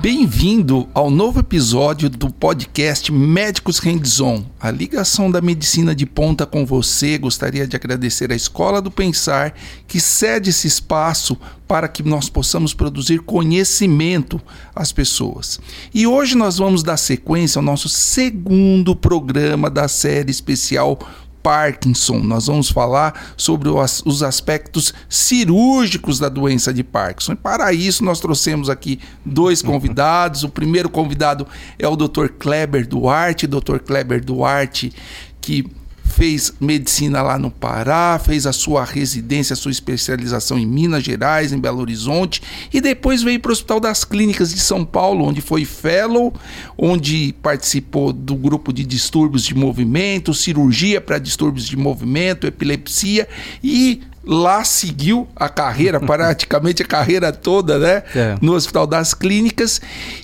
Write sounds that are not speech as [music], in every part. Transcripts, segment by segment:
Bem-vindo ao novo episódio do podcast Médicos Hands-On, a ligação da medicina de ponta com você. Gostaria de agradecer à Escola do Pensar que cede esse espaço para que nós possamos produzir conhecimento às pessoas. E hoje nós vamos dar sequência ao nosso segundo programa da série especial Parkinson. Nós vamos falar sobre os aspectos cirúrgicos da doença de Parkinson. E para isso, nós trouxemos aqui dois [laughs] convidados. O primeiro convidado é o Dr. Kleber Duarte. Dr. Kleber Duarte, que fez medicina lá no Pará, fez a sua residência, a sua especialização em Minas Gerais, em Belo Horizonte, e depois veio para o Hospital das Clínicas de São Paulo, onde foi fellow, onde participou do grupo de distúrbios de movimento, cirurgia para distúrbios de movimento, epilepsia e lá seguiu a carreira, [laughs] praticamente a carreira toda, né? É. No Hospital das Clínicas.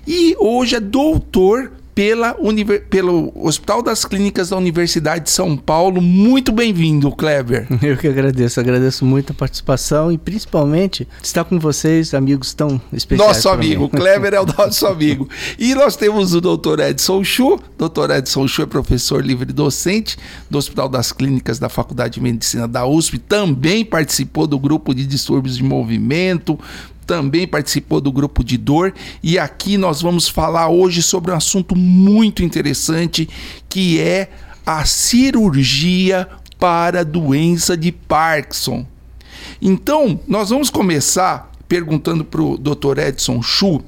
E hoje é doutor pela pelo Hospital das Clínicas da Universidade de São Paulo. Muito bem-vindo, Kleber. [laughs] Eu que agradeço, agradeço muito a participação e principalmente estar com vocês, amigos tão especiais. Nosso amigo, Kleber é o nosso amigo. E nós temos o Dr. Edson Chu. Dr. Edson Chu é professor livre docente do Hospital das Clínicas da Faculdade de Medicina da USP, também participou do grupo de distúrbios de movimento, também participou do grupo de dor e aqui nós vamos falar hoje sobre um assunto muito interessante que é a cirurgia para a doença de Parkinson. Então, nós vamos começar perguntando para o Dr. Edson Chu.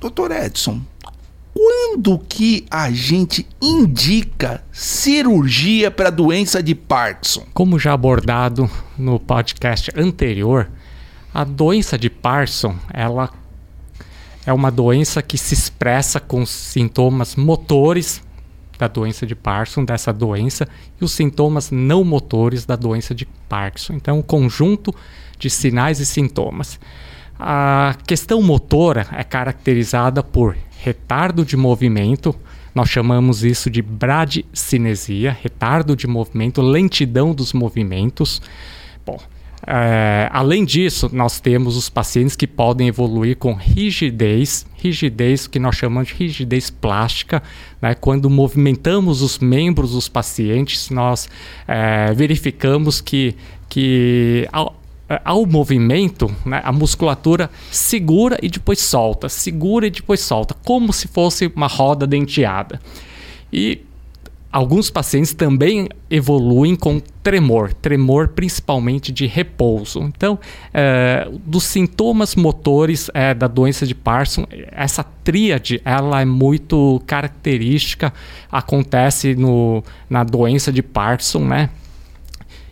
Dr. Edson, quando que a gente indica cirurgia para doença de Parkinson? Como já abordado no podcast anterior, a doença de Parson, ela é uma doença que se expressa com sintomas motores da doença de Parkinson, dessa doença, e os sintomas não motores da doença de Parkinson. Então, um conjunto de sinais e sintomas. A questão motora é caracterizada por retardo de movimento, nós chamamos isso de bradicinesia, retardo de movimento, lentidão dos movimentos. É, além disso, nós temos os pacientes que podem evoluir com rigidez, rigidez que nós chamamos de rigidez plástica. Né? Quando movimentamos os membros dos pacientes, nós é, verificamos que, que ao, ao movimento, né, a musculatura segura e depois solta, segura e depois solta, como se fosse uma roda denteada. E Alguns pacientes também evoluem com tremor, tremor principalmente de repouso. Então, é, dos sintomas motores é, da doença de Parkinson, essa tríade ela é muito característica, acontece no, na doença de Parkinson, né?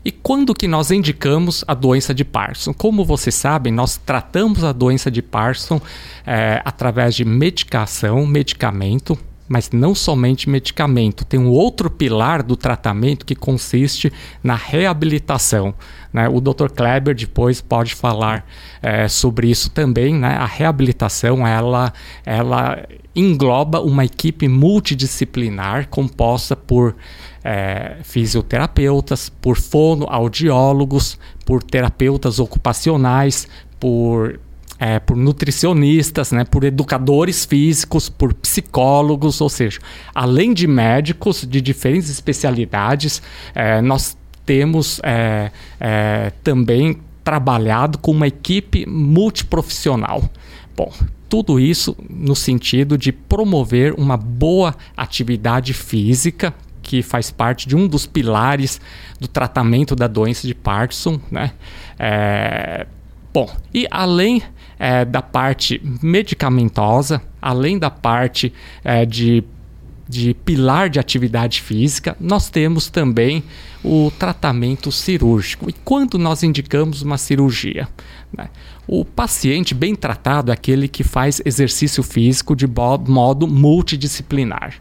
E quando que nós indicamos a doença de Parkinson? Como vocês sabem, nós tratamos a doença de Parkinson é, através de medicação, medicamento, mas não somente medicamento. Tem um outro pilar do tratamento que consiste na reabilitação. Né? O Dr. Kleber depois pode falar é, sobre isso também. Né? A reabilitação ela, ela engloba uma equipe multidisciplinar composta por é, fisioterapeutas, por fonoaudiólogos, por terapeutas ocupacionais, por é, por nutricionistas, né, por educadores físicos, por psicólogos, ou seja, além de médicos de diferentes especialidades, é, nós temos é, é também trabalhado com uma equipe multiprofissional. Bom, tudo isso no sentido de promover uma boa atividade física, que faz parte de um dos pilares do tratamento da doença de Parkinson, né? É, bom, e além é, da parte medicamentosa, além da parte é, de, de pilar de atividade física, nós temos também o tratamento cirúrgico. E quando nós indicamos uma cirurgia? Né? O paciente bem tratado é aquele que faz exercício físico de modo multidisciplinar.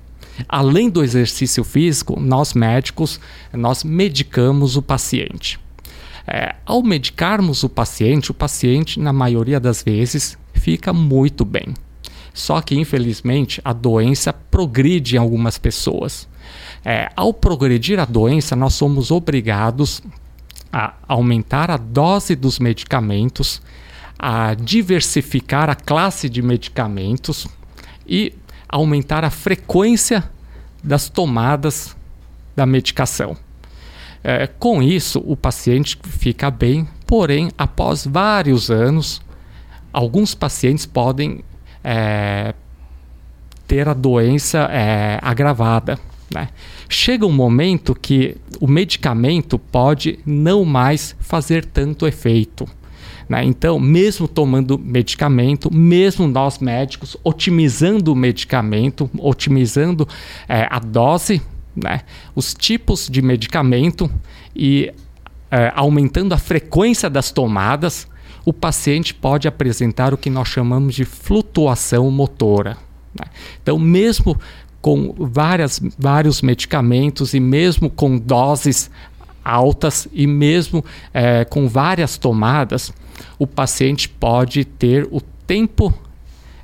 Além do exercício físico, nós médicos, nós medicamos o paciente. É, ao medicarmos o paciente, o paciente, na maioria das vezes, fica muito bem. Só que, infelizmente, a doença progride em algumas pessoas. É, ao progredir a doença, nós somos obrigados a aumentar a dose dos medicamentos, a diversificar a classe de medicamentos e aumentar a frequência das tomadas da medicação. É, com isso, o paciente fica bem, porém, após vários anos, alguns pacientes podem é, ter a doença é, agravada. Né? Chega um momento que o medicamento pode não mais fazer tanto efeito. Né? Então, mesmo tomando medicamento, mesmo nós médicos otimizando o medicamento, otimizando é, a dose, né? os tipos de medicamento e é, aumentando a frequência das tomadas, o paciente pode apresentar o que nós chamamos de flutuação motora. Né? Então, mesmo com várias, vários medicamentos e mesmo com doses altas e mesmo é, com várias tomadas, o paciente pode ter o tempo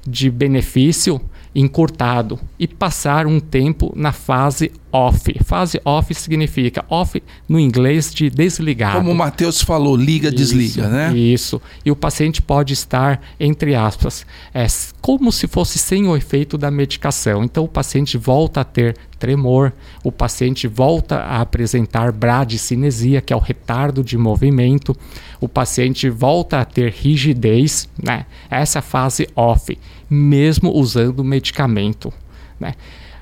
de benefício encurtado e passar um tempo na fase off. Fase off significa off no inglês de desligado. Como o Matheus falou, liga, isso, desliga, né? Isso. E o paciente pode estar, entre aspas, é, como se fosse sem o efeito da medicação. Então o paciente volta a ter tremor, o paciente volta a apresentar bradicinesia, que é o retardo de movimento, o paciente volta a ter rigidez, né? Essa fase off, mesmo usando medicamento, né?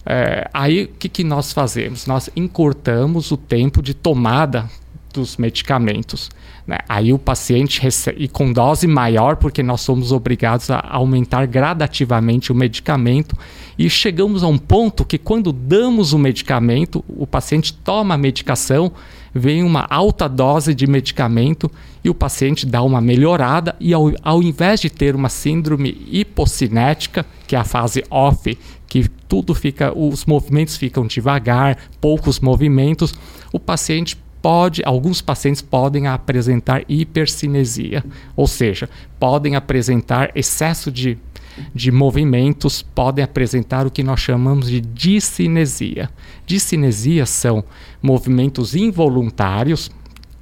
É, aí o que, que nós fazemos? Nós encurtamos o tempo de tomada dos medicamentos. Né? Aí o paciente recebe, e com dose maior, porque nós somos obrigados a aumentar gradativamente o medicamento, e chegamos a um ponto que quando damos o medicamento, o paciente toma a medicação, vem uma alta dose de medicamento e o paciente dá uma melhorada e ao, ao invés de ter uma síndrome hipocinética, que é a fase off, que tudo fica, os movimentos ficam devagar, poucos movimentos, o paciente pode, alguns pacientes podem apresentar hipercinesia, ou seja, podem apresentar excesso de, de movimentos, podem apresentar o que nós chamamos de discinesia. Discinesia são movimentos involuntários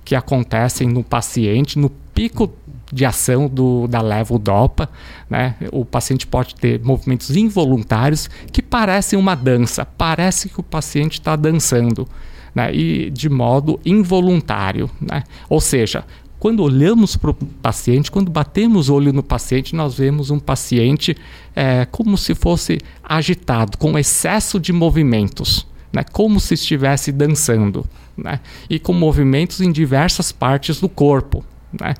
que acontecem no paciente no pico de ação do, da levodopa. Né? O paciente pode ter movimentos involuntários que parecem uma dança, parece que o paciente está dançando. Né? E de modo involuntário. Né? Ou seja, quando olhamos para o paciente, quando batemos o olho no paciente, nós vemos um paciente é, como se fosse agitado, com excesso de movimentos, né? como se estivesse dançando, né? e com movimentos em diversas partes do corpo. Né?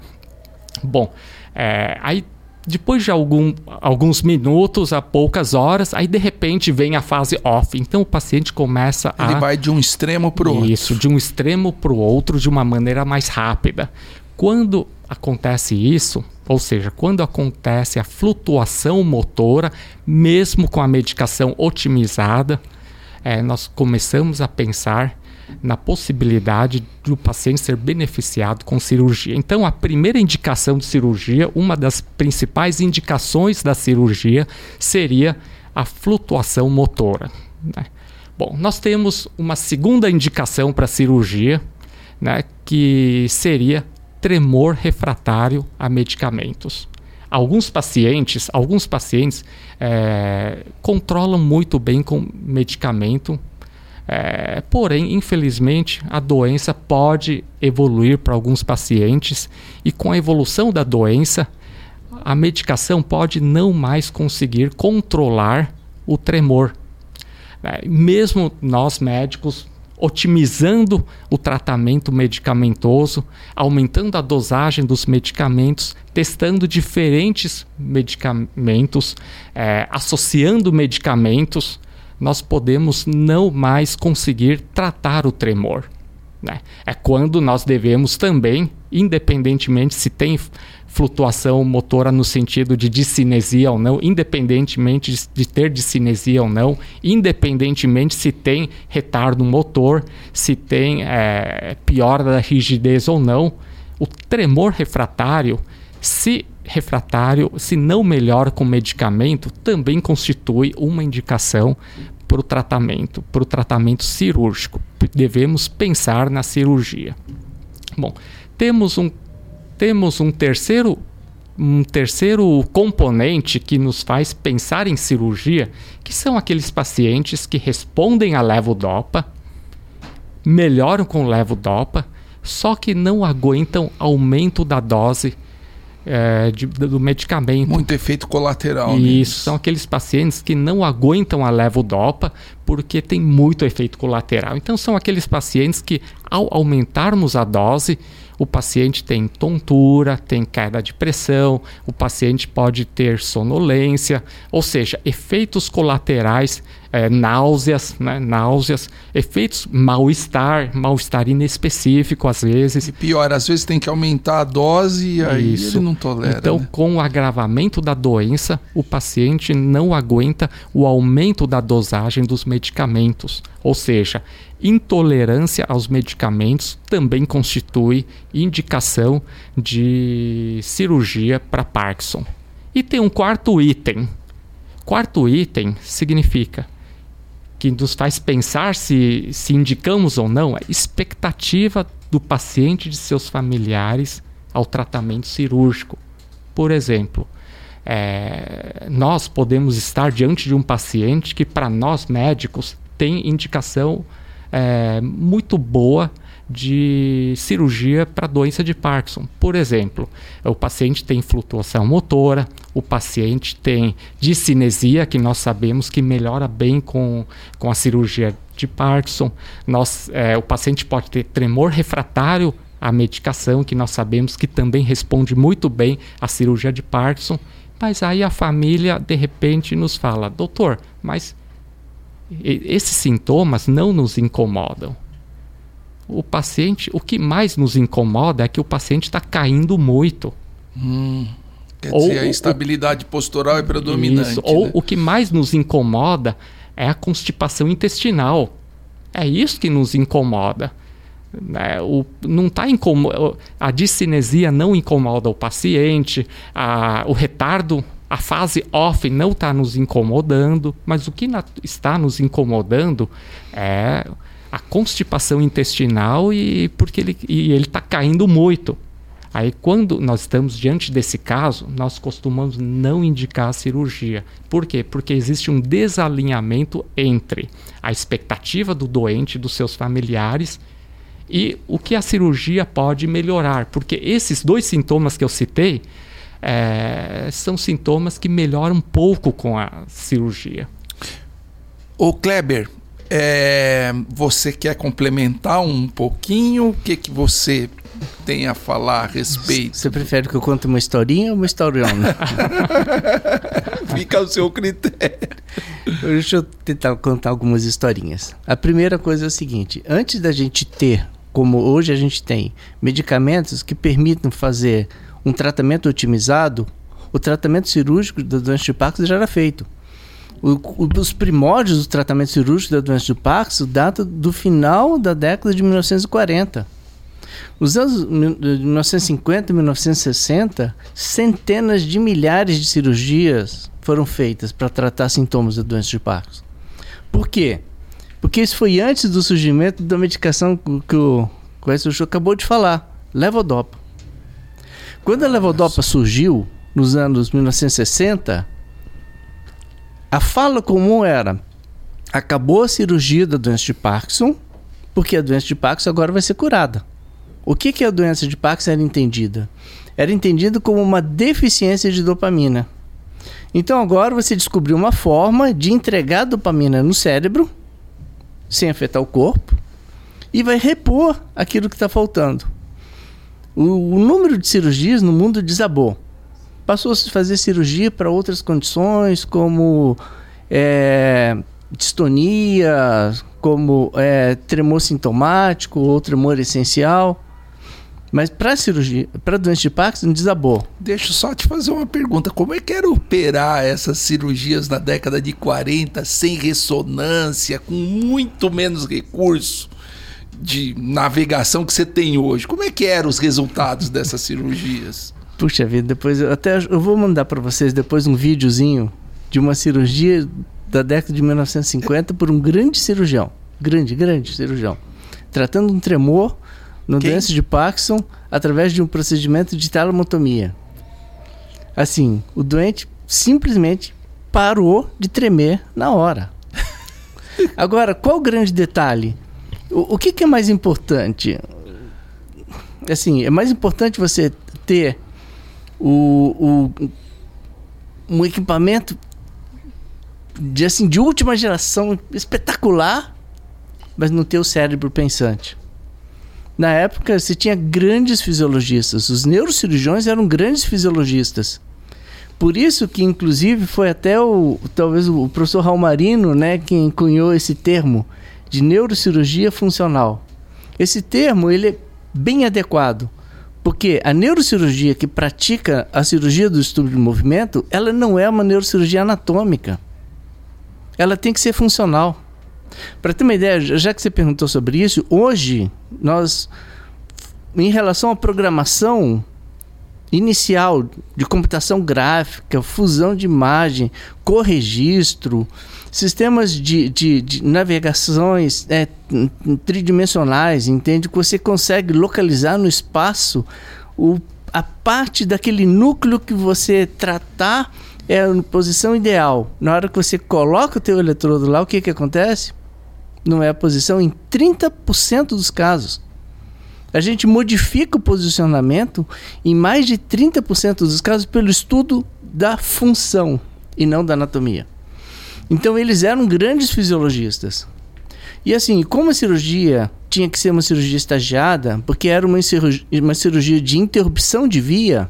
Bom, é, aí depois de algum, alguns minutos a poucas horas, aí de repente vem a fase off. Então o paciente começa a. Ele vai de um extremo para o outro. Isso, de um extremo para o outro de uma maneira mais rápida. Quando acontece isso, ou seja, quando acontece a flutuação motora, mesmo com a medicação otimizada, é, nós começamos a pensar na possibilidade do paciente ser beneficiado com cirurgia. Então, a primeira indicação de cirurgia, uma das principais indicações da cirurgia, seria a flutuação motora. Né? Bom, nós temos uma segunda indicação para cirurgia, né, que seria tremor refratário a medicamentos. Alguns pacientes, alguns pacientes é, controlam muito bem com medicamento é, porém, infelizmente, a doença pode evoluir para alguns pacientes e com a evolução da doença, a medicação pode não mais conseguir controlar o tremor. É, mesmo nós médicos otimizando o tratamento medicamentoso, aumentando a dosagem dos medicamentos, testando diferentes medicamentos, é, associando medicamentos, nós podemos não mais conseguir tratar o tremor. Né? É quando nós devemos também, independentemente se tem flutuação motora no sentido de discinesia ou não, independentemente de, de ter discinesia ou não, independentemente se tem retardo motor, se tem é, piora da rigidez ou não, o tremor refratário, se refratário, se não melhora com medicamento, também constitui uma indicação para o tratamento, para o tratamento cirúrgico. Devemos pensar na cirurgia. Bom, temos um, temos um terceiro um terceiro componente que nos faz pensar em cirurgia, que são aqueles pacientes que respondem a levodopa, melhoram com levodopa, só que não aguentam aumento da dose é, de, do medicamento. Muito efeito colateral. Isso, são aqueles pacientes que não aguentam a levodopa porque tem muito efeito colateral. Então são aqueles pacientes que ao aumentarmos a dose, o paciente tem tontura, tem queda de pressão, o paciente pode ter sonolência, ou seja, efeitos colaterais, é, náuseas, né, náuseas, efeitos mal-estar, mal-estar inespecífico às vezes. E pior, às vezes tem que aumentar a dose e aí Isso. ele não tolera. Então, né? com o agravamento da doença, o paciente não aguenta o aumento da dosagem dos medicamentos, ou seja, intolerância aos medicamentos também constitui indicação de cirurgia para Parkinson. E tem um quarto item. Quarto item significa que nos faz pensar se, se indicamos ou não a expectativa do paciente e de seus familiares ao tratamento cirúrgico. Por exemplo, é, nós podemos estar diante de um paciente que, para nós médicos, tem indicação é, muito boa de cirurgia para doença de Parkinson. Por exemplo, o paciente tem flutuação motora, o paciente tem discinesia, que nós sabemos que melhora bem com, com a cirurgia de Parkinson. Nós, é, o paciente pode ter tremor refratário à medicação, que nós sabemos que também responde muito bem à cirurgia de Parkinson. Mas aí a família, de repente, nos fala: doutor, mas esses sintomas não nos incomodam. O paciente, o que mais nos incomoda é que o paciente está caindo muito. Hum, quer ou, dizer, a instabilidade o, postural é predominante. Isso, ou né? o que mais nos incomoda é a constipação intestinal. É isso que nos incomoda. É, o, não tá incomoda, a discinesia não incomoda o paciente, a, o retardo a fase off não está nos incomodando, mas o que está nos incomodando é a constipação intestinal e porque ele está caindo muito. Aí quando nós estamos diante desse caso, nós costumamos não indicar a cirurgia. Por quê? Porque existe um desalinhamento entre a expectativa do doente, dos seus familiares e o que a cirurgia pode melhorar, porque esses dois sintomas que eu citei é, são sintomas que melhoram um pouco com a cirurgia. O Kleber, é, você quer complementar um pouquinho? O que, que você tem a falar a respeito? Você prefere que eu conte uma historinha ou uma historiona? [laughs] Fica ao seu critério. Deixa eu tentar contar algumas historinhas. A primeira coisa é o seguinte: antes da gente ter, como hoje a gente tem, medicamentos que permitam fazer um tratamento otimizado, o tratamento cirúrgico da doença de Parkinson já era feito. O, os primórdios do tratamento cirúrgico da doença de Parkinson data do final da década de 1940. Nos anos 1950 e 1960, centenas de milhares de cirurgias foram feitas para tratar sintomas da doença de Parkinson. Por quê? Porque isso foi antes do surgimento da medicação que o, o acabou de falar, levodopa. Quando a levodopa surgiu, nos anos 1960, a fala comum era: acabou a cirurgia da doença de Parkinson, porque a doença de Parkinson agora vai ser curada. O que, que a doença de Parkinson era entendida? Era entendida como uma deficiência de dopamina. Então agora você descobriu uma forma de entregar dopamina no cérebro, sem afetar o corpo, e vai repor aquilo que está faltando. O, o número de cirurgias no mundo desabou. Passou a fazer cirurgia para outras condições, como é, distonia, como é, tremor sintomático ou tremor essencial. Mas para cirurgia, para doença de Parkinson, desabou. Deixa eu só te fazer uma pergunta. Como é que era operar essas cirurgias na década de 40 sem ressonância, com muito menos recurso? de navegação que você tem hoje. Como é que eram os resultados dessas cirurgias? Puxa vida, depois eu até eu vou mandar para vocês depois um videozinho de uma cirurgia da década de 1950 por um grande cirurgião, grande, grande cirurgião, tratando um tremor no doença de Parkinson através de um procedimento de telemotomia. Assim, o doente simplesmente parou de tremer na hora. [laughs] Agora, qual o grande detalhe? O, o que, que, é mais importante? Assim, é mais importante você ter o, o, um equipamento de, assim, de última geração espetacular, mas não ter o cérebro pensante. Na época, se tinha grandes fisiologistas. Os neurocirurgiões eram grandes fisiologistas. Por isso que, inclusive, foi até o talvez o professor Raumarino, né, quem cunhou esse termo de neurocirurgia funcional. Esse termo ele é bem adequado, porque a neurocirurgia que pratica a cirurgia do estudo de movimento, ela não é uma neurocirurgia anatômica. Ela tem que ser funcional. Para ter uma ideia, já que você perguntou sobre isso, hoje nós, em relação à programação inicial de computação gráfica, fusão de imagem, corregistro, sistemas de, de, de navegações é, tridimensionais, entende? Que você consegue localizar no espaço o, a parte daquele núcleo que você tratar é a posição ideal. Na hora que você coloca o teu eletrodo lá, o que, que acontece? Não é a posição em 30% dos casos. A gente modifica o posicionamento em mais de 30% dos casos pelo estudo da função e não da anatomia. Então eles eram grandes fisiologistas. E assim, como a cirurgia tinha que ser uma cirurgia estagiada, porque era uma cirurgia, uma cirurgia de interrupção de via,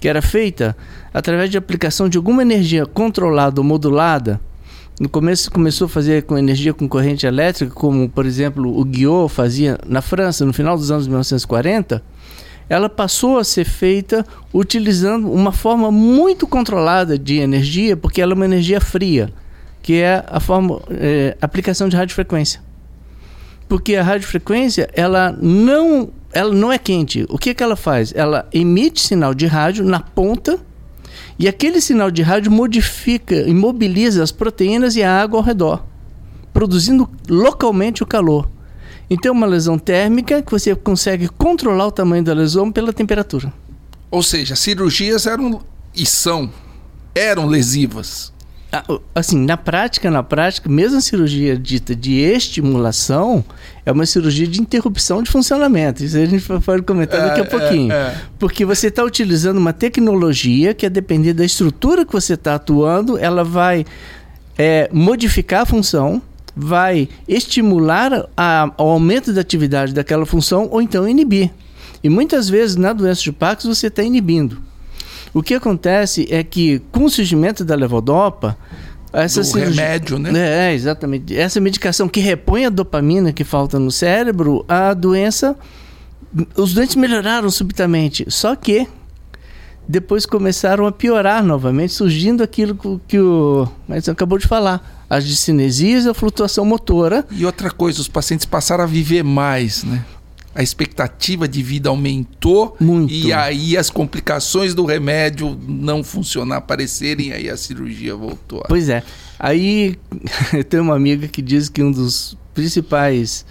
que era feita através de aplicação de alguma energia controlada ou modulada no começo começou a fazer com energia com corrente elétrica, como por exemplo o Guiot fazia na França no final dos anos 1940. Ela passou a ser feita utilizando uma forma muito controlada de energia, porque ela é uma energia fria, que é a forma é, aplicação de radiofrequência. Porque a radiofrequência ela não ela não é quente. O que, que ela faz? Ela emite sinal de rádio na ponta e aquele sinal de rádio modifica, imobiliza as proteínas e a água ao redor, produzindo localmente o calor. Então, é uma lesão térmica que você consegue controlar o tamanho da lesão pela temperatura. Ou seja, cirurgias eram e são eram lesivas. Ah, assim, na prática, na prática, mesmo a cirurgia dita de estimulação é uma cirurgia de interrupção de funcionamento. Isso a gente pode comentar daqui a é, pouquinho. É, é. Porque você está utilizando uma tecnologia que, a depender da estrutura que você está atuando, ela vai é, modificar a função, vai estimular a, o aumento da atividade daquela função ou então inibir. E muitas vezes na doença de Parkinson você está inibindo. O que acontece é que com o surgimento da levodopa, essa cirurgia, remédio, né? É, exatamente. Essa medicação que repõe a dopamina que falta no cérebro, a doença, os doentes melhoraram subitamente. Só que depois começaram a piorar novamente, surgindo aquilo que o mas acabou de falar, as discinesias, a flutuação motora. E outra coisa, os pacientes passaram a viver mais, né? a expectativa de vida aumentou Muito. e aí as complicações do remédio não funcionar, aparecerem, aí a cirurgia voltou. Pois é. Aí [laughs] eu tenho uma amiga que diz que um dos principais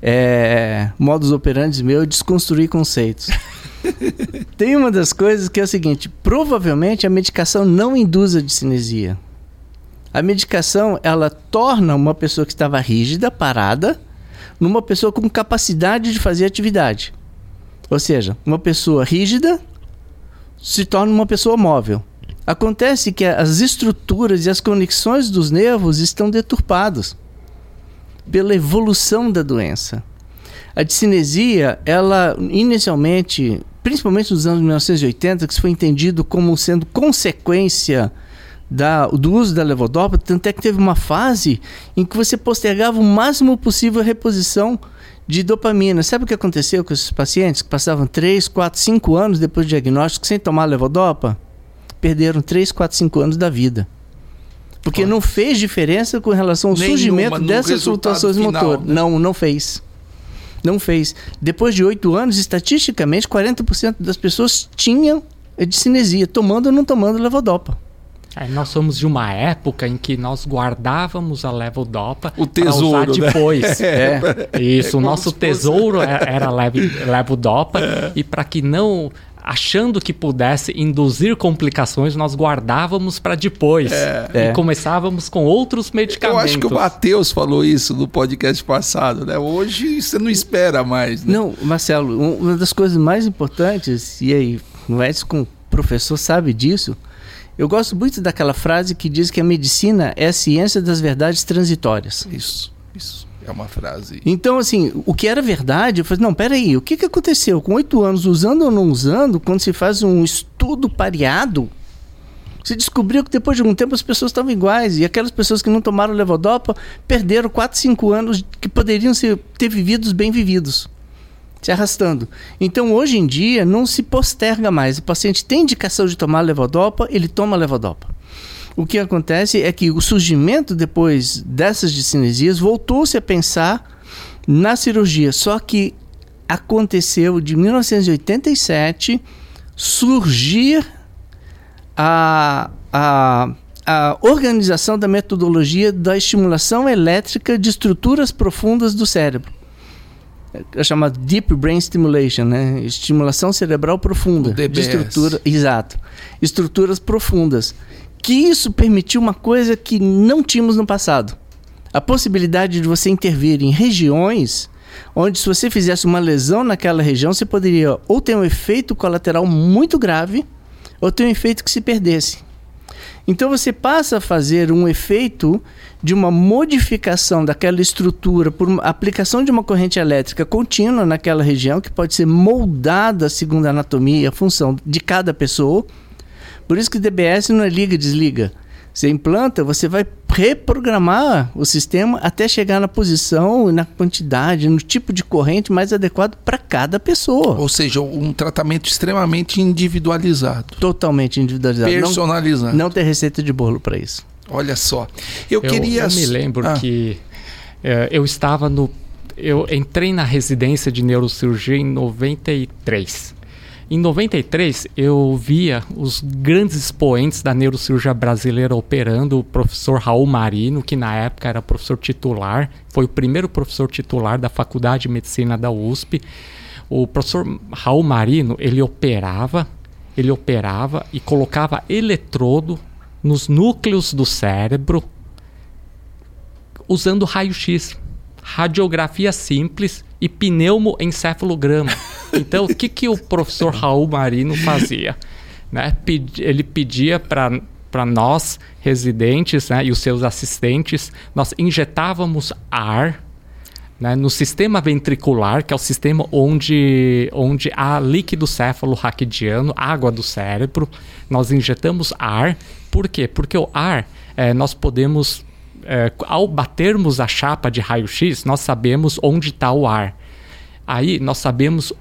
é, modus operandi meu é desconstruir conceitos. [laughs] Tem uma das coisas que é o seguinte: provavelmente a medicação não induz a discinesia. A medicação ela torna uma pessoa que estava rígida, parada, numa pessoa com capacidade de fazer atividade. Ou seja, uma pessoa rígida se torna uma pessoa móvel. Acontece que as estruturas e as conexões dos nervos estão deturpadas pela evolução da doença. A discinesia, ela inicialmente, principalmente nos anos 1980, que foi entendido como sendo consequência da, do uso da levodopa, tanto é que teve uma fase em que você postergava o máximo possível a reposição de dopamina. Sabe o que aconteceu com esses pacientes que passavam 3, 4, 5 anos depois do diagnóstico sem tomar levodopa? Perderam 3, 4, 5 anos da vida. Porque Pode. não fez diferença com relação ao Nenhuma, surgimento dessas flutuações motoras. Né? Não, não fez. Não fez. Depois de 8 anos, estatisticamente, 40% das pessoas tinham discinesia, tomando ou não tomando levodopa. Aí nós somos de uma época em que nós guardávamos a levodopa O para usar tesouro, né? depois. [laughs] É. Isso, o nosso tesouro é- [laughs] era leve- levodopa e para que não achando que pudesse induzir complicações, nós guardávamos para depois e É. começávamos com outros Eu medicamentos. acho que o Matheus falou isso no podcast passado, né? Hoje você não espera mais, né? Não, Marcelo, um- uma das coisas mais importantes, e aí o Edson, professor, sabe disso. Eu gosto muito daquela frase que diz que a medicina é a ciência das verdades transitórias. Isso, isso. É uma frase. Então, assim, o que era verdade, eu falei, não, peraí, o que, que aconteceu? Com oito anos, usando ou não usando, quando se faz um estudo pareado, se descobriu que depois de algum tempo as pessoas estavam iguais. E aquelas pessoas que não tomaram levodopa perderam 4, 5 anos que poderiam ser, ter vividos bem vividos. Se arrastando. Então, hoje em dia, não se posterga mais. O paciente tem indicação de tomar levodopa, ele toma levodopa. O que acontece é que o surgimento depois dessas discinesias voltou-se a pensar na cirurgia, só que aconteceu de 1987 surgir a, a, a organização da metodologia da estimulação elétrica de estruturas profundas do cérebro. É chamado Deep Brain Stimulation, né? Estimulação cerebral profunda. De estrutura, exato. Estruturas profundas. Que isso permitiu uma coisa que não tínhamos no passado. A possibilidade de você intervir em regiões onde se você fizesse uma lesão naquela região, você poderia ou ter um efeito colateral muito grave, ou ter um efeito que se perdesse. Então você passa a fazer um efeito de uma modificação daquela estrutura por aplicação de uma corrente elétrica contínua naquela região, que pode ser moldada segundo a anatomia e a função de cada pessoa. Por isso que DBS não é liga e desliga. Você implanta, você vai reprogramar o sistema até chegar na posição, na quantidade, no tipo de corrente mais adequado para cada pessoa. Ou seja, um tratamento extremamente individualizado, Totalmente individualizado. Não, personalizado. não tem receita de bolo para isso. Olha só. Eu, Eu, queria. eu me lembro Ah, que eh, eu estava no. Eu entrei na residência de neurocirurgia em 93. Em 93, eu via os grandes expoentes da neurocirurgia brasileira operando, o professor Raul Marino, que na época era professor titular, foi o primeiro professor titular da Faculdade de Medicina da USP. O professor Raul Marino, ele operava, ele operava e colocava eletrodo nos núcleos do cérebro usando raio-x, radiografia simples e pneumoencefalograma. [laughs] Então, o que, que o professor Raul Marino fazia? Né? Ele pedia para para nós, residentes né, e os seus assistentes, nós injetávamos ar né, no sistema ventricular, que é o sistema onde, onde há líquido céfalo-raquidiano, água do cérebro. Nós injetamos ar. Por quê? Porque o ar, eh, nós podemos, eh, ao batermos a chapa de raio-x, nós sabemos onde está o ar. Aí nós sabemos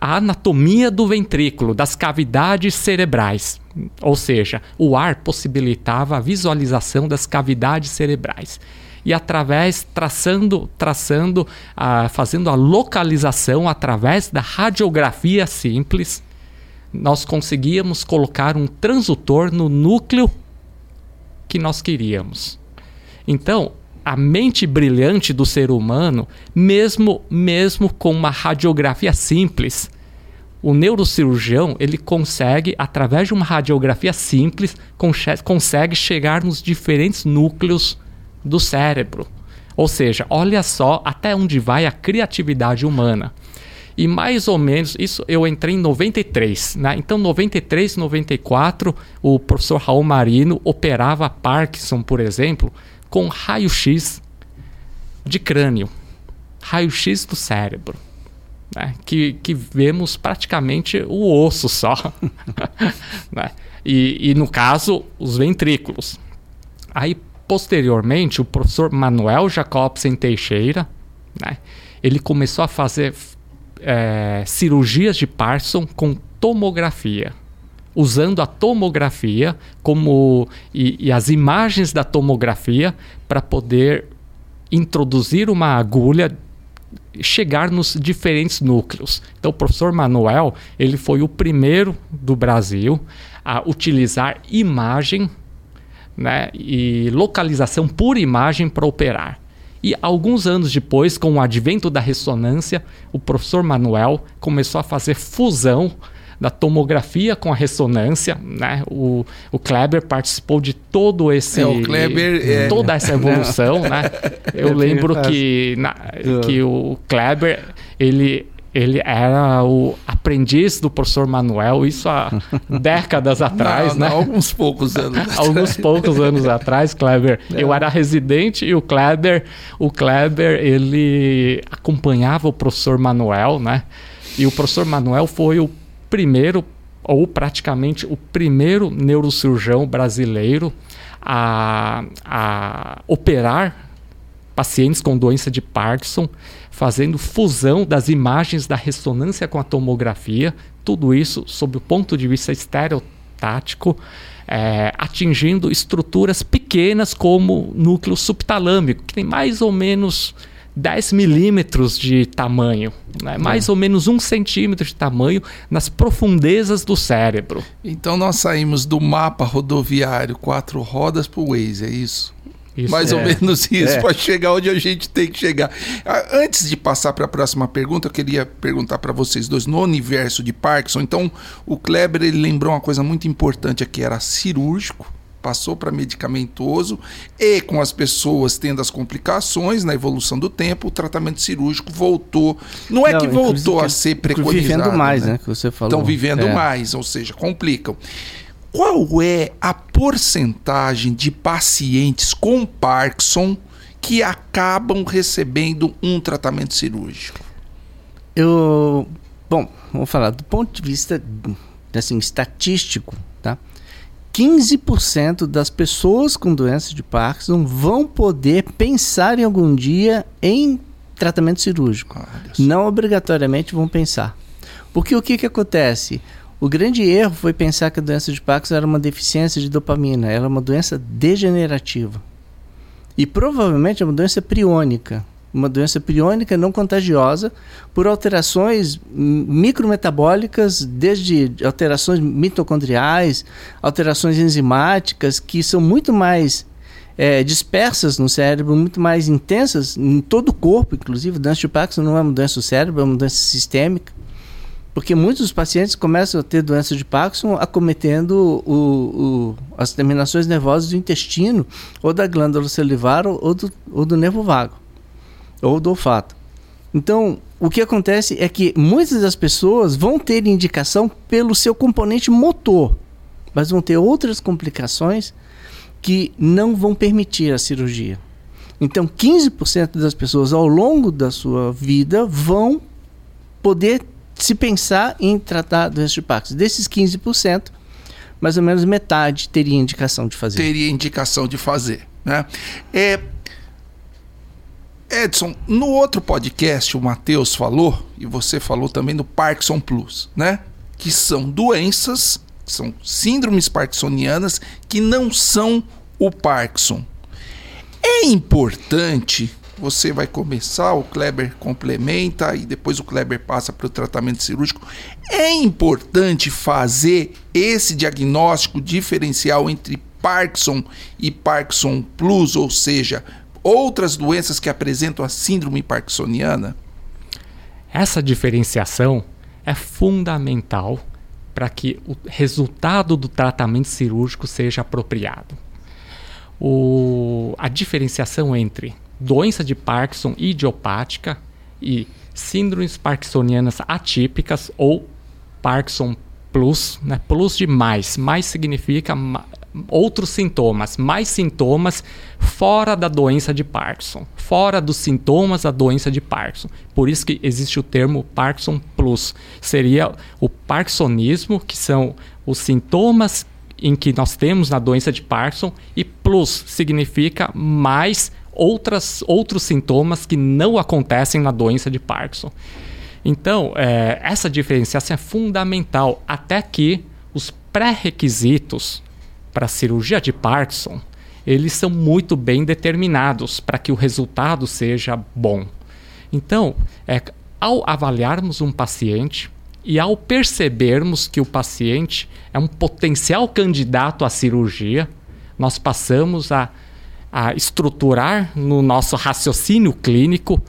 a anatomia do ventrículo, das cavidades cerebrais. Ou seja, o ar possibilitava a visualização das cavidades cerebrais. E através, traçando, traçando, fazendo a localização através da radiografia simples, nós conseguíamos colocar um transutor no núcleo que nós queríamos. Então, a mente brilhante do ser humano, mesmo mesmo com uma radiografia simples, o neurocirurgião ele consegue através de uma radiografia simples consegue chegar nos diferentes núcleos do cérebro. Ou seja, olha só até onde vai a criatividade humana. E mais ou menos, isso eu entrei em 93, né? Então 93, 94, o professor Raul Marino operava Parkinson, por exemplo, com raio-x de crânio, raio-x do cérebro, né? que, que vemos praticamente o osso só, [laughs] né? e, e no caso os ventrículos. Aí posteriormente o professor Manuel Jacobsen Teixeira, né? ele começou a fazer eh, cirurgias de Parkinson com tomografia usando a tomografia como e, e as imagens da tomografia para poder introduzir uma agulha chegar nos diferentes núcleos. Então o professor Manuel, ele foi o primeiro do Brasil a utilizar imagem né, e localização por imagem para operar. E alguns anos depois, com o advento da ressonância, o professor Manuel começou a fazer fusão da tomografia com a ressonância, né? O, o Kleber participou de todo esse é, Kleber, é... toda essa evolução, né? [laughs] Eu lembro que, na, que o Kleber ele ele era o aprendiz do professor Manuel, isso há [laughs] décadas atrás, não, né? Não, alguns poucos anos. [laughs] alguns poucos anos atrás, Kleber. É. Eu era residente e o Kleber, o Kleber, ele acompanhava o professor Manuel, né? E o professor Manuel foi o primeiro, ou praticamente o primeiro neurocirurgião brasileiro a, a operar pacientes com doença de Parkinson, fazendo fusão das imagens da ressonância com a tomografia, tudo isso sob o ponto de vista estereotático, é, atingindo estruturas pequenas como núcleo subtalâmico, que tem mais ou menos 10 milímetros de tamanho, né? mais é. ou menos um centímetro de tamanho nas profundezas do cérebro. Então nós saímos do mapa rodoviário quatro rodas para o Waze, é isso? isso mais é. ou menos isso, é. para chegar onde a gente tem que chegar. Ah, antes de passar para a próxima pergunta, eu queria perguntar para vocês dois, no universo de Parkinson, então o Kleber ele lembrou uma coisa muito importante aqui, era cirúrgico, passou para medicamentoso e com as pessoas tendo as complicações na evolução do tempo, o tratamento cirúrgico voltou. Não é não, que voltou a ser preconizado. Vivendo mais, né? né? Que você falou. Estão vivendo é. mais, ou seja, complicam. Qual é a porcentagem de pacientes com Parkinson que acabam recebendo um tratamento cirúrgico? Eu, bom, vamos falar do ponto de vista assim estatístico? 15% das pessoas com doença de Parkinson vão poder pensar em algum dia em tratamento cirúrgico. Não obrigatoriamente vão pensar. Porque o que, que acontece? O grande erro foi pensar que a doença de Parkinson era uma deficiência de dopamina, ela é uma doença degenerativa. E provavelmente é uma doença priônica uma doença priônica não contagiosa por alterações micrometabólicas, desde alterações mitocondriais, alterações enzimáticas, que são muito mais é, dispersas no cérebro, muito mais intensas em todo o corpo, inclusive. Doença de Parkinson não é uma doença do cérebro, é uma doença sistêmica. Porque muitos dos pacientes começam a ter doença de Parkinson acometendo o, o, as terminações nervosas do intestino, ou da glândula salivar, ou do, ou do nervo vago ou do olfato. Então, o que acontece é que muitas das pessoas vão ter indicação pelo seu componente motor, mas vão ter outras complicações que não vão permitir a cirurgia. Então, 15% das pessoas ao longo da sua vida vão poder se pensar em tratar doença de Parkinson. Desses 15%, mais ou menos metade teria indicação de fazer. Teria indicação de fazer. Né? É, Edson, no outro podcast o Matheus falou, e você falou também do Parkinson Plus, né? Que são doenças, são síndromes parkinsonianas que não são o Parkinson. É importante, você vai começar, o Kleber complementa e depois o Kleber passa para o tratamento cirúrgico. É importante fazer esse diagnóstico diferencial entre Parkinson e Parkinson Plus, ou seja, outras doenças que apresentam a síndrome parkinsoniana? Essa diferenciação é fundamental para que o resultado do tratamento cirúrgico seja apropriado. O, a diferenciação entre doença de Parkinson idiopática e síndromes parkinsonianas atípicas ou Parkinson plus, né? plus de mais. Mais significa outros sintomas, mais sintomas fora da doença de Parkinson, fora dos sintomas da doença de Parkinson. Por isso que existe o termo Parkinson Plus. Seria o parkinsonismo, que são os sintomas em que nós temos na doença de Parkinson, e plus significa mais outras, outros sintomas que não acontecem na doença de Parkinson. Então, é, essa diferenciação é fundamental até que os pré-requisitos para cirurgia de Parkinson, eles são muito bem determinados para que o resultado seja bom. Então, é, ao avaliarmos um paciente, E ao percebermos que o paciente é um potencial candidato à cirurgia, nós passamos a, a estruturar no nosso raciocínio clínico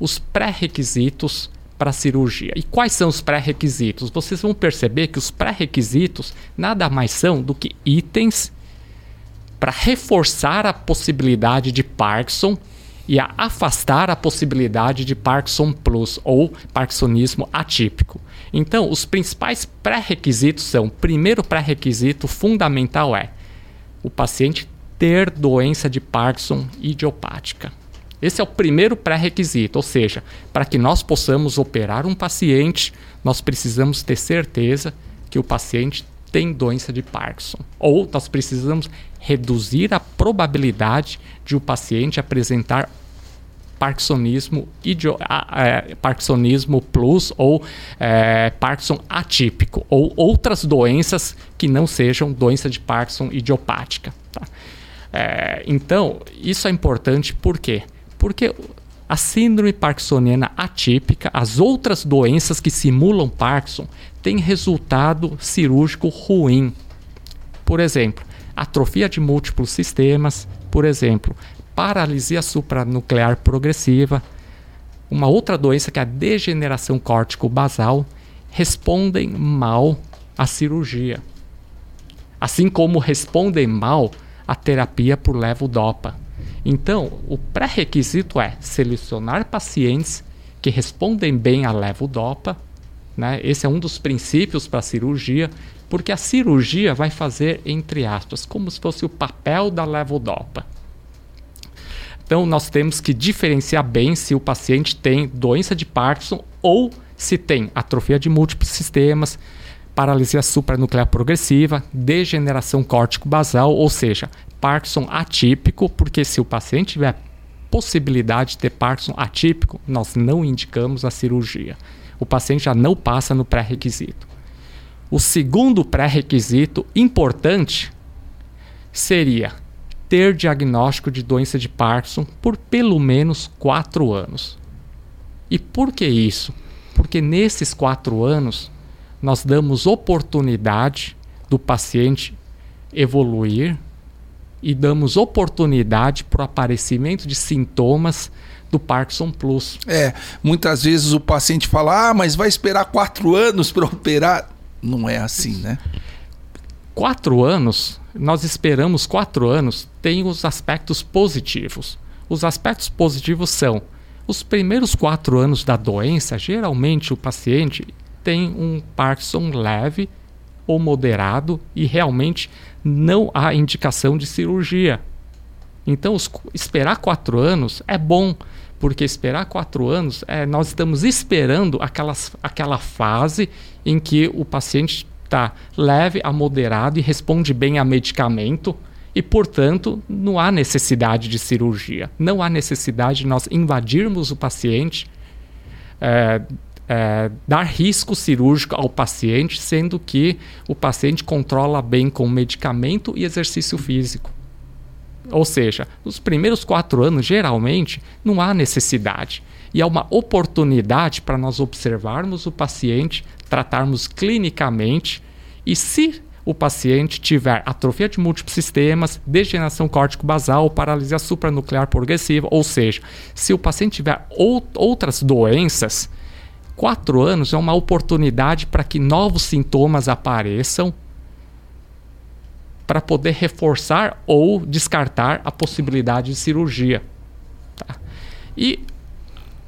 os pré-requisitos para a cirurgia. E quais são os pré-requisitos? Vocês vão perceber que os pré-requisitos nada mais são do que itens para reforçar a possibilidade de Parkinson e a afastar a possibilidade de Parkinson Plus ou Parkinsonismo atípico. Então, os principais pré-requisitos são: primeiro pré-requisito fundamental é o paciente ter doença de Parkinson idiopática. Esse é o primeiro pré-requisito, ou seja, para que nós possamos operar um paciente, nós precisamos ter certeza que o paciente tem doença de Parkinson. Ou nós precisamos reduzir a probabilidade de o paciente apresentar Parkinsonismo, idio, é, Parkinsonismo plus ou é, Parkinson atípico, ou outras doenças que não sejam doença de Parkinson idiopática. Tá? É, então, isso é importante por quê? Porque a síndrome parkinsoniana atípica, as outras doenças que simulam Parkinson, têm resultado cirúrgico ruim. Por exemplo, atrofia de múltiplos sistemas, por exemplo, paralisia supranuclear progressiva, uma outra doença que é a degeneração córtico-basal, respondem mal à cirurgia. Assim como respondem mal à terapia por levodopa. Então, o pré-requisito é selecionar pacientes que respondem bem à levodopa. Né? Esse é um dos princípios para a cirurgia, porque a cirurgia vai fazer, entre aspas, como se fosse o papel da levodopa. Então, nós temos que diferenciar bem se o paciente tem doença de Parkinson ou se tem atrofia de múltiplos sistemas, paralisia supranuclear progressiva, degeneração córtico-basal, ou seja, Parkinson atípico, porque se o paciente tiver possibilidade de ter Parkinson atípico, nós não indicamos a cirurgia. O paciente já não passa no pré-requisito. O segundo pré-requisito importante seria ter diagnóstico de doença de Parkinson por pelo menos quatro anos. E por que isso? Porque nesses quatro anos nós damos oportunidade do paciente evoluir e damos oportunidade para o aparecimento de sintomas do Parkinson Plus. É, muitas vezes o paciente fala, ah, mas vai esperar quatro anos para operar. Não é assim, né? Quatro anos nós esperamos quatro anos, tem os aspectos positivos. Os aspectos positivos são: os primeiros quatro anos da doença, geralmente o paciente tem um Parkinson leve ou moderado e realmente não há indicação de cirurgia. Então, os, esperar quatro anos é bom, porque esperar quatro anos é nós estamos esperando aquelas, aquela fase em que o paciente está leve a moderado e responde bem a medicamento e, portanto, não há necessidade de cirurgia. Não há necessidade de nós invadirmos o paciente, é, é, dar risco cirúrgico ao paciente, sendo que o paciente controla bem com medicamento e exercício físico. Ou seja, nos primeiros quatro anos, geralmente, não há necessidade. E é uma oportunidade para nós observarmos o paciente, tratarmos clinicamente e se o paciente tiver atrofia de múltiplos sistemas, degeneração córtico-basal, paralisia supranuclear progressiva, ou seja, se o paciente tiver ou, outras doenças, quatro anos é uma oportunidade para que novos sintomas apareçam para poder reforçar ou descartar a possibilidade de cirurgia. Tá? E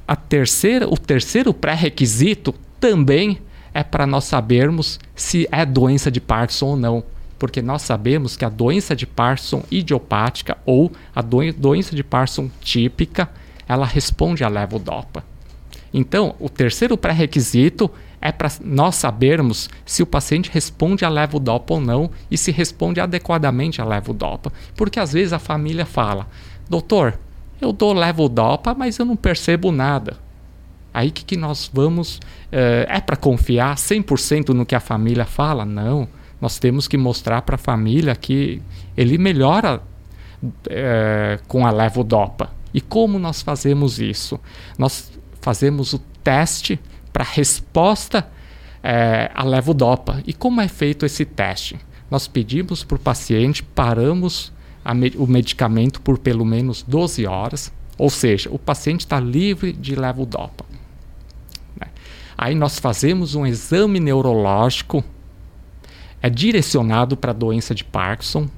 a terceira, o terceiro pré-requisito também é para nós sabermos se é doença de Parkinson ou não. Porque nós sabemos que a doença de Parkinson idiopática ou a doença de Parkinson típica, ela responde a levodopa. Então, o terceiro pré-requisito é para nós sabermos se o paciente responde a levodopa ou não e se responde adequadamente a levodopa. Porque às vezes a família fala: "Doutor, eu dou levodopa, mas eu não percebo nada". Aí que, que nós vamos. É, é para confiar 100% no que a família fala? Não. Nós temos que mostrar para a família que ele melhora é, com a levodopa. E como nós fazemos isso? Nós fazemos o teste para resposta é, a levodopa. E como é feito esse teste? Nós pedimos para o paciente, paramos me o medicamento por pelo menos 12 horas, ou seja, o paciente está livre de levodopa. Né? Aí nós fazemos um exame neurológico, é direcionado para a doença de Parkinson,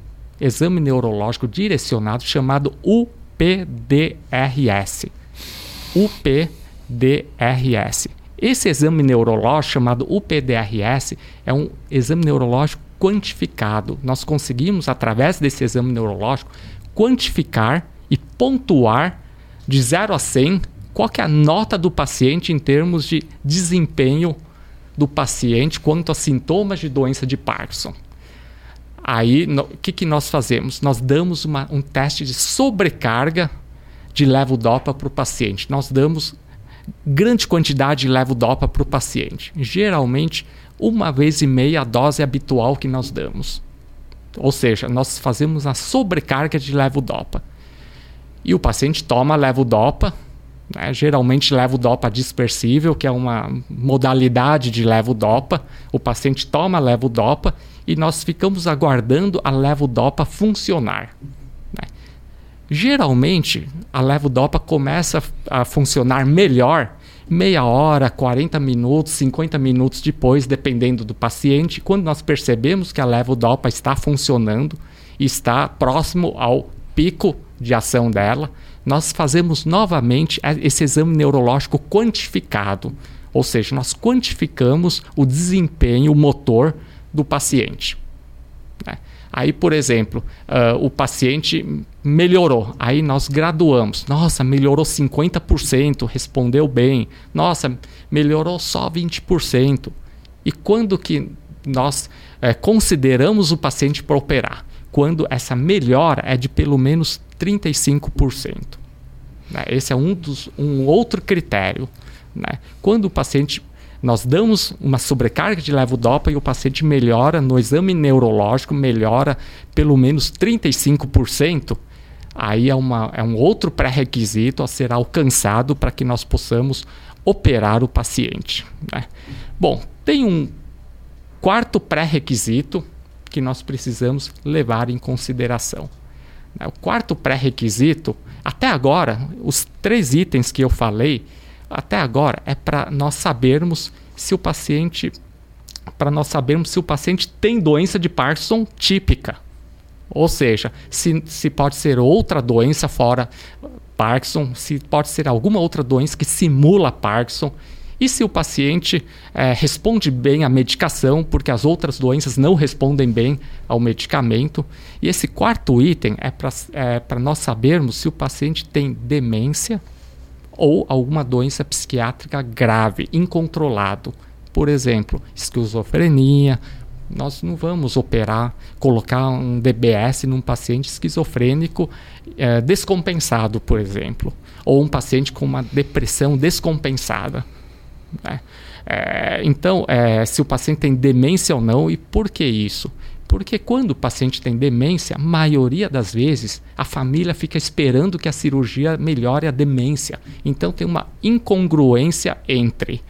exame neurológico direcionado chamado UPDRS. UPDRS. Esse exame neurológico chamado UPDRS é um exame neurológico quantificado. Nós conseguimos, através desse exame neurológico, quantificar e pontuar de 0 a 100 qual é a nota do paciente em termos de desempenho do paciente quanto a sintomas de doença de Parkinson. Aí, o que, que nós fazemos? Nós damos uma, um teste de sobrecarga de levodopa para o paciente. Nós damos grande quantidade de levodopa para o paciente. Geralmente, uma vez e meia a dose habitual que nós damos. Ou seja, nós fazemos a sobrecarga de levodopa. E o paciente toma levodopa, né? geralmente levodopa dispersível, que é uma modalidade de levodopa. O paciente toma levodopa e nós ficamos aguardando a levodopa funcionar. Geralmente, a levodopa começa a funcionar melhor meia hora, 40 minutos, 50 minutos depois, dependendo do paciente. Quando nós percebemos que a levodopa está funcionando está próximo ao pico de ação dela, nós fazemos novamente esse exame neurológico quantificado, ou seja, nós quantificamos o desempenho motor do paciente. Né? Aí, por exemplo, uh, o paciente melhorou, aí nós graduamos. Nossa, melhorou 50%, respondeu bem. Nossa, melhorou só 20%. E quando que nós uh, consideramos o paciente para operar? Quando essa melhora é de pelo menos 35%. Né? Esse é um, dos, um outro critério. Né? Quando o paciente nós damos uma sobrecarga de levodopa e o paciente melhora no exame neurológico, melhora pelo menos 35%. Aí é, uma, é um outro pré-requisito a ser alcançado para que nós possamos operar o paciente. Né? Bom, tem um quarto pré-requisito que nós precisamos levar em consideração. Né? O quarto pré-requisito, até agora, os três itens que eu falei, até agora é para nós sabermos se o paciente para nós sabermos se o paciente tem doença de Parkinson típica. Ou seja, se, se pode ser outra doença fora Parkinson, se pode ser alguma outra doença que simula Parkinson, e se o paciente é, responde bem à medicação, porque as outras doenças não respondem bem ao medicamento. E esse quarto item é para é nós sabermos se o paciente tem demência ou alguma doença psiquiátrica grave, incontrolado. Por exemplo, esquizofrenia. Nós não vamos operar, colocar um DBS num paciente esquizofrênico é, descompensado, por exemplo, ou um paciente com uma depressão descompensada. Né? É, então, é, se o paciente tem demência ou não e por que isso? Porque quando o paciente tem demência, a maioria das vezes a família fica esperando que a cirurgia melhore a demência. Então tem uma incongruência entre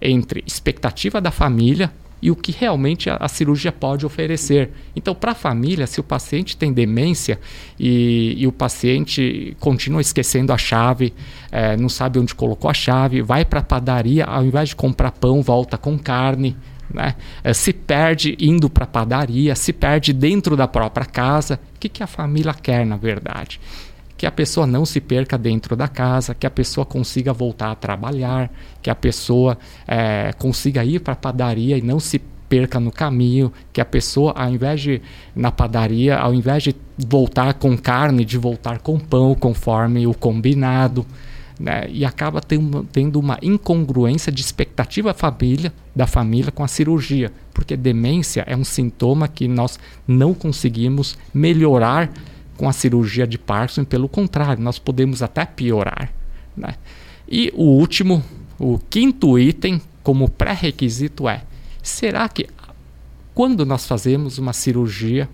entre expectativa da família e o que realmente a, a cirurgia pode oferecer. Então, para a família, se o paciente tem demência e, e, o paciente continua esquecendo a chave, é, não sabe onde colocou a chave, vai para a padaria, ao invés de comprar pão, volta com carne, né? É, se perde indo para a padaria, se perde dentro da própria casa. O que, que a família quer, na verdade? Que a pessoa não se perca dentro da casa, que a pessoa consiga voltar a trabalhar, que a pessoa é, consiga ir para a padaria e não se perca no caminho, que a pessoa, ao invés de na padaria, ao invés de voltar com carne, de voltar com pão, conforme o combinado né? e acaba tendo, uma incongruência de expectativa família, da família com a cirurgia, porque demência é um sintoma que nós não conseguimos melhorar com a cirurgia de Parkinson, pelo contrário, nós podemos até piorar. Né? E o último, o quinto item, como pré-requisito é: será que quando nós fazemos uma cirurgia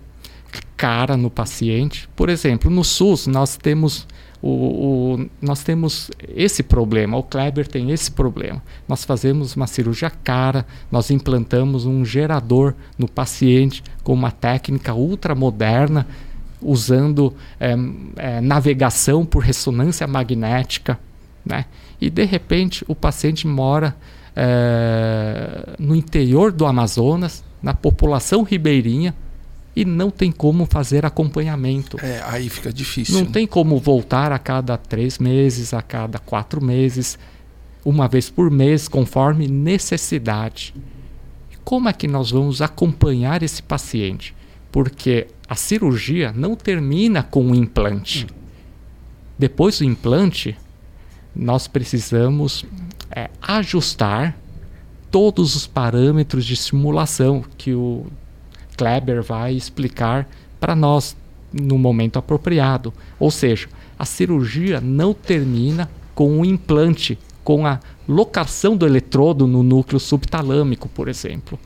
cara no paciente. Por exemplo, no SUS nós temos o, o, nós temos esse problema, o Kleber tem esse problema. Nós fazemos uma cirurgia cara, nós implantamos um gerador no paciente com uma técnica ultra moderna, usando é, é, navegação por ressonância magnética, né? E de repente o paciente mora é, no interior do Amazonas, na população ribeirinha, e não tem como fazer acompanhamento. É, aí fica difícil. Não tem como voltar a cada três meses, a cada quatro meses, uma vez por mês, conforme necessidade. Como é que nós vamos acompanhar esse paciente? Porque a cirurgia não termina com o implante. Depois do implante, nós precisamos é, ajustar todos os parâmetros de simulação que o Kleber vai explicar para nós no momento apropriado. Ou seja, a cirurgia não termina com o implante, com a locação do eletrodo no núcleo subtalâmico, por exemplo.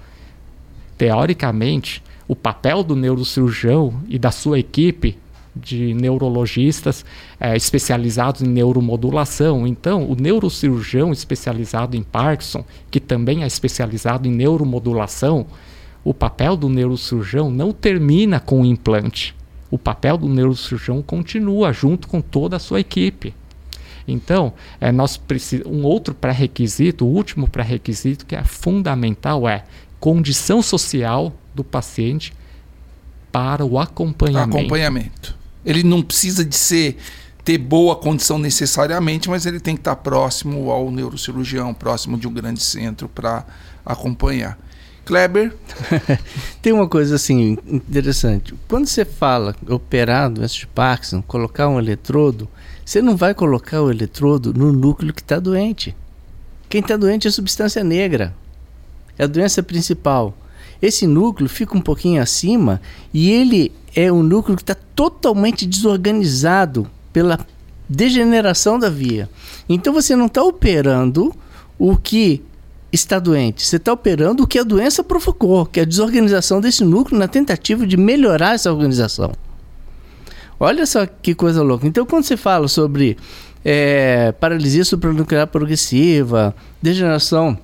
Teoricamente, o papel do neurocirurgião e da sua equipe de neurologistas é, especializados em neuromodulação. Então, o neurocirurgião especializado em Parkinson, que também é especializado em neuromodulação, o papel do neurocirurgião não termina com o implante. O papel do neurocirurgião continua junto com toda a sua equipe. Então, é, nós um outro pré-requisito, o último pré-requisito que é fundamental é condição social do paciente para o acompanhamento. Acompanhamento. Ele não precisa de ser ter boa condição necessariamente, mas ele tem que estar próximo ao neurocirurgião, próximo de um grande centro para acompanhar. Kleber? [laughs] Tem uma coisa assim interessante. Quando você fala operar doença de Parkinson, colocar um eletrodo, você não vai colocar o eletrodo no núcleo que está doente. Quem está doente é a substância negra. É a doença principal. Esse núcleo fica um pouquinho acima e ele é um núcleo que está totalmente desorganizado pela degeneração da via. Então você não está operando o que está doente. Você está operando o que a doença provocou, que é a desorganização desse núcleo na tentativa de melhorar essa organização. Olha só que coisa louca. Então, quando você fala sobre é, paralisia supranuclear progressiva, degeneração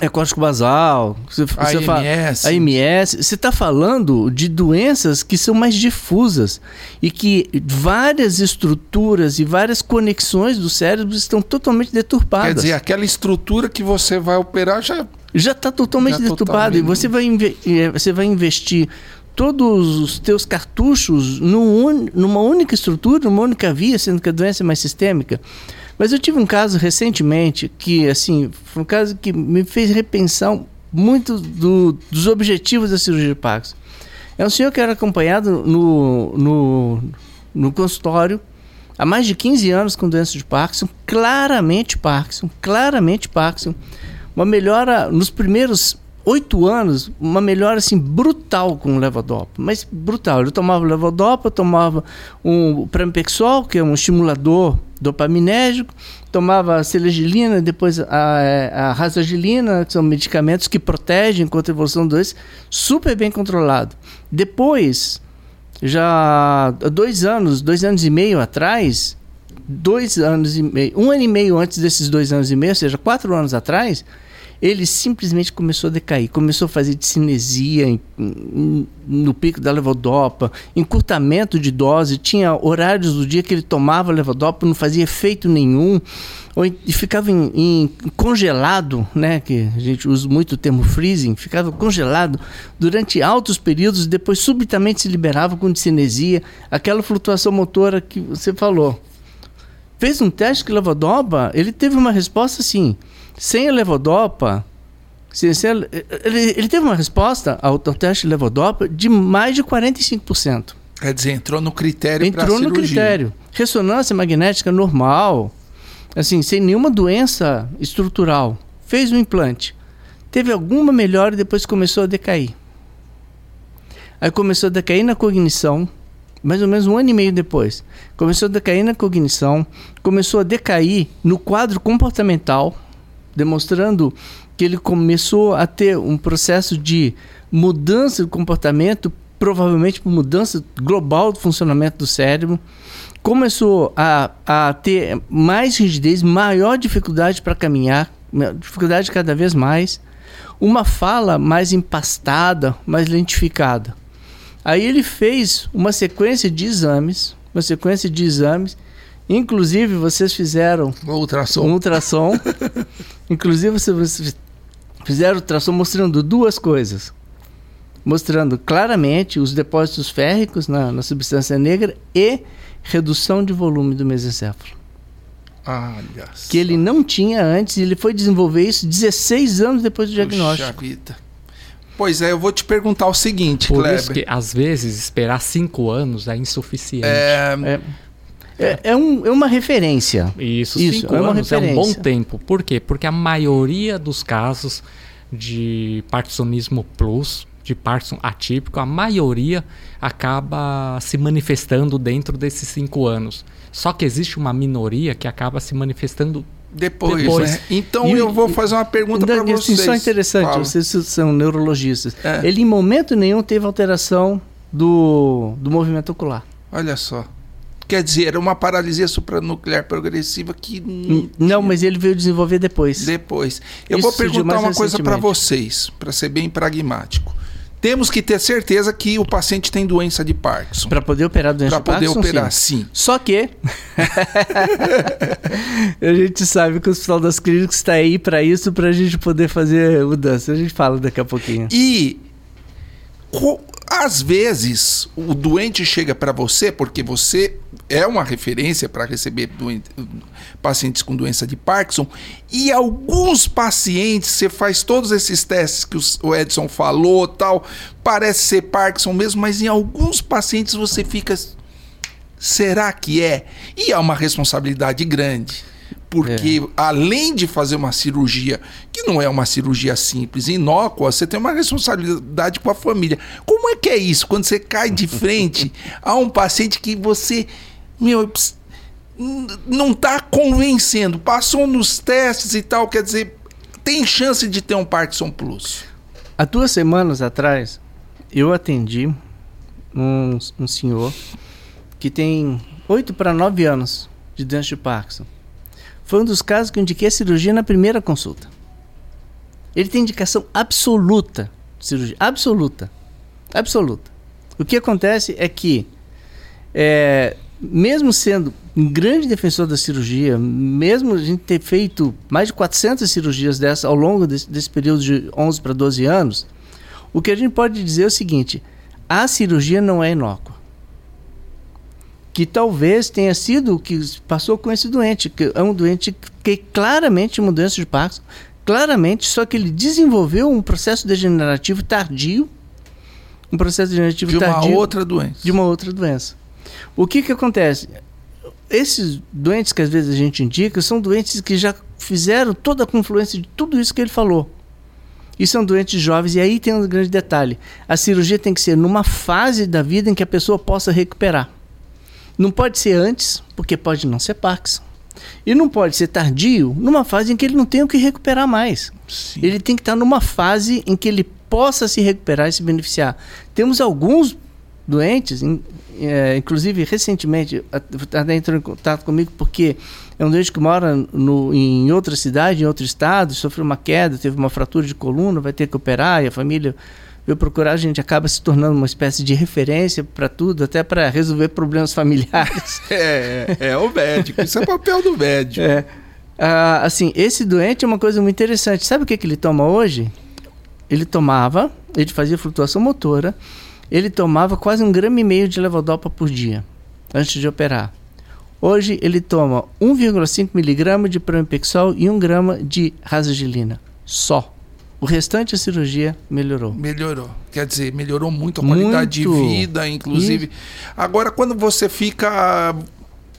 é código basal, você, você AMS. Fala, AMS. Você está falando de doenças que são mais difusas e que várias estruturas e várias conexões do cérebro estão totalmente deturpadas. Quer dizer, aquela estrutura que você vai operar já já está totalmente já deturpada e você vai, é, você vai investir todos os teus cartuchos num, numa única estrutura, numa única via, sendo que a doença é mais sistêmica. Mas eu tive um caso recentemente que, assim, foi um caso que me fez repensar muito do, dos objetivos da cirurgia de Parkinson. É um senhor que era acompanhado no, no, no consultório há mais de 15 anos com doença de Parkinson, claramente Parkinson, claramente Parkinson. Uma melhora nos primeiros oito anos, uma melhora assim brutal com o levodopa, mas brutal. Ele tomava levodopa, tomava um pramipexol, que é um estimulador dopaminérgico, tomava selegilina, depois a, a que são medicamentos que protegem contra a evolução do doença, super bem controlado. Depois, já dois anos, dois anos e meio atrás, dois anos e meio, um ano e meio antes desses dois anos e meio, ou seja, quatro anos atrás, ele simplesmente começou a decair, começou a fazer cinesia no pico da levodopa, encurtamento de dose, tinha horários do dia que ele tomava levodopa, não fazia efeito nenhum, ou, e ficava em, em, congelado, né, que a gente usa muito o termo freezing, ficava congelado durante altos períodos, depois subitamente se liberava com cinesia, aquela flutuação motora que você falou. Fez um teste com levodopa, ele teve uma resposta assim, sem a levodopa, sem, sem, ele, ele, teve uma resposta ao, ao, teste de levodopa de mais de 45%. Quer dizer, entrou no critério Entrou no critério. Ressonância magnética normal, assim, sem nenhuma doença estrutural. Fez o um implante. Teve alguma melhora e depois começou a decair. Aí começou a decair na cognição, mais ou menos um ano e meio depois. Começou a decair na cognição, começou a decair no quadro comportamental, demonstrando que ele começou a ter um processo de mudança de comportamento provavelmente por mudança global do funcionamento do cérebro, começou a, a ter mais rigidez, maior dificuldade para caminhar, dificuldade cada vez mais, uma fala mais empastada, mais lentificada. Aí ele fez uma sequência de exames, uma sequência de exames, inclusive vocês fizeram um ultrassom, um ultrassom. [laughs] inclusive vocês fizeram ultrassom mostrando duas coisas mostrando claramente os depósitos férricos na, na substância negra e redução de volume do mesencéfalo. Olha que ele não tinha antes e ele foi desenvolver isso 16 anos depois do diagnóstico. Puxa vida. Pois é, eu vou te perguntar o seguinte, Por Kleber. isso que, às vezes, esperar cinco anos é insuficiente. É, É, é, é, um, é uma referência. Isso, Isso, cinco é uma anos é um bom referência. tempo. Por quê? Porque a maioria dos casos de Parkinsonismo plus, de Parkinson atípico, a maioria acaba se manifestando dentro desses cinco anos. Só que existe uma minoria que acaba se manifestando depois, Depois. né? Então E- eu vou fazer uma pergunta para assim, vocês. só interessante, Fala. vocês são neurologistas. É. Ele em momento nenhum teve alteração do, do movimento ocular. Olha só. Quer dizer, era uma paralisia supranuclear progressiva que não mas ele veio desenvolver depois. depois. Eu Isso vou perguntar uma coisa para vocês, para ser bem pragmático. Temos que ter certeza que o paciente tem doença de Parkinson Para poder operar a doença para de poder Parkinson, operar, sim. sim. Só que [laughs] a gente sabe que o Hospital das Clínicas está aí para isso, para a gente poder fazer mudança. A gente fala daqui a pouquinho. E às vezes o doente chega para você porque você é uma referência para receber pacientes com doença de Parkinson e alguns pacientes você faz todos esses testes que o Edson falou, tal, parece ser Parkinson mesmo, mas em alguns pacientes você fica será que é? E é uma responsabilidade grande. Porque além de fazer uma cirurgia, que não é uma cirurgia simples, inócua, você tem uma responsabilidade com a família. Como é que é isso? Quando você cai de frente [laughs] a um paciente que você, meu, não está convencendo, passou nos testes e tal, quer dizer, tem chance de ter um Parkinson Plus. Há duas semanas atrás, eu atendi um, um senhor que tem 8 para 9 anos de doença de Parkinson. Foi um dos casos que eu indiquei a cirurgia na primeira consulta. Ele tem indicação absoluta de cirurgia. Absoluta. Absoluta. O que acontece é que, é, mesmo sendo um grande defensor da cirurgia, mesmo a gente ter feito mais de 400 cirurgias dessas ao longo desse, desse período de 11 para 12 anos, o que a gente pode dizer é o seguinte: a cirurgia não é inócua. Que talvez tenha sido o que passou com esse doente, que é um doente que claramente uma doença de Parkinson, claramente, só que ele desenvolveu um processo degenerativo tardio, um processo degenerativo De uma tardio outra doença. de uma outra doença. O que que acontece? Esses doentes que às vezes a gente indica são doentes que já fizeram toda a confluência de tudo isso que ele falou. E são doentes jovens, e aí tem um grande detalhe: a cirurgia tem que ser numa fase da vida em que a pessoa possa recuperar. Não pode ser antes, porque pode não ser Parkinson. E não pode ser tardio, numa fase em que ele não tem o que recuperar mais. Sim. Ele tem que estar numa fase em que ele possa se recuperar e se beneficiar. Temos alguns doentes, é, inclusive recentemente, até entrou em contato comigo porque é um doente que mora no, em outra cidade, em outro estado, sofreu uma queda, teve uma fratura de coluna, vai ter que operar e a família veio procurar, a gente acaba se tornando uma espécie de referência para tudo, até para resolver problemas familiares. [laughs] É, é, é o médico. Isso é papel do médico. É. Ah, assim, esse doente é uma coisa muito interessante. Sabe o que, que ele toma hoje? Ele tomava, ele fazia flutuação motora, ele tomava quase um grama e meio de levodopa por dia, antes de operar. Hoje ele toma 1,5 miligramas de pramipexol e 1 grama de rasagilina. Só. O restante da cirurgia melhorou. Melhorou. Quer dizer, melhorou muito a qualidade Muito. de vida, inclusive. Agora, quando você fica.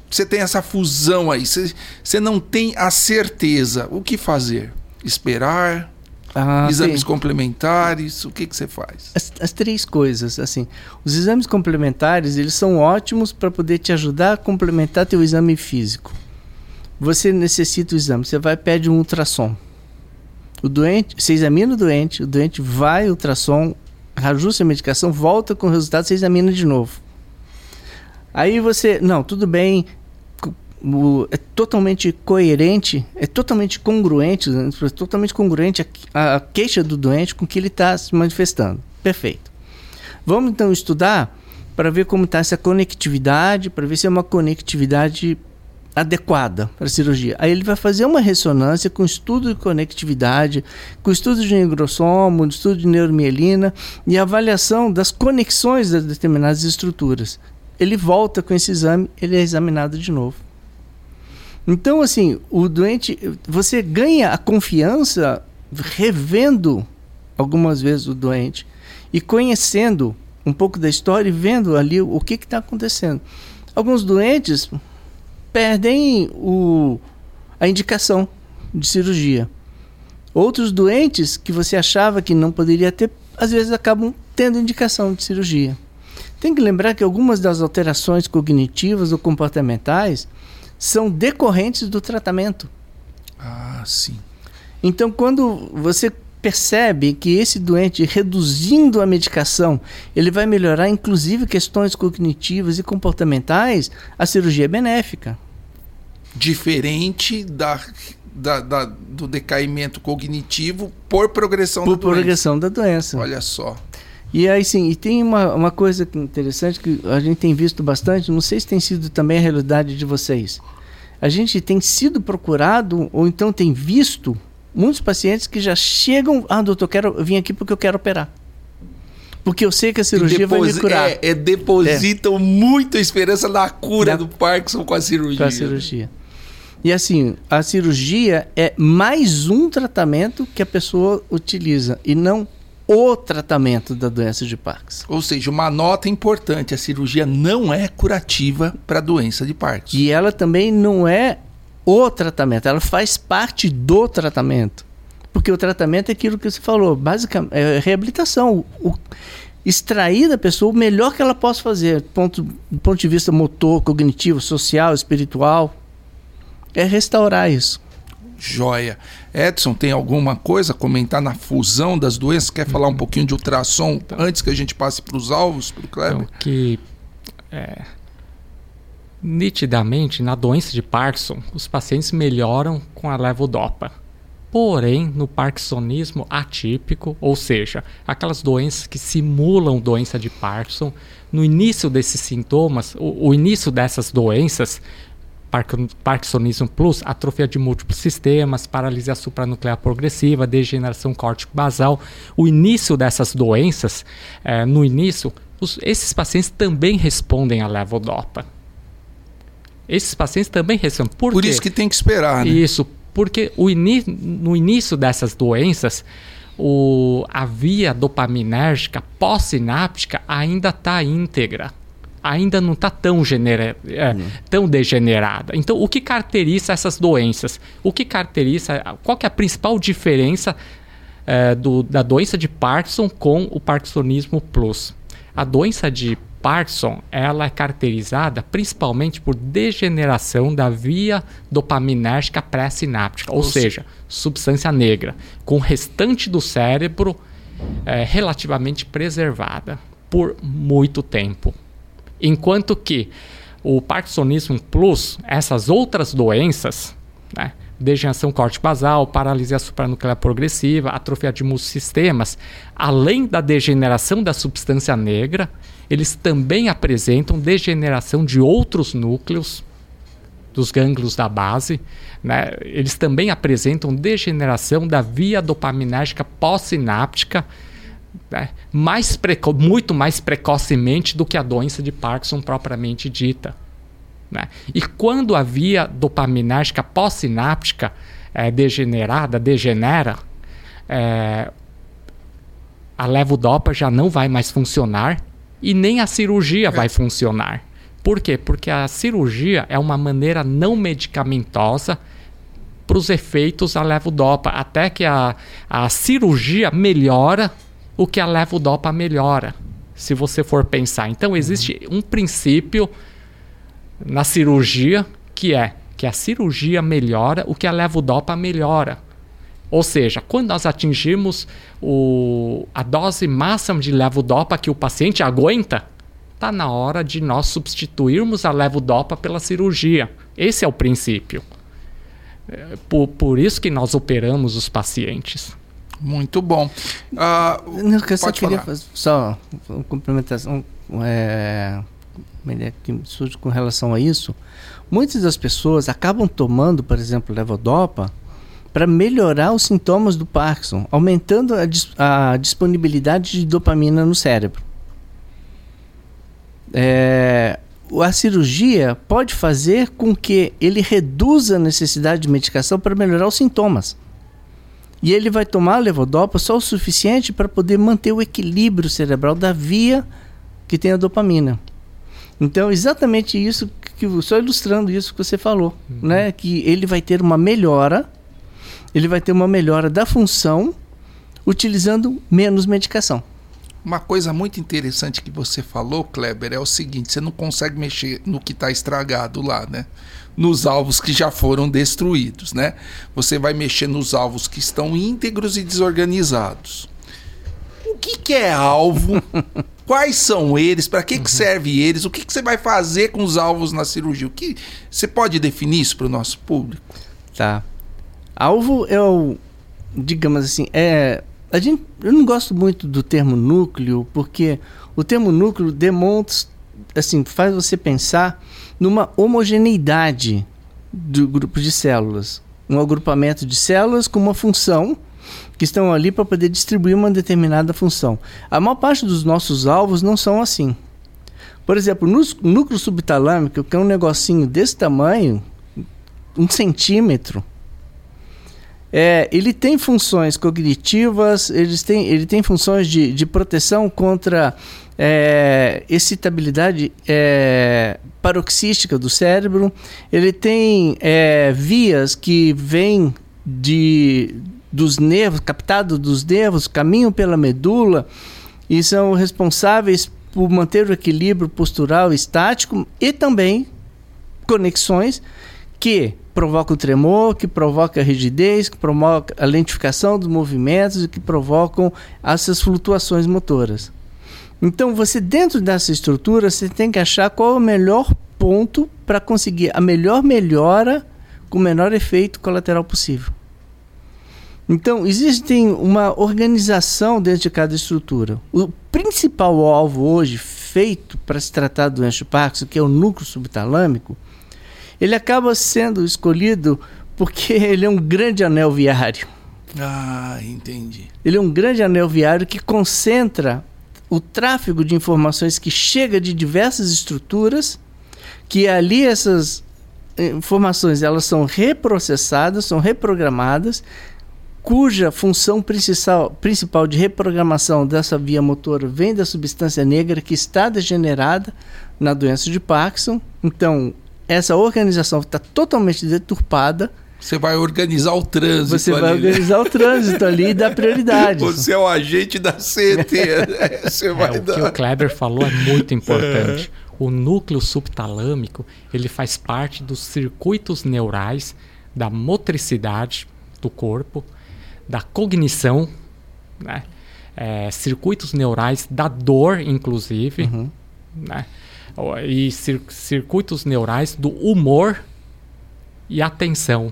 Você tem essa fusão aí, você, você não tem a certeza. O que fazer? Esperar? Ah, exames sim. complementares? O que, que você faz? as, as três coisas, assim. Os exames complementares, eles são ótimos para poder te ajudar a complementar teu exame físico. Você necessita o exame, você vai e pede um ultrassom. O doente, você examina o doente, o doente vai ultrassom, ajusta a medicação, volta com o resultado, você examina de novo. Aí você, não, tudo bem, é totalmente coerente, é totalmente congruente, né, é totalmente congruente a, a queixa do doente com o que ele está se manifestando. Perfeito. Vamos então estudar para ver como está essa conectividade, para ver se é uma conectividade adequada para a cirurgia. Aí ele vai fazer uma ressonância com estudo de conectividade, com estudo de neurossomo, estudo de neuromielina e avaliação das conexões das determinadas estruturas. Ele volta com esse exame, ele é examinado de novo. Então, assim, o doente, você ganha a confiança revendo algumas vezes o doente e conhecendo um pouco da história e vendo ali o que está acontecendo. Alguns doentes perdem o, a indicação de cirurgia. Outros doentes que você achava que não poderia ter, às vezes acabam tendo indicação de cirurgia. Tem que lembrar que algumas das alterações cognitivas ou comportamentais são decorrentes do tratamento. Ah, sim. Então, quando você percebe que esse doente, reduzindo a medicação, ele vai melhorar inclusive questões cognitivas e comportamentais, a cirurgia é benéfica. Diferente da, da, da do decaimento cognitivo por progressão por da doença. progressão da doença. Olha só. E aí sim, e tem uma, uma coisa interessante que a gente tem visto bastante, não sei se tem sido também a realidade de vocês. A gente tem sido procurado, ou então tem visto, muitos pacientes que já chegam, ah, doutor, quero, eu vim aqui porque eu quero operar. Porque eu sei que a cirurgia vai me curar. É, é depositam é. muita esperança na cura da, do Parkinson com a cirurgia. Com a cirurgia. E assim, a cirurgia é mais um tratamento que a pessoa utiliza e não o tratamento da doença de Parkinson. Ou seja, uma nota importante: a cirurgia não é curativa para a doença de Parkinson. E ela também não é o tratamento, ela faz parte do tratamento. Porque o tratamento é aquilo que você falou, basicamente, é reabilitação. O, extrair da pessoa o melhor que ela possa fazer, ponto, do ponto de vista motor, cognitivo, social, espiritual. É restaurar isso. Joia. Edson, tem alguma coisa a comentar na fusão das doenças? Quer falar um pouquinho de ultrassom então, antes que a gente passe para os alvos, para o Kleber? Então, que é, nitidamente na doença de Parkinson, os pacientes melhoram com a levodopa. Porém, no parkinsonismo atípico, ou seja, aquelas doenças que simulam doença de Parkinson, no início desses sintomas, o, o início dessas doenças Parkinsonismo plus, atrofia de múltiplos sistemas, paralisia supranuclear progressiva, degeneração córtico-basal. O início dessas doenças, é, no início, os, esses pacientes também respondem à levodopa. Esses pacientes também respondem. Por, Por isso que tem que esperar, né? Isso, porque o no início dessas doenças, o, a via dopaminérgica pós-sináptica ainda está íntegra ainda não está tão, genera, é, uhum. tão degenerada. Então, o que caracteriza essas doenças? O que caracteriza, qual que é a principal diferença é, do, da doença de Parkinson com o Parkinsonismo Plus? A doença de Parkinson ela é caracterizada principalmente por degeneração da via dopaminérgica pré-sináptica, ou, ou seja, substância negra, com o restante do cérebro é, relativamente preservada por muito tempo. Enquanto que o Parkinsonismo Plus, essas outras doenças, né, degeneração corte-basal, paralisia supranuclear progressiva, atrofia de sistemas, além da degeneração da substância negra, eles também apresentam degeneração de outros núcleos dos gânglios da base, né? eles também apresentam degeneração da via dopaminérgica pós-sináptica, né, mais preco muito mais precocemente do que a doença de Parkinson propriamente dita. Né? E quando a via dopaminérgica pós-sináptica é degenerada, degenera, é, a levodopa já não vai mais funcionar e nem a cirurgia é. vai funcionar. Por quê? Porque a cirurgia é uma maneira não medicamentosa para os efeitos da levodopa, até que a, a cirurgia melhora o que a levodopa melhora, se você for pensar. Então existe um princípio na cirurgia que é que a cirurgia melhora o que a levodopa melhora. Ou seja, quando nós atingirmos o, a dose máxima de levodopa que o paciente aguenta, está na hora de nós substituirmos a levodopa pela cirurgia. Esse é o princípio. É, por, por isso que nós operamos os pacientes. Muito bom. Uh, Não, eu só queria fazer, só uma complementação é, que surge com relação a isso. Muitas das pessoas acabam tomando, por exemplo, levodopa para melhorar os sintomas do Parkinson, aumentando a, a disponibilidade de dopamina no cérebro. É, a cirurgia pode fazer com que ele reduza a necessidade de medicação para melhorar os sintomas. E ele vai tomar a levodopa só o suficiente para poder manter o equilíbrio cerebral da via que tem a dopamina. Então, exatamente isso que só ilustrando isso que você falou, uhum. né, que ele vai ter uma melhora, ele vai ter uma melhora da função utilizando menos medicação. Uma coisa muito interessante que você falou, Kleber, é o seguinte: você não consegue mexer no que está estragado lá, né? Nos alvos que já foram destruídos, né? Você vai mexer nos alvos que estão íntegros e desorganizados. O que, que é alvo? [laughs] Quais são eles? Para que, que uhum. serve eles? O que, que você vai fazer com os alvos na cirurgia? O que você pode definir isso para o nosso público? Tá. Alvo é o, digamos assim, é a gente, eu não gosto muito do termo núcleo, porque o termo núcleo demonstra, assim, faz você pensar numa homogeneidade do grupo de células. Um agrupamento de células com uma função que estão ali para poder distribuir uma determinada função. A maior parte dos nossos alvos não são assim. Por exemplo, no núcleo subtalâmico, que é um negocinho desse tamanho, um centímetro, é, ele tem funções cognitivas, ele tem, ele tem funções de, de proteção contra é, excitabilidade é, paroxística do cérebro, ele tem é, vias que vêm de, dos nervos, captado dos nervos, caminham pela medula e são responsáveis por manter o equilíbrio postural estático e também conexões que provoca o tremor, que provoca a rigidez, que provoca a lentificação dos movimentos e que provocam essas flutuações motoras. Então, você dentro dessa estrutura, você tem que achar qual é o melhor ponto para conseguir a melhor melhora com o menor efeito colateral possível. Então, existe uma organização dentro de cada estrutura. O principal alvo hoje feito para se tratar do doença de Parkinson, que é o núcleo subtalâmico, ele acaba sendo escolhido porque [laughs] ele é um grande anel viário. Ah, entendi. Ele é um grande anel viário que concentra o tráfego de informações que chega de diversas estruturas, que ali essas informações elas são reprocessadas, são reprogramadas, cuja função principal, principal de reprogramação dessa via motora vem da substância negra que está degenerada na doença de Parkinson. Então, essa organização está totalmente deturpada. Você vai organizar o trânsito Você vai ali, né? organizar né? o trânsito ali e dar prioridade. Você é o agente da CT. Né? Você é, vai o dar... que o Kleber falou é muito importante. o núcleo subtalâmico ele faz parte dos circuitos neurais da motricidade do corpo, da cognição, né? É, circuitos neurais da dor, inclusive, uhum. né? E cir circuitos neurais do humor e atenção.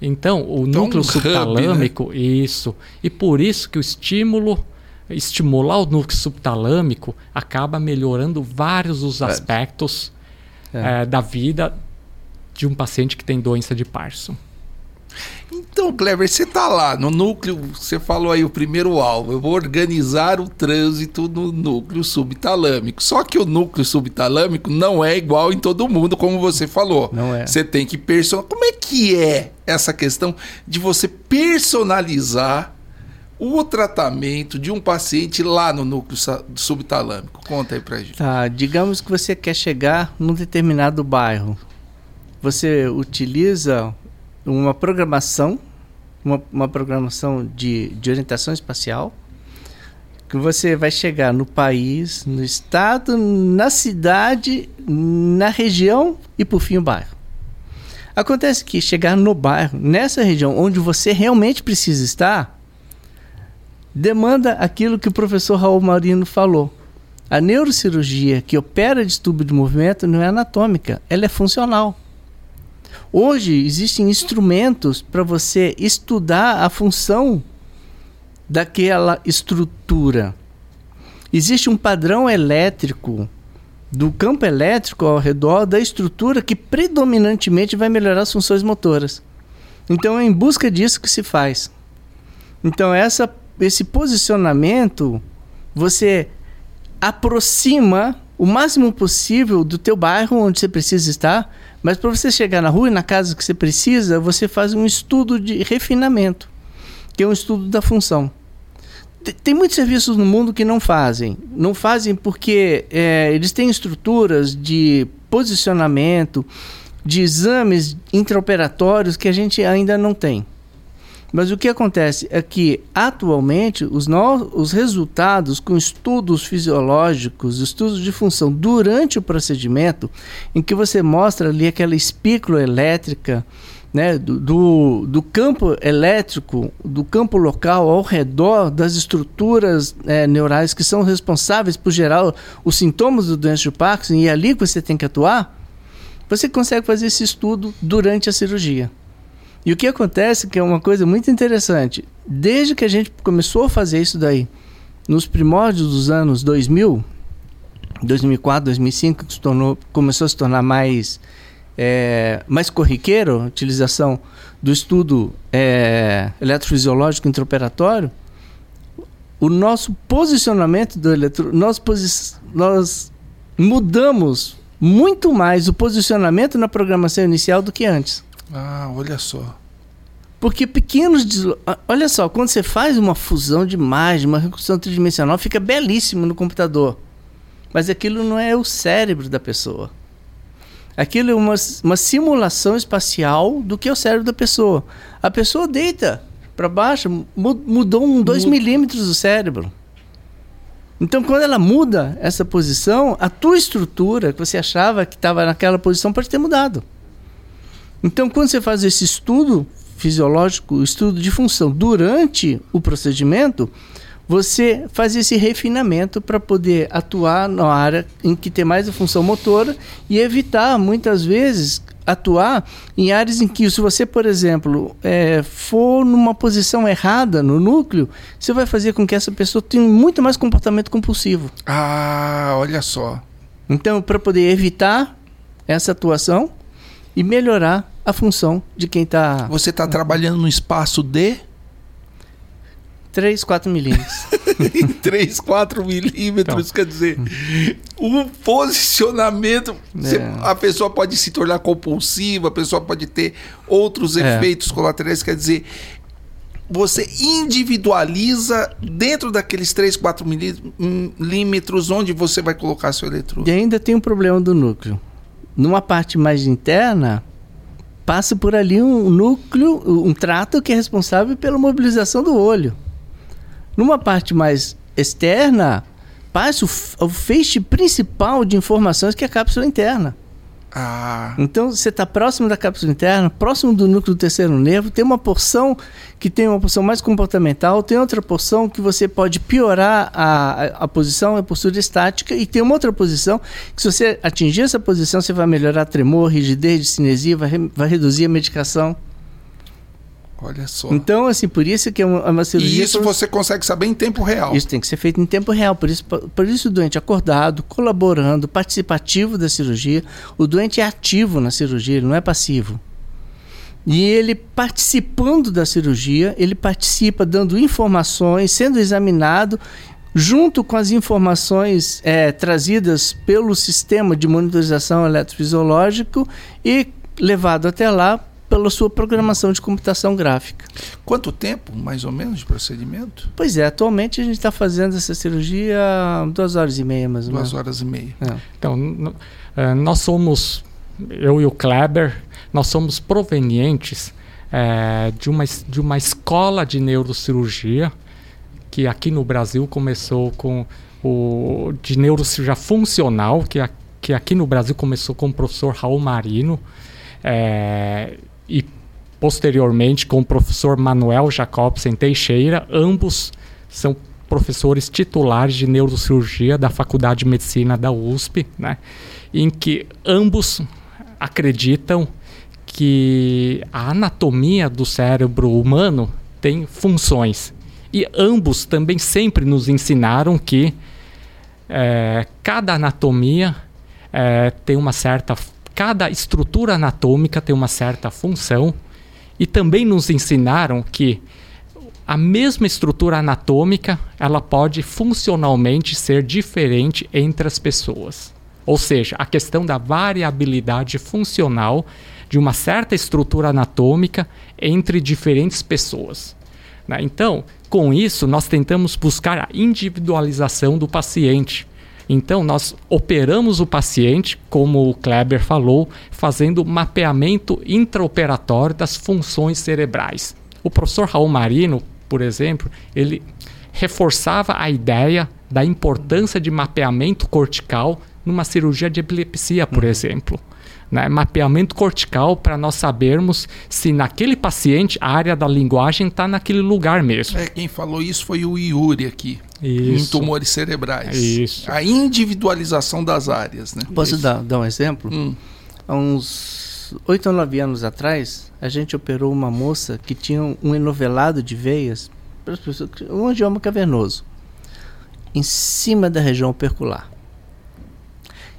Então, o Tom núcleo subtalâmico, né? isso. E por isso que o estímulo, estimular o núcleo subtalâmico, acaba melhorando vários dos é. aspectos é. É, da vida de um paciente que tem doença de Parkinson. Então, Clever, você tá lá no núcleo, você falou aí o primeiro alvo, eu vou organizar o trânsito no núcleo subtalâmico. Só que o núcleo subtalâmico não é igual em todo mundo, como você falou. Não é. Você tem que personalizar. Como é que é essa questão de você personalizar o tratamento de um paciente lá no núcleo subtalâmico? Conta aí pra gente. Tá, digamos que você quer chegar num determinado bairro. Você utiliza uma programação, uma, uma programação de, de orientação espacial, que você vai chegar no país, no estado, na cidade, na região e por fim o bairro. Acontece que chegar no bairro, nessa região onde você realmente precisa estar, demanda aquilo que o professor Raul Marino falou. A neurocirurgia que opera distúrbio de movimento não é anatômica, ela é funcional. Hoje existem instrumentos para você estudar a função daquela estrutura. Existe um padrão elétrico do campo elétrico ao redor da estrutura que predominantemente vai melhorar as funções motoras. Então é em busca disso que se faz. Então essa, esse posicionamento você aproxima o máximo possível do teu bairro onde você precisa estar, mas para você chegar na rua e na casa que você precisa, você faz um estudo de refinamento, que é um estudo da função. Tem muitos serviços no mundo que não fazem. Não fazem porque é, eles têm estruturas de posicionamento, de exames intraoperatórios que a gente ainda não tem. Mas o que acontece é que, atualmente, os, no... os resultados com estudos fisiológicos, estudos de função durante o procedimento, em que você mostra ali aquela espícula elétrica, né, do, do, do, campo elétrico, do campo local ao redor das estruturas é, neurais que são responsáveis por gerar os sintomas do doença de Parkinson e é ali que você tem que atuar, você consegue fazer esse estudo durante a cirurgia. E o que acontece, que é uma coisa muito interessante, desde que a gente começou a fazer isso daí, nos primórdios dos anos 2000, 2004, 2005, que se tornou, começou a se tornar mais é, mais corriqueiro, a utilização do estudo é, eletrofisiológico intraoperatório, o nosso posicionamento do eletro, nós, posi nós mudamos muito mais o posicionamento na programação inicial do que antes. Ah, olha só. Porque pequenos. Olha só, quando você faz uma fusão de imagem, uma reconstrução tridimensional, fica belíssimo no computador. Mas aquilo não é o cérebro da pessoa. Aquilo é uma, uma simulação espacial do que é o cérebro da pessoa. A pessoa deita para baixo, mudou um 2 milímetros do cérebro. Então, quando ela muda essa posição, a tua estrutura que você achava que estava naquela posição pode ter mudado. Então, quando você faz esse estudo fisiológico, estudo de função durante o procedimento, você faz esse refinamento para poder atuar na área em que tem mais a função motora e evitar, muitas vezes, atuar em áreas em que, se você, por exemplo, é, for numa posição errada no núcleo, você vai fazer com que essa pessoa tenha muito mais comportamento compulsivo. Ah, olha só. Então, para poder evitar essa atuação e melhorar a função de quem está. Você está trabalhando no espaço de 3, 4 milímetros. [laughs] 3, 4 milímetros, então. quer dizer, o posicionamento. É. a pessoa pode se tornar compulsiva, a pessoa pode ter outros é. efeitos colaterais, quer dizer, você individualiza dentro daqueles 3, 4 milímetros onde você vai colocar seu eletrodo. E ainda tem um problema do núcleo. Numa parte mais interna, passa por ali um núcleo, um trato que é responsável pela mobilização do olho. Numa parte mais externa, passa o, o feixe principal de informações que é a cápsula interna. Ah. Então você está próximo da cápsula interna, próximo do núcleo do terceiro nervo, tem uma porção que tem uma porção mais comportamental, tem outra porção que você pode piorar a, a, posição, a postura estática, e tem uma outra posição que se você atingir essa posição, você vai melhorar tremor, rigidez, cinesia, vai, vai reduzir a medicação. Olha só. Então, assim, por isso que é uma, é uma cirurgia. E isso você consegue saber em tempo real. Isso tem que ser feito em tempo real. Por isso, por isso o doente acordado, colaborando, participativo da cirurgia. O doente é ativo na cirurgia, ele não é passivo. E ele participando da cirurgia, ele participa dando informações, sendo examinado junto com as informações é, trazidas pelo sistema de monitorização eletrofisiológico e levado até lá pela sua programação de computação gráfica. Quanto tempo, mais ou menos, de procedimento? Pois é, atualmente a gente está fazendo essa cirurgia duas horas e meia, mais ou menos. Duas horas e meia. É. Então, é, nós somos, eu e o Kleber, nós somos provenientes é, de, uma, de uma escola de neurocirurgia que aqui no Brasil começou com o de neurocirurgia funcional, que, a, que aqui no Brasil começou com o professor Raul Marino, é, e posteriormente com o professor Manuel Jacobsen Teixeira, ambos são professores titulares de neurocirurgia da Faculdade de Medicina da USP, né, em que ambos acreditam que a anatomia do cérebro humano tem funções. E ambos também sempre nos ensinaram que é, cada anatomia é, tem uma certa. Cada estrutura anatômica tem uma certa função. E também nos ensinaram que a mesma estrutura anatômica ela pode funcionalmente ser diferente entre as pessoas. Ou seja, a questão da variabilidade funcional de uma certa estrutura anatômica entre diferentes pessoas. Né? Então, com isso, nós tentamos buscar a individualização do paciente. Então, nós operamos o paciente, como o Kleber falou, fazendo mapeamento intraoperatório das funções cerebrais. O professor Raul Marino, por exemplo, ele reforçava a ideia da importância de mapeamento cortical numa cirurgia de epilepsia, por uhum. exemplo né, mapeamento cortical para nós sabermos se naquele paciente a área da linguagem está naquele lugar mesmo. É, quem falou isso foi o Yuri aqui. Isso. Em tumores cerebrais. Isso. A individualização das áreas. Né? Posso dar, dar um exemplo? Hum. Há uns oito ou nove anos atrás, a gente operou uma moça que tinha um enovelado de veias, um angioma cavernoso, em cima da região opercular.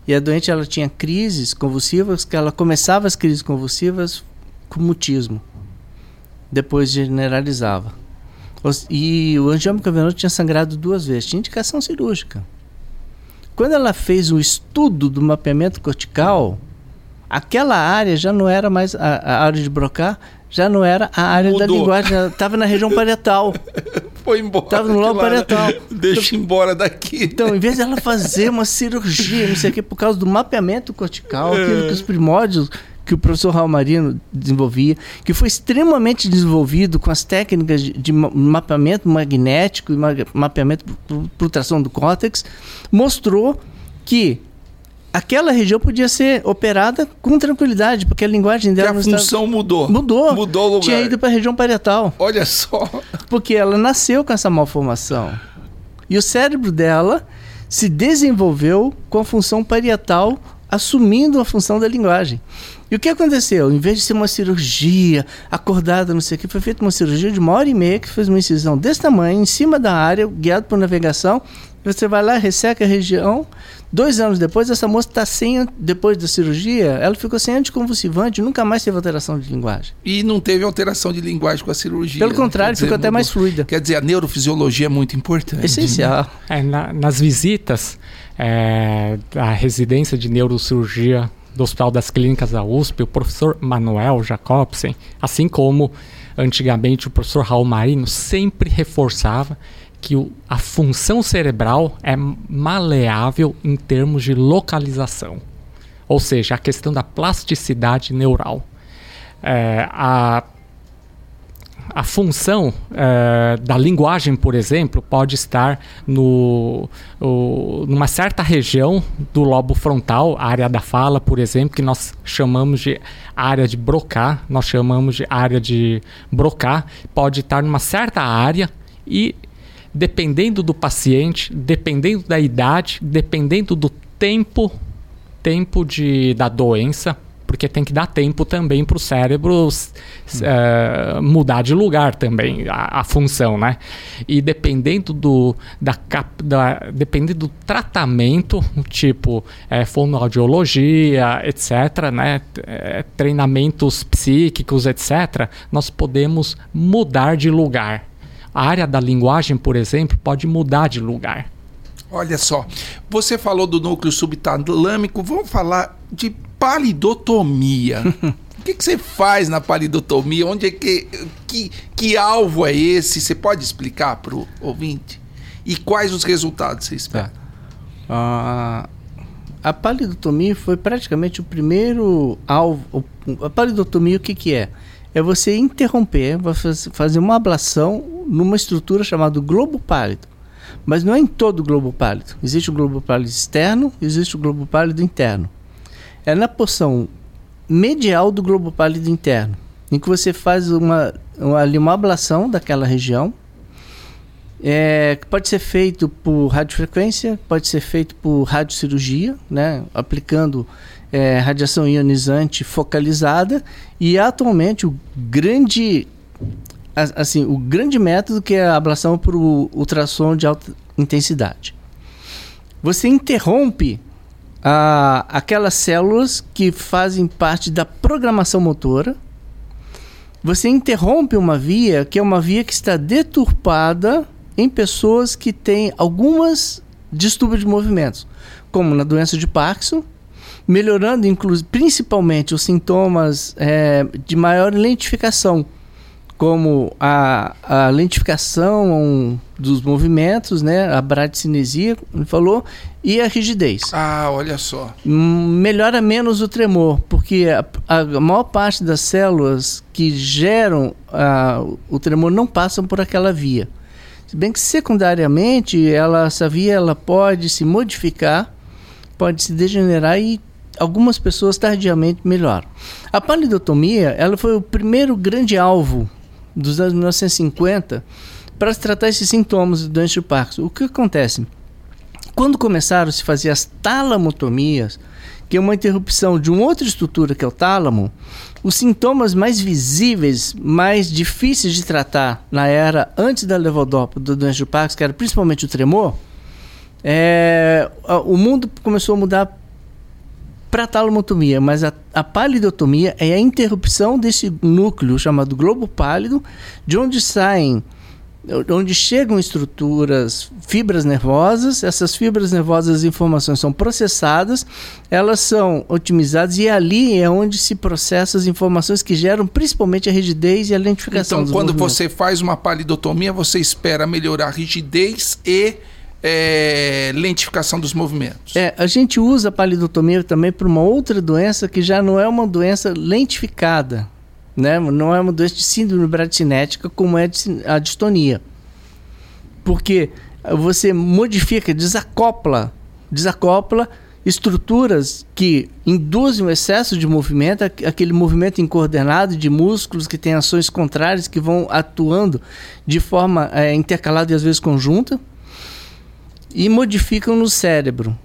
E a doente ela tinha crises convulsivas, que ela começava as crises convulsivas com mutismo. Depois generalizava. E o angioma cavernoso tinha sangrado duas vezes, tinha indicação cirúrgica. Quando ela fez o estudo do mapeamento cortical, aquela área já não era mais a, a área de Broca, já não era a área Mudou. da linguagem, estava na região parietal. [laughs] Foi embora. Estava no lobo parietal. Deixa então, embora daqui. Então, em vez dela fazer uma cirurgia, não sei o que, por causa do mapeamento cortical, é. aquilo que os primórdios que o professor Raul Marino desenvolvia, que foi extremamente desenvolvido com as técnicas de, de mapeamento magnético e mapeamento por tração do córtex, mostrou que aquela região podia ser operada com tranquilidade, porque a linguagem dela. Que a função estava... mudou. Mudou. Mudou o lugar. Tinha ido para a região parietal. Olha só. Porque ela nasceu com essa malformação. E o cérebro dela se desenvolveu com a função parietal assumindo a função da linguagem. E o que aconteceu? Em vez de ser uma cirurgia acordada, não sei o que, foi feita uma cirurgia de uma hora e meia que fez uma incisão desse tamanho, em cima da área, guiado por navegação. Você vai lá, resseca a região, Dois anos depois, essa moça está sem, depois da cirurgia, ela ficou sem anticonvulsivante, nunca mais teve alteração de linguagem. E não teve alteração de linguagem com a cirurgia. Pelo contrário, dizer, ficou até mais fluida. Quer dizer, a neurofisiologia é muito importante. Essencial. Né? É, na, nas visitas é, da residência de neurocirurgia do Hospital das Clínicas da USP, o professor Manuel Jacobsen, assim como antigamente o professor Raul Marino, sempre reforçava que o, a função cerebral é maleável em termos de localização, ou seja, a questão da plasticidade neural. É, a, a função é, da linguagem, por exemplo, pode estar no, o, numa certa região do lobo frontal, área da fala, por exemplo, que nós chamamos de área de Broca, nós chamamos de área de Broca, pode estar numa certa área e dependendo do paciente, dependendo da idade, dependendo do tempo, tempo de, da doença, porque tem que dar tempo também para o cérebro uh, mudar de lugar também a, a, função, né? E dependendo do da, da dependendo do tratamento, tipo é, fonoaudiologia, etc., né? É, treinamentos psíquicos, etc., nós podemos mudar de lugar. A área da linguagem, por exemplo, pode mudar de lugar. Olha só, você falou do núcleo subtalâmico, vamos falar de palidotomia. [laughs] o que, que, você faz na palidotomia? Onde é que, que, que alvo é esse? Você pode explicar para o ouvinte? E quais os resultados você espera? Tá. Uh, a palidotomia foi praticamente o primeiro alvo. A palidotomia, o que, que é? é você interromper, você fazer uma ablação numa estrutura chamada globo pálido. Mas não é em todo o globo pálido. Existe o globo pálido externo, existe o globo pálido interno. É na porção medial do globo pálido interno, em que você faz uma, uma, uma ablação daquela região, é, que pode ser feito por radiofrequência, pode ser feito por radiocirurgia, né, aplicando é, radiação ionizante focalizada e atualmente o grande assim o grande método que é a ablação por ultrassom de alta intensidade. Você interrompe a, aquelas células que fazem parte da programação motora. Você interrompe uma via que é uma via que está deturpada em pessoas que têm algumas distúrbios de movimentos, como na doença de Parkinson, melhorando principalmente os sintomas é, de maior lentificação, como a, a lentificação dos movimentos, né, a bradicinesia, como falou, e a rigidez. Ah, olha só. Melhora menos o tremor, porque a, a maior parte das células que geram a, o tremor não passam por aquela via. Se bem que secundariamente ela, essa via ela pode se modificar, pode se degenerar e algumas pessoas tardiamente melhoram. A palidotomia ela foi o primeiro grande alvo dos anos 1950 para tratar esses sintomas do doença de Parkinson. O que acontece? Quando começaram a se fazer as talamotomias, que é uma interrupção de uma outra estrutura que é o tálamo, os sintomas mais visíveis, mais difíceis de tratar na era antes da levodopa do doença de Parkinson, que era principalmente o tremor, é, o mundo começou a mudar para a talomotomia, mas a, a palidotomia é a interrupção desse núcleo chamado globo pálido, de onde saem onde chegam estruturas, fibras nervosas, essas fibras nervosas, as informações são processadas, elas são otimizadas e ali é onde se processam as informações que geram principalmente a rigidez e a lentificação. Então, quando você faz uma palidotomia, você espera melhorar a rigidez e é, lentificação dos movimentos. É, a gente usa a palidotomia também para uma outra doença que já não é uma doença lentificada, né? Não é uma doença de síndrome bradicinética como é a distonia. Porque você modifica, desacopla, desacopla estruturas que induzem o excesso de movimento, aquele movimento incoordenado de músculos que têm ações contrárias que vão atuando de forma é, intercalada e às vezes conjunta e modificam no cérebro.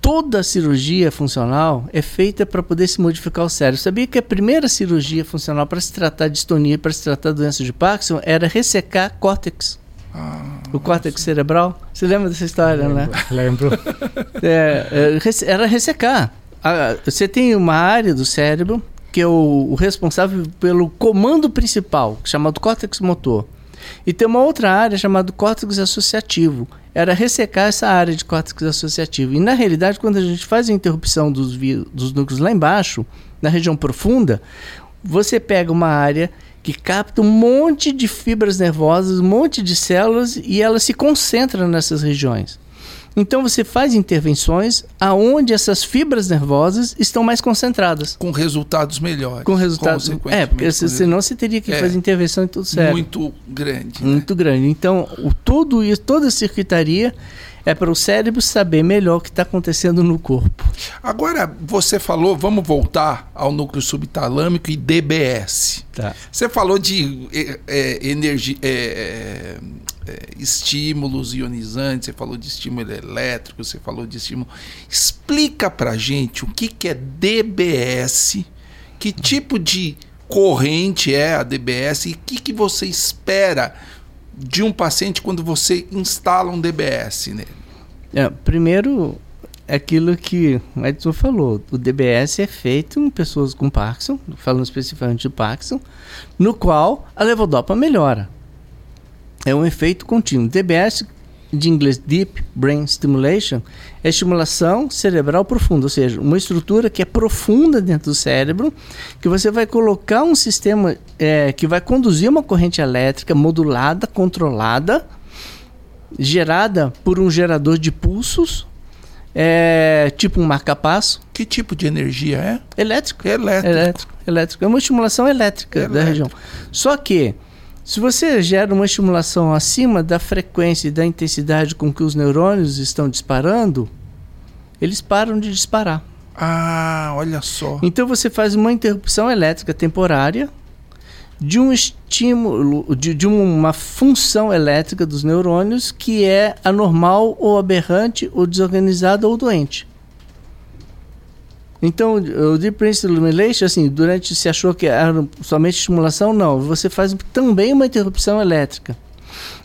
Toda cirurgia funcional é feita para poder se modificar o cérebro. Sabia que a primeira cirurgia funcional para se tratar de distonia, para se tratar doença de Parkinson, era ressecar córtex. Ah, o córtex nossa. cerebral. Você lembra dessa história, lembro, né? Lembro. [laughs] É, é era ressecar. Você tem uma área do cérebro que é o, o responsável pelo comando principal, chamado córtex motor. E tem uma outra área chamada córtex associativo era ressecar essa área de córtex associativo. E na realidade, quando a gente faz a interrupção dos, dos núcleos lá embaixo, na região profunda, você pega uma área que capta um monte de fibras nervosas, um monte de células e elas se concentram nessas regiões. Então você faz intervenções aonde essas fibras nervosas estão mais concentradas. Com resultados melhores. Com resultados. É, porque senão você teria que é, fazer intervenção em tudo certo. Muito grande. Né? Muito grande. Então, o, tudo isso, toda a circuitaria é para o cérebro saber melhor o que está acontecendo no corpo. Agora, você falou, vamos voltar ao núcleo subtalâmico e DBS. Tá. Você falou de é, é, energia. É, é, estímulos ionizantes, você falou de estímulo elétrico, você falou de estímulo. Explica pra gente o que, que é DBS, que tipo de corrente é a DBS e o que, que você espera de um paciente quando você instala um DBS nele? É, primeiro, aquilo que o Edson falou. O DBS é feito em pessoas com Parkinson, falando especificamente de Parkinson, no qual a levodopa melhora é um efeito contínuo. DBS, de inglês Deep Brain Stimulation, é estimulação cerebral profunda, ou seja, uma estrutura que é profunda dentro do cérebro, que você vai colocar um sistema é, que vai conduzir uma corrente elétrica modulada, controlada, gerada por um gerador de pulsos, é, tipo um marca-passo. Que tipo de energia é? Elétrico. Elétrico. Elétrico. elétrico. É uma estimulação elétrica elétrico. da região. Só que se você gera uma estimulação acima da frequência e da intensidade com que os neurônios estão disparando, eles param de disparar. Ah, olha só. Então você faz uma interrupção elétrica temporária de um estímulo, de, de uma função elétrica dos neurônios que é anormal ou aberrante ou desorganizada ou doente. Então, o Deep Brain Stimulation, assim, durante se achou que era somente estimulação, não. Você faz também uma interrupção elétrica.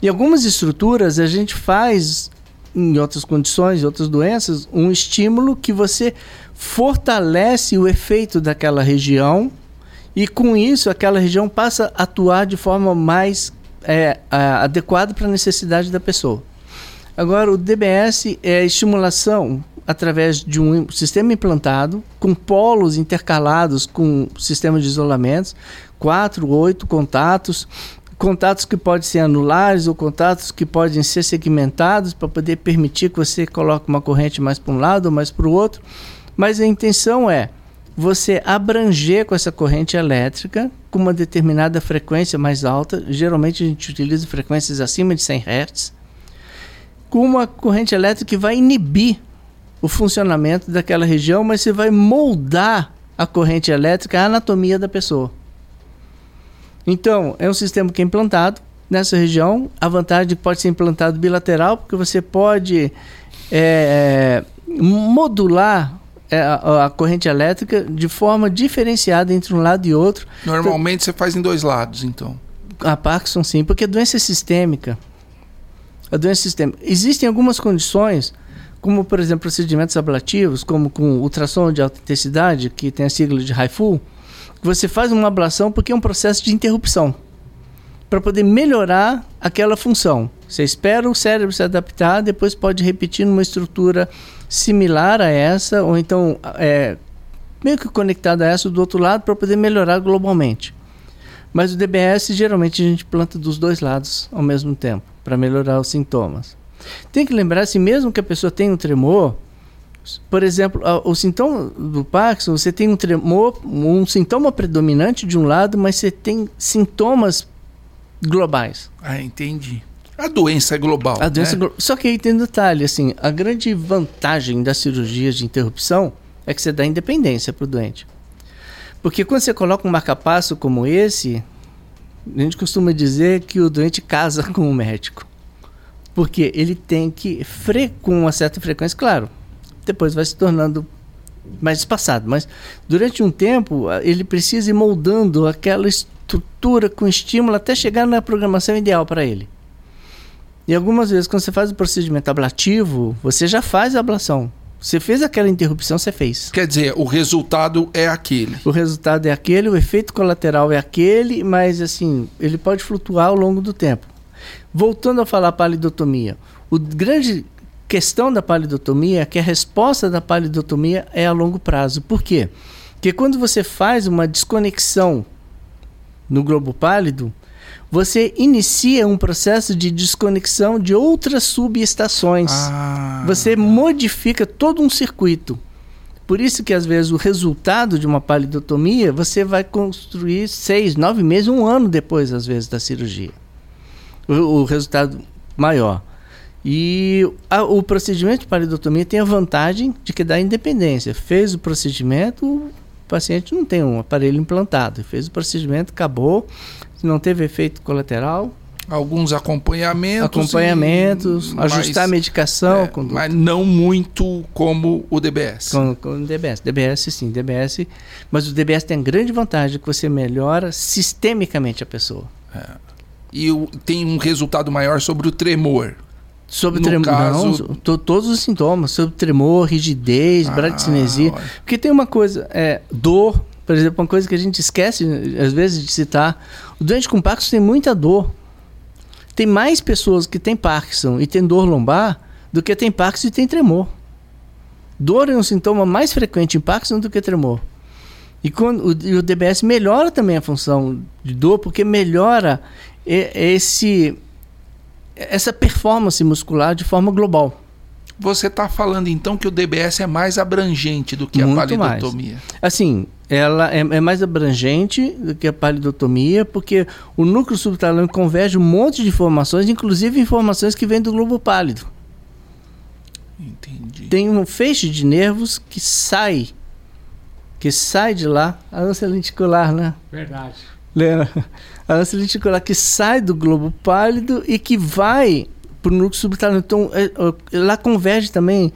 Em algumas estruturas, a gente faz, em outras condições, em outras doenças, um estímulo que você fortalece o efeito daquela região e, com isso, aquela região passa a atuar de forma mais é, adequada para a necessidade da pessoa. Agora, o DBS é estimulação através de um sistema implantado com polos intercalados com sistema de isolamentos, quatro, oito contatos, contatos que podem ser anulares ou contatos que podem ser segmentados para poder permitir que você coloque uma corrente mais para um lado ou mais para o outro. Mas a intenção é você abranger com essa corrente elétrica com uma determinada frequência mais alta. Geralmente a gente utiliza frequências acima de 100 Hz. Com uma corrente elétrica que vai inibir o funcionamento daquela região, mas você vai moldar a corrente elétrica, a anatomia da pessoa. Então, é um sistema que é implantado nessa região. A vantagem é que pode ser implantado bilateral, porque você pode é, modular é, a, a, corrente elétrica de forma diferenciada entre um lado e outro. Normalmente então, você faz em dois lados, então. A Parkinson sim, porque a doença é sistêmica. A doença é sistêmica. Existem algumas condições como por exemplo procedimentos ablativos, como com ultrassom de alta intensidade, que tem a sigla de HIFU, você faz uma ablação porque é um processo de interrupção para poder melhorar aquela função. Você espera o cérebro se adaptar, depois pode repetir numa estrutura similar a essa, ou então é, meio que conectada a essa do outro lado para poder melhorar globalmente. Mas o DBS geralmente a gente planta dos dois lados ao mesmo tempo para melhorar os sintomas. Tem que lembrar assim, mesmo que a pessoa tenha um tremor, por exemplo, o sintoma do Parkinson, você tem um tremor, um sintoma predominante de um lado, mas você tem sintomas globais. Ah, entendi. A doença é global. A doença né? é Só que aí tem um detalhe, assim, a grande vantagem das cirurgias de interrupção é que você dá independência para o doente. Porque quando você coloca um marcapasso como esse, a gente costuma dizer que o doente casa [laughs] com o médico. Porque ele tem que, fre com uma certa frequência, claro, depois vai se tornando mais espaçado, mas durante um tempo ele precisa ir moldando aquela estrutura com estímulo até chegar na programação ideal para ele. E algumas vezes, quando você faz o procedimento ablativo, você já faz a ablação. Você fez aquela interrupção, você fez. Quer dizer, o resultado é aquele. O resultado é aquele, o efeito colateral é aquele, mas assim, ele pode flutuar ao longo do tempo. Voltando a falar palidotomia, o grande questão da palidotomia é que a resposta da palidotomia é a longo prazo. Por quê? Porque quando você faz uma desconexão no globo pálido, você inicia um processo de desconexão de outras subestações. Ah. Você modifica todo um circuito. Por isso que às vezes o resultado de uma palidotomia você vai construir seis, nove meses, um ano depois, às vezes, da cirurgia o, o resultado maior. E a, o procedimento de paridotomia tem a vantagem de que dá independência. Fez o procedimento, o paciente não tem um aparelho implantado. Fez o procedimento, acabou, não teve efeito colateral. Alguns acompanhamentos. Acompanhamentos, e, ajustar mas, a medicação. É, mas não muito como o DBS. Com, com o DBS. DBS, sim, DBS. Mas o DBS tem a grande vantagem que você melhora sistemicamente a pessoa. É e tem um resultado maior sobre o tremor. Sobre no tremor, caso... não, todos os sintomas, sobre tremor, rigidez, ah, bradicinesia. Olha. Porque tem uma coisa, é, dor, por exemplo, uma coisa que a gente esquece às vezes de citar. O doente com Parkinson tem muita dor. Tem mais pessoas que têm Parkinson e têm dor lombar do que tem Parkinson e tem tremor. Dor é um sintoma mais frequente em Parkinson do que tremor. E, quando, o, e o DBS melhora também a função de dor, porque melhora esse, essa performance muscular de forma global. Você está falando então que o DBS é mais abrangente do que Muito a palidotomia? Mais. Assim, ela é, é, mais abrangente do que a palidotomia, porque o núcleo subtalâmico converge um monte de informações, inclusive informações que vêm do globo pálido. Entendi. Tem um feixe de nervos que sai que sai de lá, a ânsia lenticular, né? Verdade. Lembra? A ânsia que sai do globo pálido e que vai para o núcleo subtalâmico. Então, é, é, lá converge também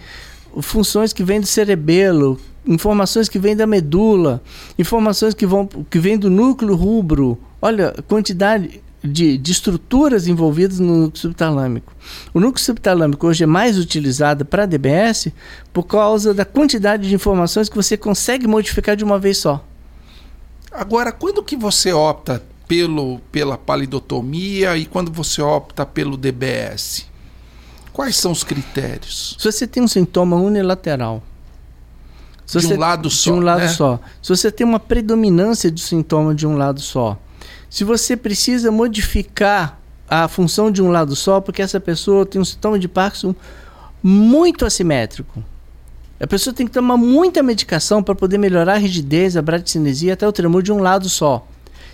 funções que vêm do cerebelo, informações que vêm da medula, informações que vão que vêm do núcleo rubro. Olha, quantidade de, de estruturas envolvidas no núcleo subtalâmico. O núcleo subtalâmico hoje é mais utilizado para DBS por causa da quantidade de informações que você consegue modificar de uma vez só. Agora, quando que você opta pelo, pela palidotomia e quando você opta pelo DBS? Quais são os critérios? Se você tem um sintoma unilateral, de um lado só. De um lado né? só. Se você tem uma predominância de sintoma de um lado só, se você precisa modificar a função de um lado só, porque essa pessoa tem um sintoma de Parkinson muito assimétrico. A pessoa tem que tomar muita medicação para poder melhorar a rigidez, a bradicinesia, até o tremor de um lado só.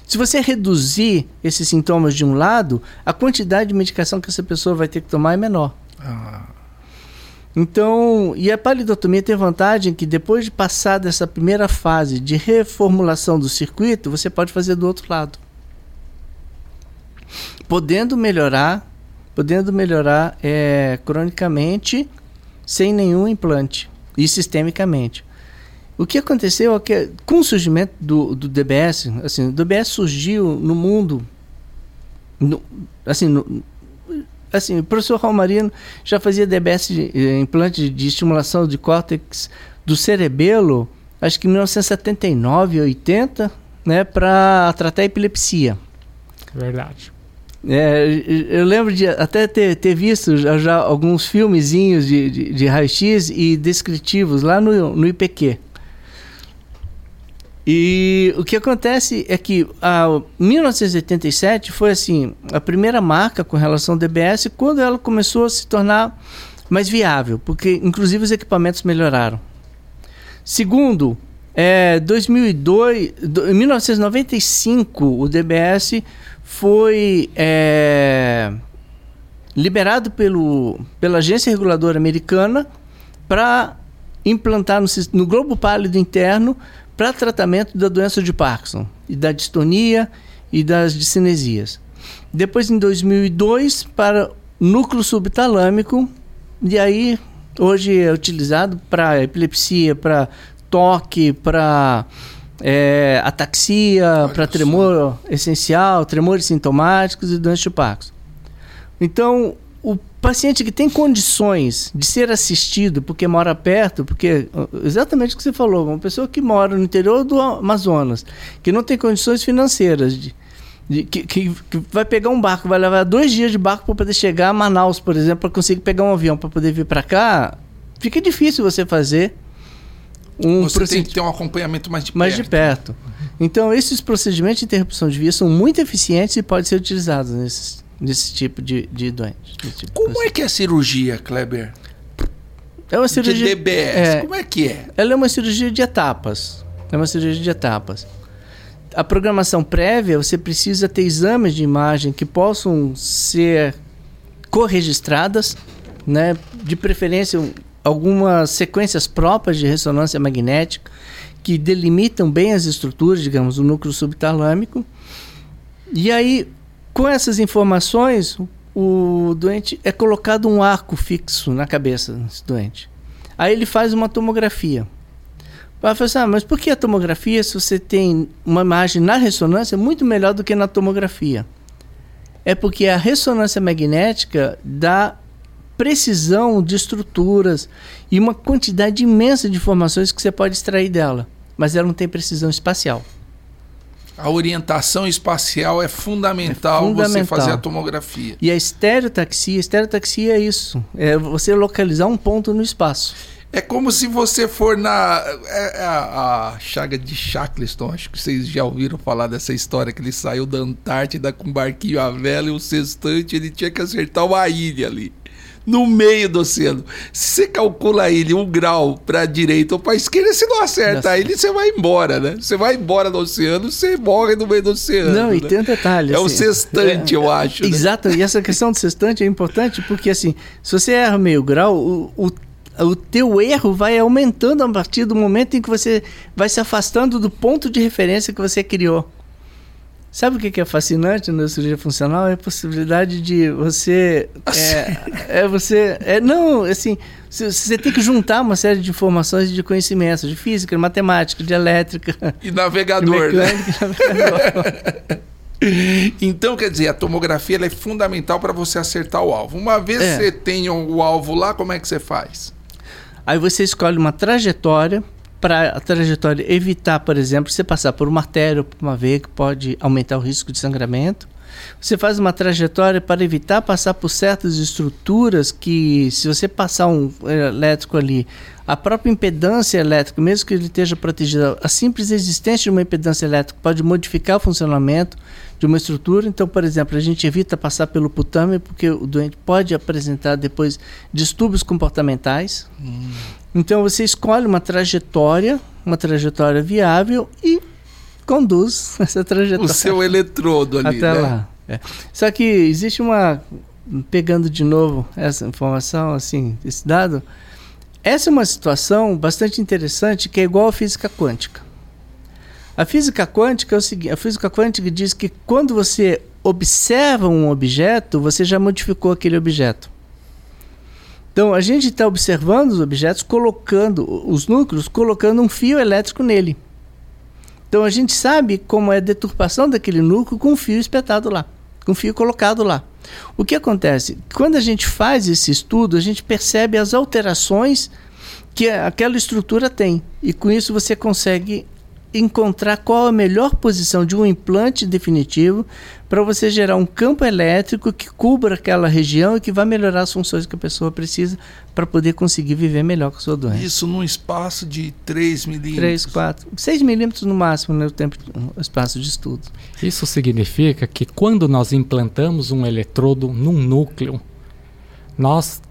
Se você reduzir esses sintomas de um lado, a quantidade de medicação que essa pessoa vai ter que tomar é menor. Ah, Então, e a palidotomia tem vantagem que depois de passar dessa primeira fase de reformulação do circuito, você pode fazer do outro lado. Podendo melhorar, podendo melhorar é, cronicamente sem nenhum implante e sistemicamente. O que aconteceu é que com o surgimento do, do DBS, assim, o DBS surgiu no mundo, no, assim, no, assim, o professor Raul já fazia DBS, eh, implante de estimulação de córtex do cerebelo, acho que em 1979, 80, né, para tratar a epilepsia. Verdade. É, eu lembro de até ter, ter visto já, já alguns filmezinhos de, de, de raio-x e descritivos lá no, no IPQ. E o que acontece é que a 1987 foi assim a primeira marca com relação ao DBS quando ela começou a se tornar mais viável, porque inclusive os equipamentos melhoraram. Segundo, é, 2002, do, em 1995 o DBS foi é, liberado pelo, pela agência reguladora americana para implantar no, no globo pálido interno para tratamento da doença de Parkinson e da distonia e das discinesias. Depois, em 2002, para núcleo subtalâmico, e aí hoje é utilizado para epilepsia, para toque, para é, ataxia, para tremor essencial, tremores sintomáticos e doença de Parkinson. Então, paciente que tem condições de ser assistido porque mora perto, porque exatamente o que você falou, uma pessoa que mora no interior do Amazonas, que não tem condições financeiras, de, de que, que, que, vai pegar um barco, vai levar dois dias de barco para poder chegar a Manaus, por exemplo, para conseguir pegar um avião para poder vir para cá, fica difícil você fazer um você tem que ter um acompanhamento mais de perto. Mais de perto. Então, esses procedimentos de interrupção de via são muito eficientes e podem ser utilizados nesses desse tipo de, de doente. Tipo Como é que é a cirurgia, Kleber? É uma cirurgia. De DBS, é, como é que é? Ela é uma cirurgia de etapas. É uma cirurgia de etapas. A programação prévia, você precisa ter exames de imagem que possam ser corregistradas, né? De preferência, algumas sequências próprias de ressonância magnética que delimitam bem as estruturas, digamos, do núcleo subtalâmico. E aí, com essas informações, o doente é colocado um arco fixo na cabeça desse doente. Aí ele faz uma tomografia. Vai falar assim, ah, mas por que a tomografia se você tem uma imagem na ressonância muito melhor do que na tomografia? É porque a ressonância magnética dá precisão de estruturas e uma quantidade imensa de informações que você pode extrair dela, mas ela não tem precisão espacial. A orientação espacial é fundamental, é fundamental, você fazer a tomografia. E a estereotaxia, estereotaxia é isso, é você localizar um ponto no espaço. É como se você for na é, é a, a, chaga de Shackleton, acho que vocês já ouviram falar dessa história que ele saiu da Antártida com um barquinho à vela e o sextante ele tinha que acertar uma ilha ali no meio do oceano. Se você calcula ele um grau para a direita ou para a esquerda, você não acerta Nossa. ele, você vai embora, né? Você vai embora do oceano, você morre no meio do oceano. Não, né? e tem um detalhe. É assim, o sextante, é, eu acho. Exato, né? e essa questão do sextante é importante porque, assim, se você erra meio grau, o, o o teu erro vai aumentando a partir do momento em que você vai se afastando do ponto de referência que você criou. Sabe o que é fascinante na cirurgia funcional? É a possibilidade de você. É, é você. É, não, assim, você tem que juntar uma série de informações de conhecimentos, de física, de matemática, de elétrica. E navegador. De né? mecânica, navegador. [laughs] Então, quer dizer, a tomografia é fundamental para você acertar o alvo. Uma vez É. você tenha o alvo lá, como é que você faz? Aí você escolhe uma trajetória para a trajetória evitar, por exemplo, você passar por uma artéria ou por uma veia que pode aumentar o risco de sangramento. Você faz uma trajetória para evitar passar por certas estruturas que, se você passar um elétrico ali, a própria impedância elétrica, mesmo que ele esteja protegido, a simples existência de uma impedância elétrica pode modificar o funcionamento de uma estrutura. Então, por exemplo, a gente evita passar pelo putame porque o doente pode apresentar depois distúrbios comportamentais. Então você escolhe uma trajetória, uma trajetória viável e conduz [laughs] essa O trajetória seu eletrodo ali, até né? lá. É. Só que existe uma pegando de novo essa informação, assim, esse dado, essa é uma situação bastante interessante que é igual à física quântica. A física quântica é o seguinte, a física quântica diz que quando você observa um objeto, você já modificou aquele objeto. Então a gente está observando os objetos, colocando os núcleos, colocando um fio elétrico nele. Então a gente sabe como é a deturpação daquele núcleo com um fio espetado lá, com um fio colocado lá. O que acontece? Quando a gente faz esse estudo, a gente percebe as alterações que aquela estrutura tem. E com isso você consegue encontrar qual a melhor posição de um implante definitivo para você gerar um campo elétrico que cubra aquela região e que vai melhorar as funções que a pessoa precisa para poder conseguir viver melhor com a sua doença. Isso num espaço de 3 milímetros. 3, 4, 6 milímetros no máximo no tempo, no espaço de estudo. Isso significa que quando nós implantamos um eletrodo num núcleo, nós,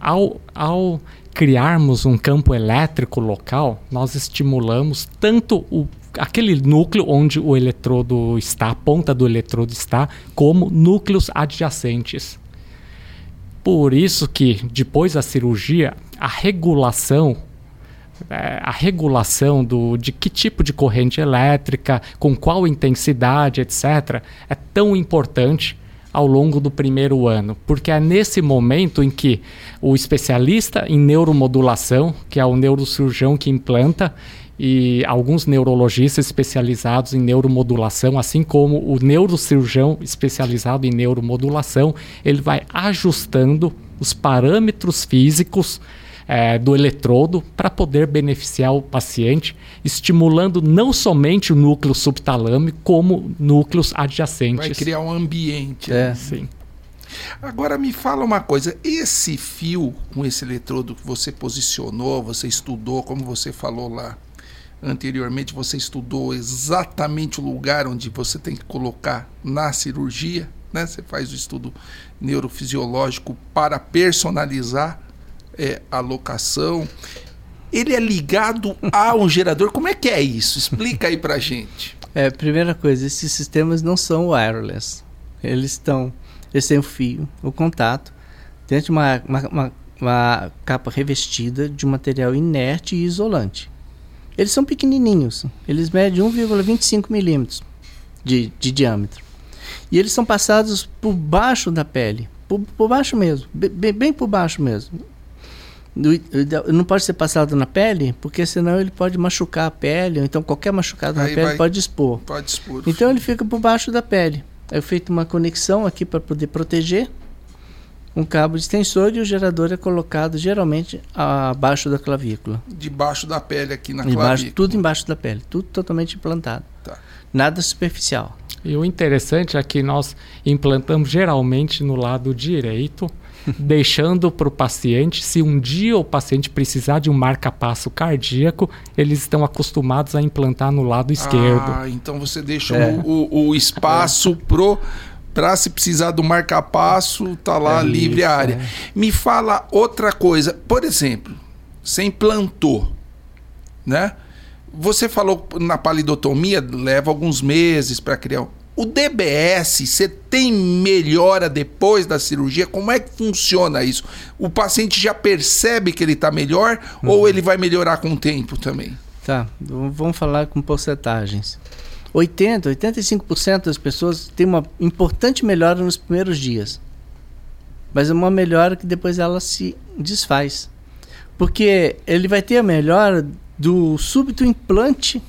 ao, ao criarmos um campo elétrico local, nós estimulamos tanto o, aquele núcleo onde o eletrodo está, a ponta do eletrodo está, como núcleos adjacentes. Por isso que depois da cirurgia, a regulação é, a regulação do, de que tipo de corrente elétrica, com qual intensidade, etc., é tão importante ao longo do primeiro ano, porque é nesse momento em que o especialista em neuromodulação, que é o neurocirurgião que implanta, e alguns neurologistas especializados em neuromodulação, assim como o neurocirurgião especializado em neuromodulação, ele vai ajustando os parâmetros físicos é, do eletrodo para poder beneficiar o paciente, estimulando não somente o núcleo subtalâmico, como núcleos adjacentes. Vai criar um ambiente. É. Sim. Agora me fala uma coisa, esse fio com esse eletrodo que você posicionou, você estudou, como você falou lá anteriormente, você estudou exatamente o lugar onde você tem que colocar na cirurgia, né? Você faz o estudo neurofisiológico para personalizar é, a locação. Ele é ligado a um gerador. Como é que é isso? Explica aí pra gente. É, primeira coisa, esses sistemas não são wireless. Eles estão, eles têm o fio, o contato, dentro de uma, uma, uma, uma capa revestida de um material inerte e isolante. Eles são pequenininhos, eles medem 1,25 milímetros de, de diâmetro. E eles são passados por baixo da pele, por, por baixo mesmo, bem, bem por baixo mesmo. Não pode ser passado na pele, porque senão ele pode machucar a pele, ou então qualquer machucado na Aí pele vai- pode expor. Pode expor. Então ele fica por baixo da pele. É feita uma conexão aqui para poder proteger um cabo de extensor e o gerador é colocado geralmente abaixo da clavícula. debaixo da pele aqui na Embaixo, clavícula. tudo embaixo da pele, tudo totalmente implantado. Tá. Nada superficial. E o interessante é que nós implantamos geralmente no lado direito, deixando para o paciente, se um dia o paciente precisar de um marca-passo cardíaco, eles estão acostumados a implantar no lado esquerdo. Ah, então você deixa É. o, o- o espaço pro para se precisar do marca-passo, tá lá É livre isso, a área. é. Me fala outra coisa. Por exemplo, você implantou, né? Você falou na palidotomia leva alguns meses para criar. O DBS, você tem melhora depois da cirurgia? Como é que funciona isso? O paciente já percebe que ele está melhor uhum. ou ele vai melhorar com o tempo também? Tá, vamos falar com porcentagens. 80, 85% das pessoas têm uma importante melhora nos primeiros dias. Mas é uma melhora que depois ela se desfaz. Porque ele vai ter a melhora do súbito implante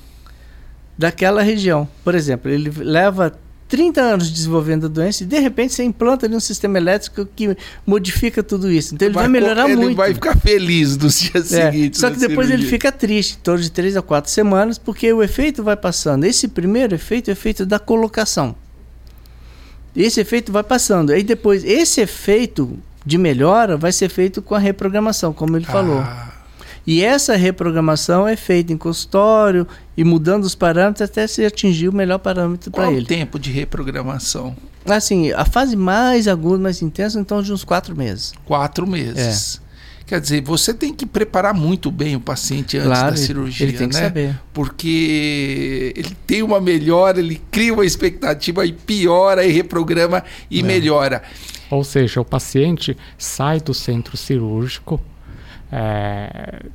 daquela região. Por exemplo, ele leva 30 anos desenvolvendo a doença e de repente você implanta ali um sistema elétrico que modifica tudo isso. Então ele vai, vai melhorar ele muito. Ele vai ficar feliz nos dias é, seguintes. Só que depois cirurgia. ele fica triste, todos de 3 a 4 semanas, porque o efeito vai passando. Esse primeiro efeito é o efeito da colocação. Esse efeito vai passando. Aí depois, esse efeito de melhora vai ser feito com a reprogramação, como ele ah. falou. E essa reprogramação é feita em consultório e mudando os parâmetros até se atingir o melhor parâmetro para ele. Qual o tempo de reprogramação? Assim, a fase mais aguda, mais intensa, então de uns quatro meses. Quatro meses. É. Quer dizer, você tem que preparar muito bem o paciente antes claro, da cirurgia, ele tem né? Que saber. Porque ele tem uma melhora, ele cria uma expectativa e piora e reprograma e é. melhora. Ou seja, o paciente sai do centro cirúrgico é,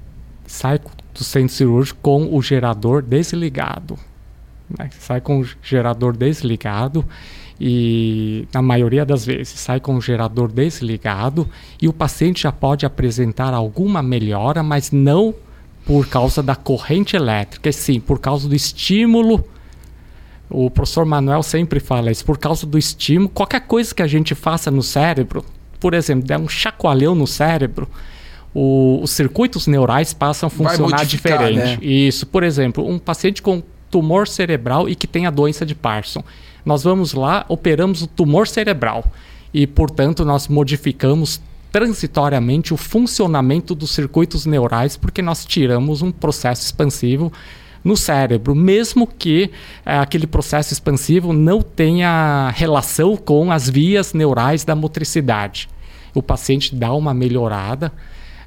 sai do centro cirúrgico com o gerador desligado. Né? Sai com o gerador desligado e, na maioria das vezes, sai com o gerador desligado e o paciente já pode apresentar alguma melhora, mas não por causa da corrente elétrica, e sim por causa do estímulo. O professor Manuel sempre fala isso, por causa do estímulo, qualquer coisa que a gente faça no cérebro, por exemplo, der um chacoalhão no cérebro, o, os circuitos neurais passam a funcionar diferente. Né? Isso, por exemplo, um paciente com tumor cerebral e que tem a doença de Parkinson. Nós vamos lá, operamos o tumor cerebral e, portanto, nós modificamos transitoriamente o funcionamento dos circuitos neurais porque nós tiramos um processo expansivo no cérebro, mesmo que é, aquele processo expansivo não tenha relação com as vias neurais da motricidade. O paciente dá uma melhorada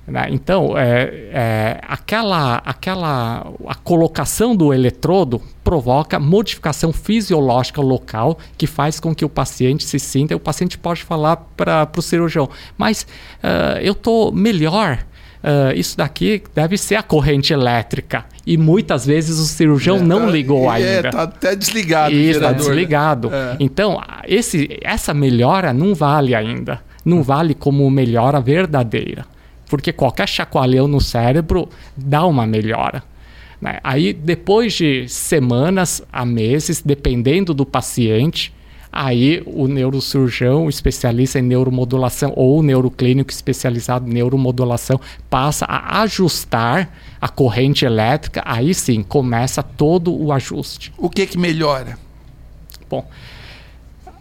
né? Então, é, é, aquela, aquela a colocação do eletrodo provoca modificação fisiológica local que faz com que o paciente se sinta. O paciente pode falar para o cirurgião, mas uh, eu estou melhor. Uh, isso daqui deve ser a corrente elétrica. E muitas vezes o cirurgião é, não tá, ligou é, ainda. Está até desligado. Isso, está desligado. É. Então, esse, essa melhora não vale ainda. Não vale como melhora verdadeira porque qualquer chacoalhão no cérebro dá uma melhora. Né? Aí, depois de semanas a meses, dependendo do paciente, aí o neurocirurgião, o especialista em neuromodulação ou o neuroclínico especializado em neuromodulação passa a ajustar a corrente elétrica, aí sim começa todo o ajuste. O que que melhora? Bom,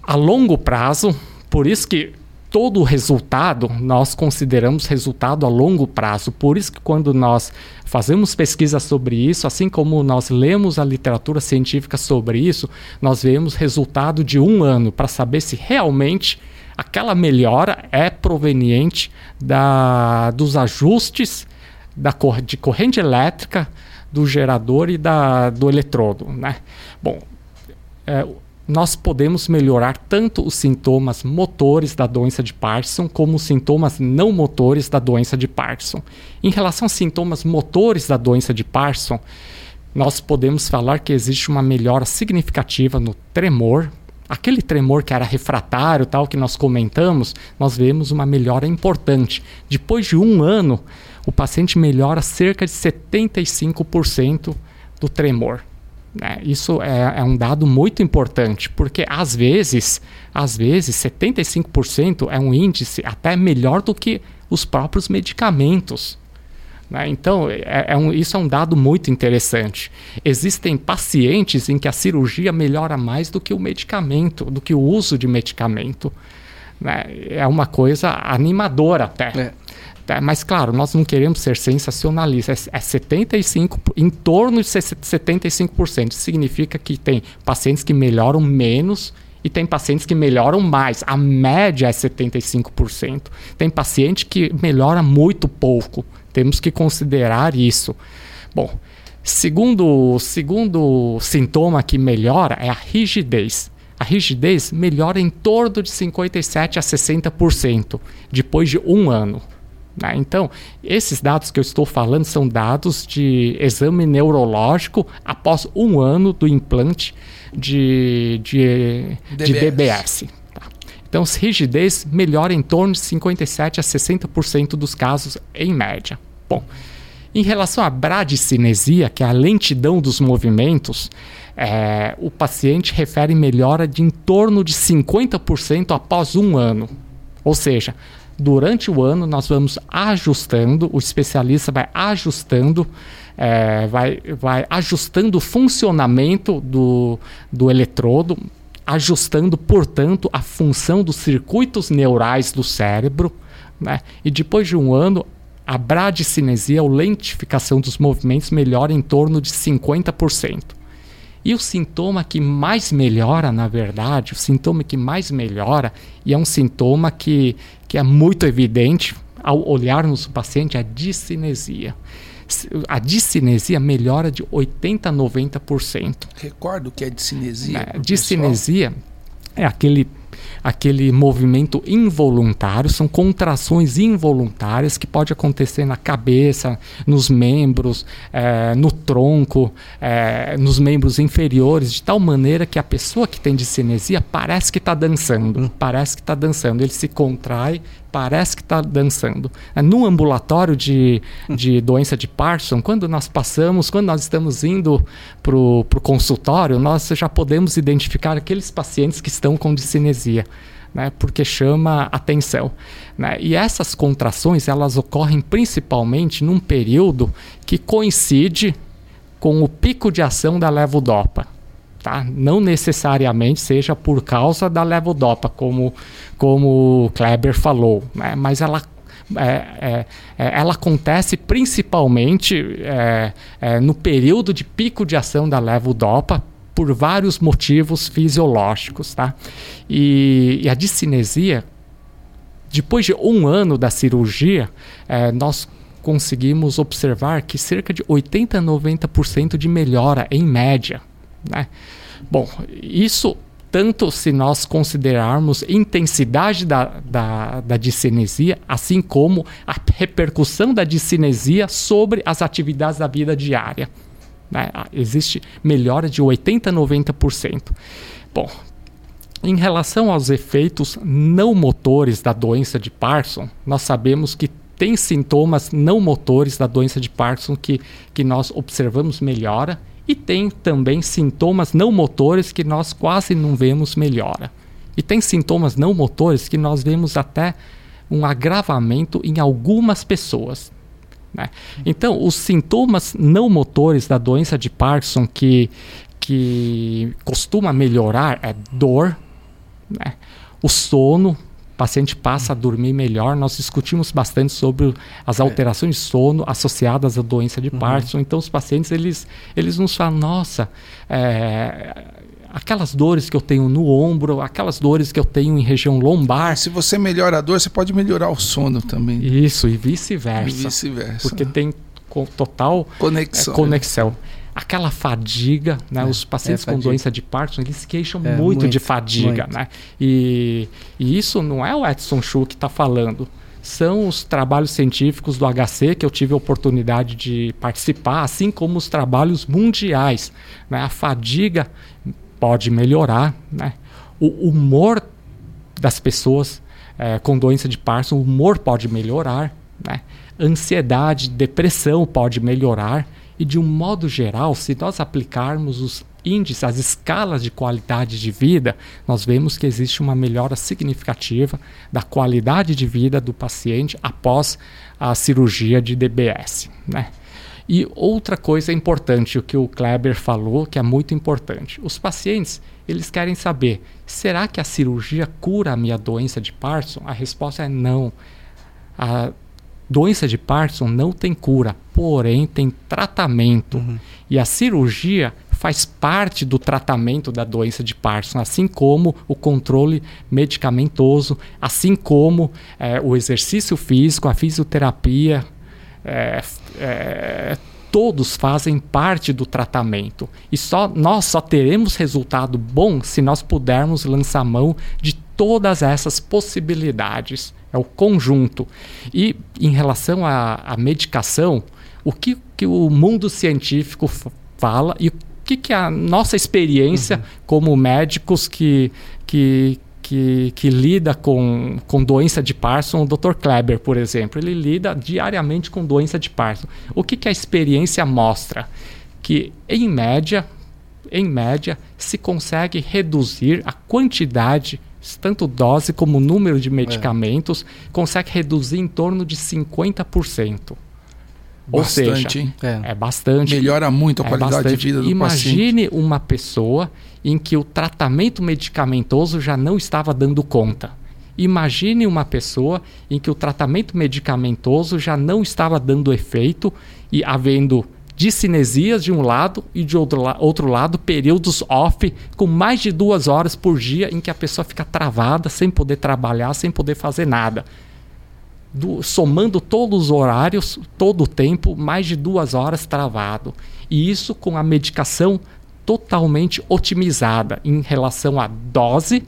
a longo prazo, por isso que todo resultado nós consideramos resultado a longo prazo. Por isso que quando nós fazemos pesquisa sobre isso, assim como nós lemos a literatura científica sobre isso, nós vemos resultado de um ano para saber se realmente aquela melhora é proveniente da, dos ajustes da cor, de corrente elétrica do gerador e da, do eletrodo. Né? Bom, é, nós podemos melhorar tanto os sintomas motores da doença de Parkinson como os sintomas não motores da doença de Parkinson. Em relação aos sintomas motores da doença de Parkinson, nós podemos falar que existe uma melhora significativa no tremor. Aquele tremor que era refratário, tal que nós comentamos, nós vemos uma melhora importante. Depois de um ano, o paciente melhora cerca de 75% do tremor. Né? Isso é, é, um dado muito importante, porque às vezes, às vezes, 75% é um índice até melhor do que os próprios medicamentos. Né? Então, é, é um, isso é um dado muito interessante. Existem pacientes em que a cirurgia melhora mais do que o medicamento, do que o uso de medicamento. Né? É uma coisa animadora até. É. Tá, mas, claro, nós não queremos ser sensacionalistas. É, é 75, em torno de 75%. Isso significa que tem pacientes que melhoram menos e tem pacientes que melhoram mais. A média é 75%. Tem paciente que melhora muito pouco. Temos que considerar isso. Bom, segundo, segundo sintoma que melhora é a rigidez. a rigidez melhora em torno de 57 a 60% depois de um ano. Né? Então, esses dados que eu estou falando são dados de exame neurológico após um ano do implante de, de DBS. De DBS tá? Então, rigidez melhora em torno de 57 a 60% dos casos em média. Bom, em relação à bradicinesia, que é a lentidão dos movimentos, é, o paciente refere melhora de em torno de 50% após um ano. Ou seja, durante o ano nós vamos ajustando, o especialista vai ajustando, é, vai, vai ajustando o funcionamento do, do eletrodo, ajustando, portanto, a função dos circuitos neurais do cérebro. Né? E depois de um ano, a bradicinesia, ou lentificação dos movimentos, melhora em torno de 50%. E o sintoma que mais melhora, na verdade, o sintoma que mais melhora, e é um sintoma que, que é muito evidente ao olharmos o paciente, a discinesia. A discinesia melhora de 80% a 90%. Recordo que é discinesia. É, discinesia é aquele aquele movimento involuntário, são contrações involuntárias que pode acontecer na cabeça, nos membros, é, no tronco, é, nos membros inferiores, de tal maneira que a pessoa que tem discinesia parece que está dançando, parece que está dançando, ele se contrai, parece que está dançando. É, no ambulatório de, de [laughs] doença de Parkinson, quando nós passamos, quando nós estamos indo para o consultório, nós já podemos identificar aqueles pacientes que estão com discinesia. Né, porque chama atenção. Né? E essas contrações elas ocorrem principalmente num período que coincide com o pico de ação da levodopa. Tá? Não necessariamente seja por causa da levodopa, como, como o Kleber falou, né? mas ela é, é, é, ela acontece principalmente é, é, no período de pico de ação da levodopa por vários motivos fisiológicos. Tá? E, e a discinesia, depois de um ano da cirurgia, é, nós conseguimos observar que cerca de 80 a 90% de melhora em média né? Bom, isso tanto se nós considerarmos intensidade da, da, da discinesia, assim como a repercussão da discinesia sobre as atividades da vida diária. Né? Existe melhora de 80% a 90%. Bom, em relação aos efeitos não motores da doença de Parkinson, nós sabemos que tem sintomas não motores da doença de Parkinson que, que nós observamos melhora e tem também sintomas não motores que nós quase não vemos melhora. E tem sintomas não motores que nós vemos até um agravamento em algumas pessoas. Né? Então, os sintomas não motores da doença de Parkinson que, que costuma melhorar é dor, né? o sono, o paciente passa a dormir melhor. Nós discutimos bastante sobre as é. alterações de sono associadas à doença de uhum. Parkinson. Então, os pacientes eles, eles nos falam: nossa, é, aquelas dores que eu tenho no ombro, aquelas dores que eu tenho em região lombar. Se você melhora a dor, você pode melhorar o sono também. Isso, e vice-versa. E vice-versa. Porque tem total conexão. É, conexão aquela fadiga, né? É, Os pacientes é com doença de Parkinson, eles queixam é, muito, muito, de fadiga, muito. né? E, e, isso não é o Edson Chu que está falando. São os trabalhos científicos do HC que eu tive a oportunidade de participar, assim como os trabalhos mundiais. Né? A fadiga pode melhorar, né? O humor das pessoas é, com doença de Parkinson, o humor pode melhorar, né? Ansiedade, depressão pode melhorar e de um modo geral, se nós aplicarmos os índices, as escalas de qualidade de vida, nós vemos que existe uma melhora significativa da qualidade de vida do paciente após a cirurgia de DBS. Né? E outra coisa importante, o que o Kleber falou, que é muito importante. Os pacientes, eles querem saber, será que a cirurgia cura a minha doença de Parkinson? A resposta é não. A doença de Parkinson não tem cura, porém tem tratamento. Uhum. E a cirurgia faz parte do tratamento da doença de Parkinson, assim como o controle medicamentoso, assim como é, o exercício físico, a fisioterapia, é, é, todos fazem parte do tratamento. E só nós só teremos resultado bom se nós pudermos lançar mão de todas essas possibilidades. É o conjunto. E em relação à, à medicação, o que, que o mundo científico fala e o que, que a nossa experiência uhum. como médicos que, que, que, que, lida com, com doença de Parkinson, o Dr. Kleber, por exemplo, ele lida diariamente com doença de Parkinson. O que, que a experiência mostra? Que, em média, em média, se consegue reduzir a quantidade, tanto dose como número de medicamentos, é. consegue reduzir em torno de 50%. Ou seja, é. é. bastante. Melhora muito a é qualidade bastante. de vida do Imagine paciente. uma pessoa em que o tratamento medicamentoso já não estava dando conta. Imagine uma pessoa em que o tratamento medicamentoso já não estava dando efeito e havendo discinesias de um lado e de outro, outro lado períodos off com mais de duas horas por dia em que a pessoa fica travada, sem poder trabalhar, sem poder fazer nada do, somando todos os horários, todo o tempo, mais de duas horas travado. E isso com a medicação totalmente otimizada em relação à dose,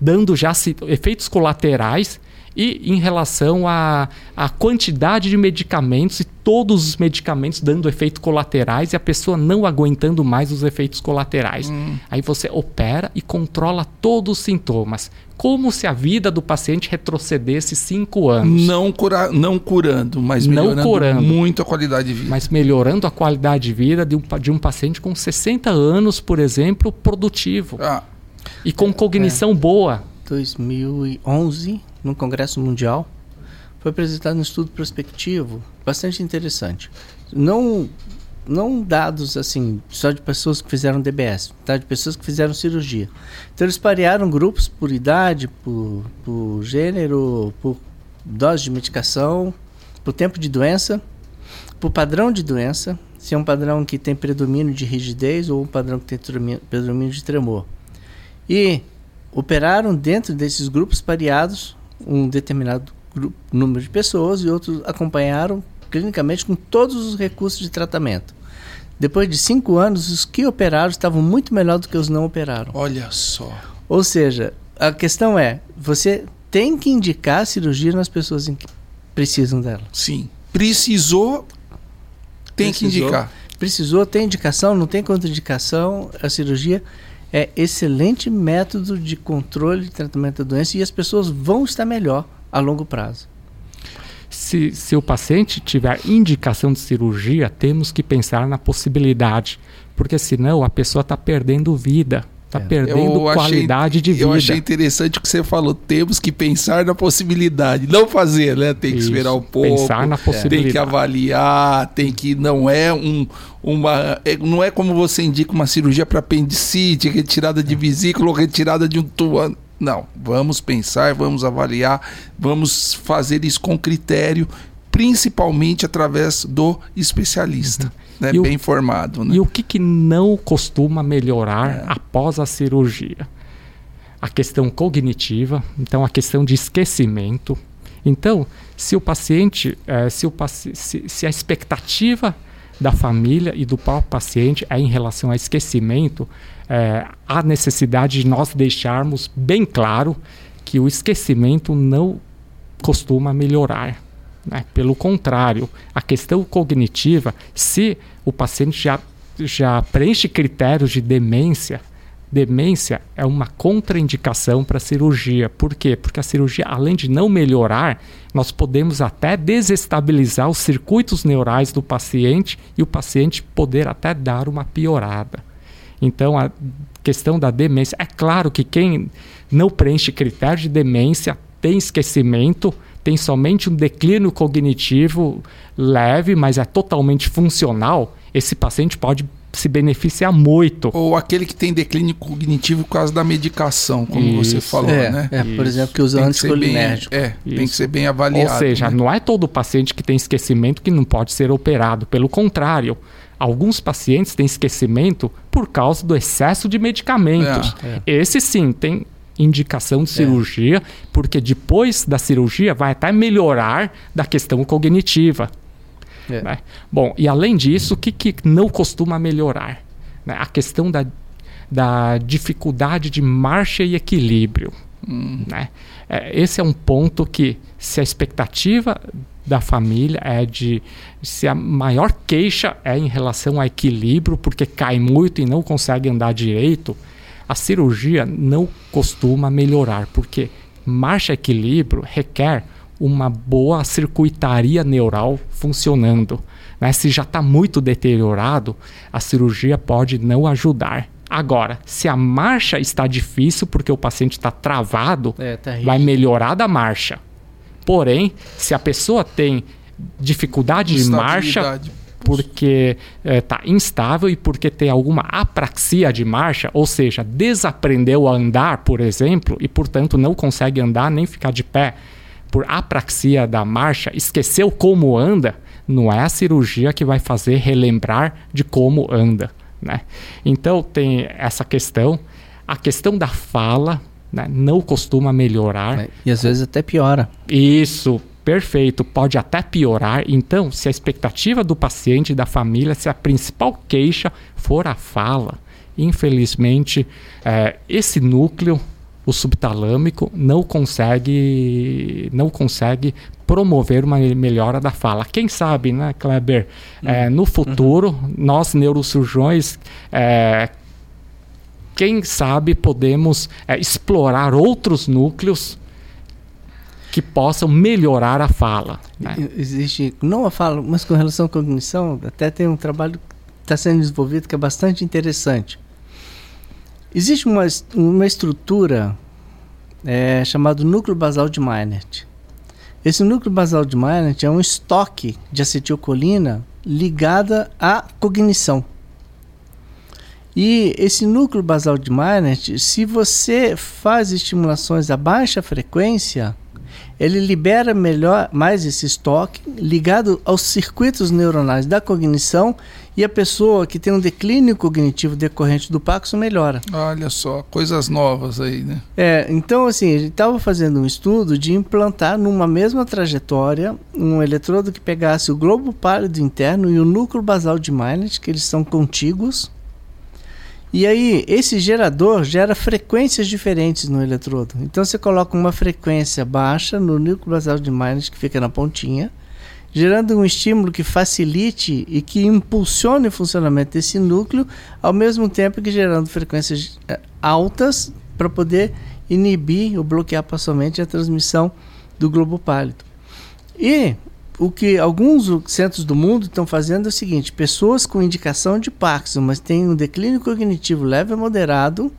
dando já efeitos colaterais e em relação à, à quantidade de medicamentos e todos os medicamentos dando efeitos colaterais e a pessoa não aguentando mais os efeitos colaterais. Hum. Aí você opera e controla todos os sintomas. Como se a vida do paciente retrocedesse cinco anos. Não, cura, não curando, mas melhorando não curando, muito a qualidade de vida. Mas melhorando a qualidade de vida de um, de um paciente com 60 anos, por exemplo, produtivo. Ah. E com cognição é. boa. 2011 no Congresso Mundial, foi apresentado um estudo prospectivo bastante interessante. Não não dados assim só de pessoas que fizeram DBS, tá? de pessoas que fizeram cirurgia. Então eles parearam grupos por idade, por, por gênero, por dose de medicação, por tempo de doença, por padrão de doença, se é um padrão que tem predomínio de rigidez ou um padrão que tem predomínio de tremor. E operaram dentro desses grupos pareados um determinado grupo, número de pessoas e outros acompanharam clinicamente com todos os recursos de tratamento. Depois de cinco anos, os que operaram estavam muito melhor do que os não operaram. Olha só. Ou seja, a questão é, você tem que indicar a cirurgia nas pessoas que precisam dela. Sim. Precisou, tem Precisou, que indicar. Precisou, tem indicação, não tem contraindicação, a cirurgia é excelente método de controle de tratamento da doença e as pessoas vão estar melhor a longo prazo. Se, se o paciente tiver indicação de cirurgia, temos que pensar na possibilidade, porque senão a pessoa está perdendo vida Está é. perdendo eu qualidade achei, de vida. Eu achei interessante o que você falou. Temos que pensar na possibilidade. Não fazer, né? Tem que Isso, esperar um pouco. Pensar na possibilidade. Tem que avaliar. Tem que. Não é um. Uma, é, não é como você indica uma cirurgia para apendicite, retirada de vesícula ou retirada de um tuano. Não. Vamos pensar, vamos avaliar, vamos fazer isso com critério, principalmente através do especialista. Uhum né, bem o, informado. Né? E o que, que não costuma melhorar é. após a cirurgia? A questão cognitiva, então a questão de esquecimento. Então, se o paciente, é, se, o, se, se a expectativa da família e do próprio paciente é em relação a esquecimento, é, há necessidade de nós deixarmos bem claro que o esquecimento não costuma melhorar. Né? Pelo contrário, a questão cognitiva, se o paciente já, já preenche critérios de demência, demência é uma contraindicação para a cirurgia. Por quê? Porque a cirurgia, além de não melhorar, nós podemos até desestabilizar os circuitos neurais do paciente e o paciente poder até dar uma piorada. Então, a questão da demência, é claro que quem não preenche critérios de demência tem esquecimento, tem somente um declínio cognitivo leve, mas é totalmente funcional, esse paciente pode se beneficiar muito. Ou aquele que tem declínio cognitivo por causa da medicação, como Isso. você falou, é, né? É, por exemplo, que usa anticolinérgico. É, Isso. tem que ser bem avaliado. Ou seja, né? não é todo paciente que tem esquecimento que não pode ser operado. Pelo contrário, alguns pacientes têm esquecimento por causa do excesso de medicamentos. É, é. Esse sim tem indicação de é. cirurgia, é. porque depois da cirurgia vai até melhorar da questão cognitiva. É. Né? Bom, e além disso, o que, que não costuma melhorar? Né? A questão da, da dificuldade de marcha e equilíbrio. Hum. Né? É, esse é um ponto que, se a expectativa da família é de se a maior queixa é em relação ao equilíbrio, porque cai muito e não consegue andar direito, a cirurgia não costuma melhorar, porque marcha equilíbrio requer uma boa circuitaria neural funcionando. Né? Se já está muito deteriorado, a cirurgia pode não ajudar. Agora, se a marcha está difícil porque o paciente está travado, é, tá vai melhorar da marcha. Porém, se a pessoa tem dificuldade de marcha porque está é, instável e porque tem alguma apraxia de marcha, ou seja, desaprendeu a andar, por exemplo, e portanto não consegue andar nem ficar de pé por apraxia da marcha, esqueceu como anda, não é a cirurgia que vai fazer relembrar de como anda. Né? Então tem essa questão. A questão da fala né, não costuma melhorar. E às vezes até piora. Isso, perfeito. Pode até piorar. Então, se a expectativa do paciente e da família, se a principal queixa for a fala, infelizmente, é, esse núcleo o subtalâmico não consegue não consegue promover uma melhora da fala. Quem sabe, né, Kleber? Uhum. É, no futuro, uhum. nós neurocirurgiões é, quem sabe podemos é, explorar outros núcleos que possam melhorar a fala. Né? Existe, não a fala, mas com relação à cognição, até tem um trabalho que está sendo desenvolvido que é bastante interessante. Existe uma, uma estrutura é, chamada núcleo basal de Minert. Esse núcleo basal de Minert é um estoque de acetilcolina ligada à cognição. E esse núcleo basal de Minert, se você faz estimulações a baixa frequência, ele libera melhor mais esse estoque ligado aos circuitos neuronais da cognição e a pessoa que tem um declínio cognitivo decorrente do Paxo melhora. Olha só, coisas novas aí, né? É, então assim, gente estava fazendo um estudo de implantar numa mesma trajetória um eletrodo que pegasse o globo pálido interno e o núcleo basal de Minert, que eles são contíguos, e aí, esse gerador gera frequências diferentes no eletrodo. Então, você coloca uma frequência baixa no núcleo basal de Miners, que fica na pontinha, gerando um estímulo que facilite e que impulsione o funcionamento desse núcleo, ao mesmo tempo que gerando frequências eh, altas para poder inibir ou bloquear parcialmente a transmissão do globo pálido. E o que alguns centros do mundo estão fazendo é o seguinte: pessoas com indicação de Parkinson, mas têm um declínio cognitivo leve a moderado,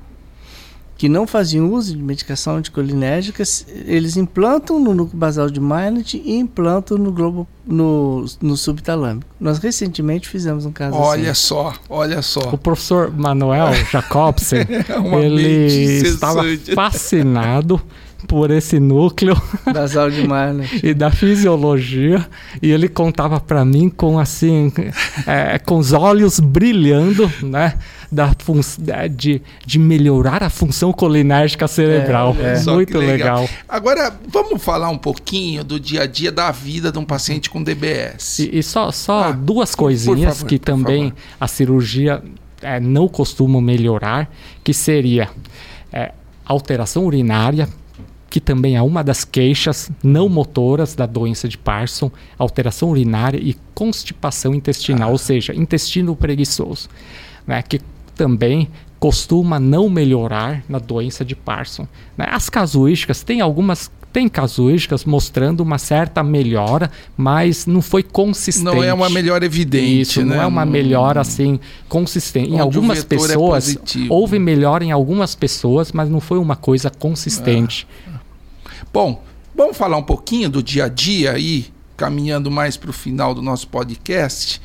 que não faziam uso de medicação anticolinérgica, eles implantam no núcleo basal de Minot e implantam no globo no, no subtalâmico. Nós recentemente fizemos um caso olha assim. só, olha só. O professor Manuel [laughs] Jacobsen, é ele estava fascinado por esse núcleo [laughs] basal de né? e da fisiologia e ele contava para mim com assim é, com os olhos brilhando né da de, de melhorar a função colinérgica cerebral é, é. muito legal. legal. agora vamos falar um pouquinho do dia a dia da vida de um paciente com DBS e, e só só ah, duas coisinhas favor, que também a cirurgia é, não costuma melhorar que seria é, alteração urinária que também é uma das queixas não motoras da doença de Parson, alteração urinária e constipação intestinal, ah. ou seja, intestino preguiçoso, né, que também costuma não melhorar na doença de Parson. Né? As casuísticas, tem algumas tem casuísticas mostrando uma certa melhora, mas não foi consistente. Não é uma melhora evidente, Isso, né? não é uma melhora assim consistente. Onde em algumas é pessoas é houve melhora em algumas pessoas, mas não foi uma coisa consistente. Ah. Bom, vamos falar um pouquinho do dia a dia aí, caminhando mais para o final do nosso podcast.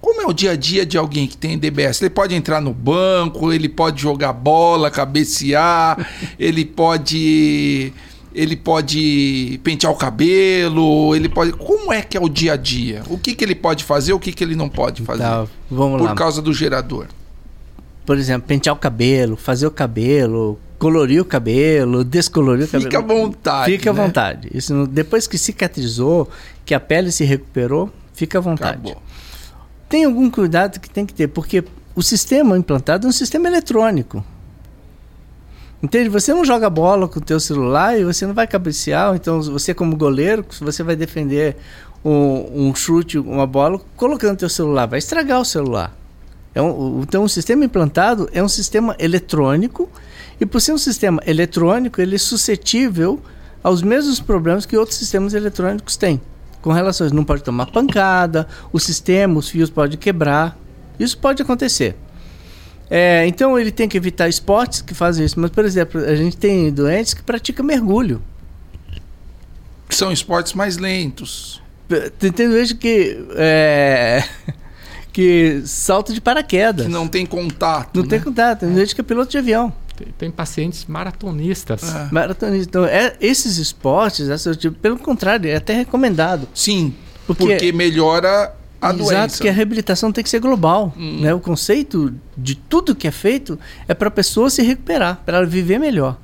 Como é o dia a dia de alguém que tem DBS? Ele pode entrar no banco, ele pode jogar bola, cabecear, [laughs] ele pode ele pode pentear o cabelo, ele pode. Como é que é o dia a dia? O que, que ele pode fazer, o que, que ele não pode fazer? Tá, vamos por lá. causa do gerador. Por exemplo, pentear o cabelo, fazer o cabelo, colorir o cabelo, descolorir o cabelo. Fica à vontade. Fica né? à vontade. Isso, depois que cicatrizou, que a pele se recuperou, Fica à vontade. Acabou. Tem algum cuidado que tem que ter, porque o sistema implantado é um sistema eletrônico. Entende? Você não joga bola com o teu celular e você não vai cabecear, então você como goleiro, você vai defender um, um chute, uma bola, colocando teu celular, vai estragar o celular. É um, então o sistema implantado é um sistema eletrônico e por ser um sistema eletrônico, ele é suscetível aos mesmos problemas que outros sistemas eletrônicos têm. Com relação a isso, não pode tomar pancada, o sistema, os fios podem quebrar. Isso pode acontecer. É, então ele tem que evitar esportes que fazem isso. Mas, por exemplo, a gente tem doentes que praticam mergulho. Que são esportes mais lentos. Tem, tem doentes que. É, [laughs] que salta de paraquedas. Que não tem contato. Não né? tem contato. Tem doente que é piloto de avião. Tem, tem pacientes maratonistas. É. Maratonistas. Então, é, esses esportes, essa, tipo, pelo contrário, é até recomendado. Sim, Porque- porque, melhora a Exato, doença. que a reabilitação tem que ser global. Hum. Né? O conceito de tudo que é feito é para a pessoa se recuperar, para ela viver melhor.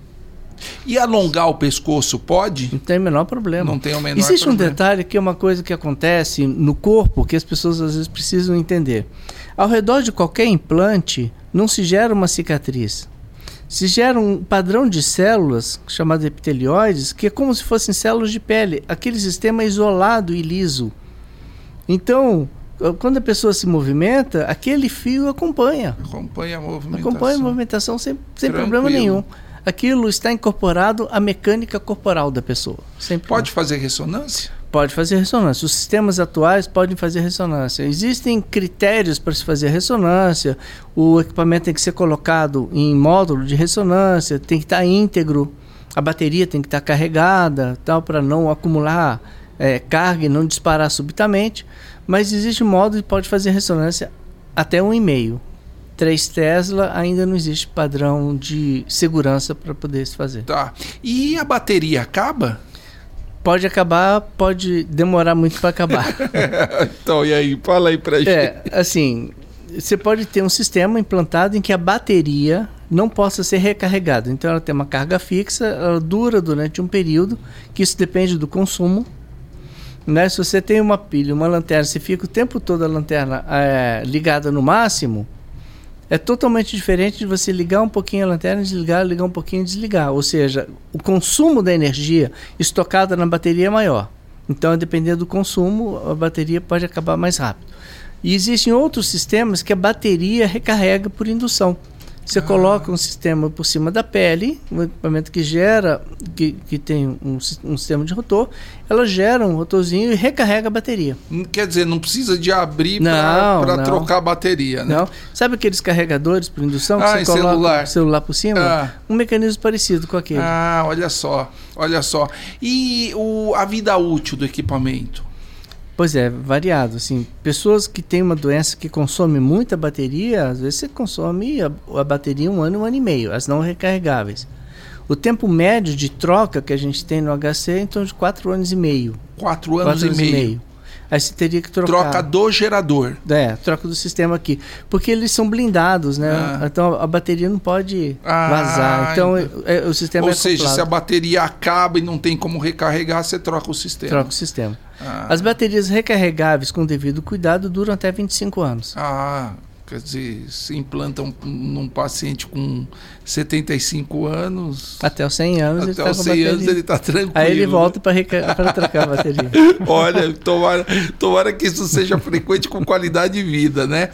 E alongar o pescoço pode? Não tem o menor problema. Não tem o menor Existe um problema. detalhe que é uma coisa que acontece no corpo que as pessoas às vezes precisam entender. Ao redor de qualquer implante não se gera uma cicatriz. Se gera um padrão de células chamado epitelioides, que é como se fossem células de pele, aquele sistema isolado e liso. Então, quando a pessoa se movimenta, aquele fio acompanha. Acompanha a movimentação. Acompanha a movimentação sem, sem Tranquilo. problema nenhum. Aquilo está incorporado à mecânica corporal da pessoa. Pode fazer ressonância? Pode fazer ressonância. Os sistemas atuais podem fazer ressonância. Existem critérios para se fazer ressonância. O equipamento tem que ser colocado em módulo de ressonância, tem que estar íntegro, a bateria tem que estar carregada, tal, para não acumular eh, carga e não disparar subitamente. Mas existe um modo que pode fazer ressonância até 1,5. 3 Tesla ainda não existe padrão de segurança para poder se fazer. Tá. E a bateria acaba? Pode acabar, pode demorar muito para acabar. [laughs] então, e aí? Fala aí pra gente. É, assim, você pode ter um sistema implantado em que a bateria não possa ser recarregada. Então ela tem uma carga fixa, ela dura durante um período, que isso depende do consumo. Né? Se você tem uma pilha, uma lanterna, você fica o tempo todo a lanterna é, ligada no máximo, é totalmente diferente de você ligar um pouquinho a lanterna, desligar, ligar um pouquinho e desligar. Ou seja, o consumo da energia estocada na bateria é maior. Então, dependendo do consumo, a bateria pode acabar mais rápido. E existem outros sistemas que a bateria recarrega por indução. Você coloca um sistema por cima da pele, um equipamento que gera, que, que tem um, um sistema de rotor, ela gera um rotorzinho e recarrega a bateria. Quer dizer, não precisa de abrir para trocar a bateria, né? Não? Sabe aqueles carregadores por indução que Ah, você coloca celular. o celular por cima? Ah. Um mecanismo parecido com aquele. Ah, olha só, olha só. E o, a vida útil do equipamento? Pois é, variado. Assim, pessoas que têm uma doença que consome muita bateria, às vezes você consome a, a bateria um ano, um ano e meio, as não recarregáveis. O tempo médio de troca que a gente tem no HC é em torno de 4 anos e meio. Quatro anos, Quatro e, meio. Aí você teria que trocar. Troca do gerador. É, troca do sistema aqui. Porque eles são blindados, né? Ah. Então a bateria não pode Ah, vazar. Então é- é- o sistema Ou é seja, se a bateria acaba e não tem como recarregar, você troca o sistema. Troca o sistema. Ah, As baterias recarregáveis com devido cuidado duram até 25 anos. ah, quer dizer, se implantam num paciente com 75 anos, Até os 100 anos ele até está com a 100 bateria. anos ele está tranquilo. Aí ele né? volta para trocar a bateria. [laughs] Olha, tomara, tomara que isso seja frequente com qualidade de vida, né?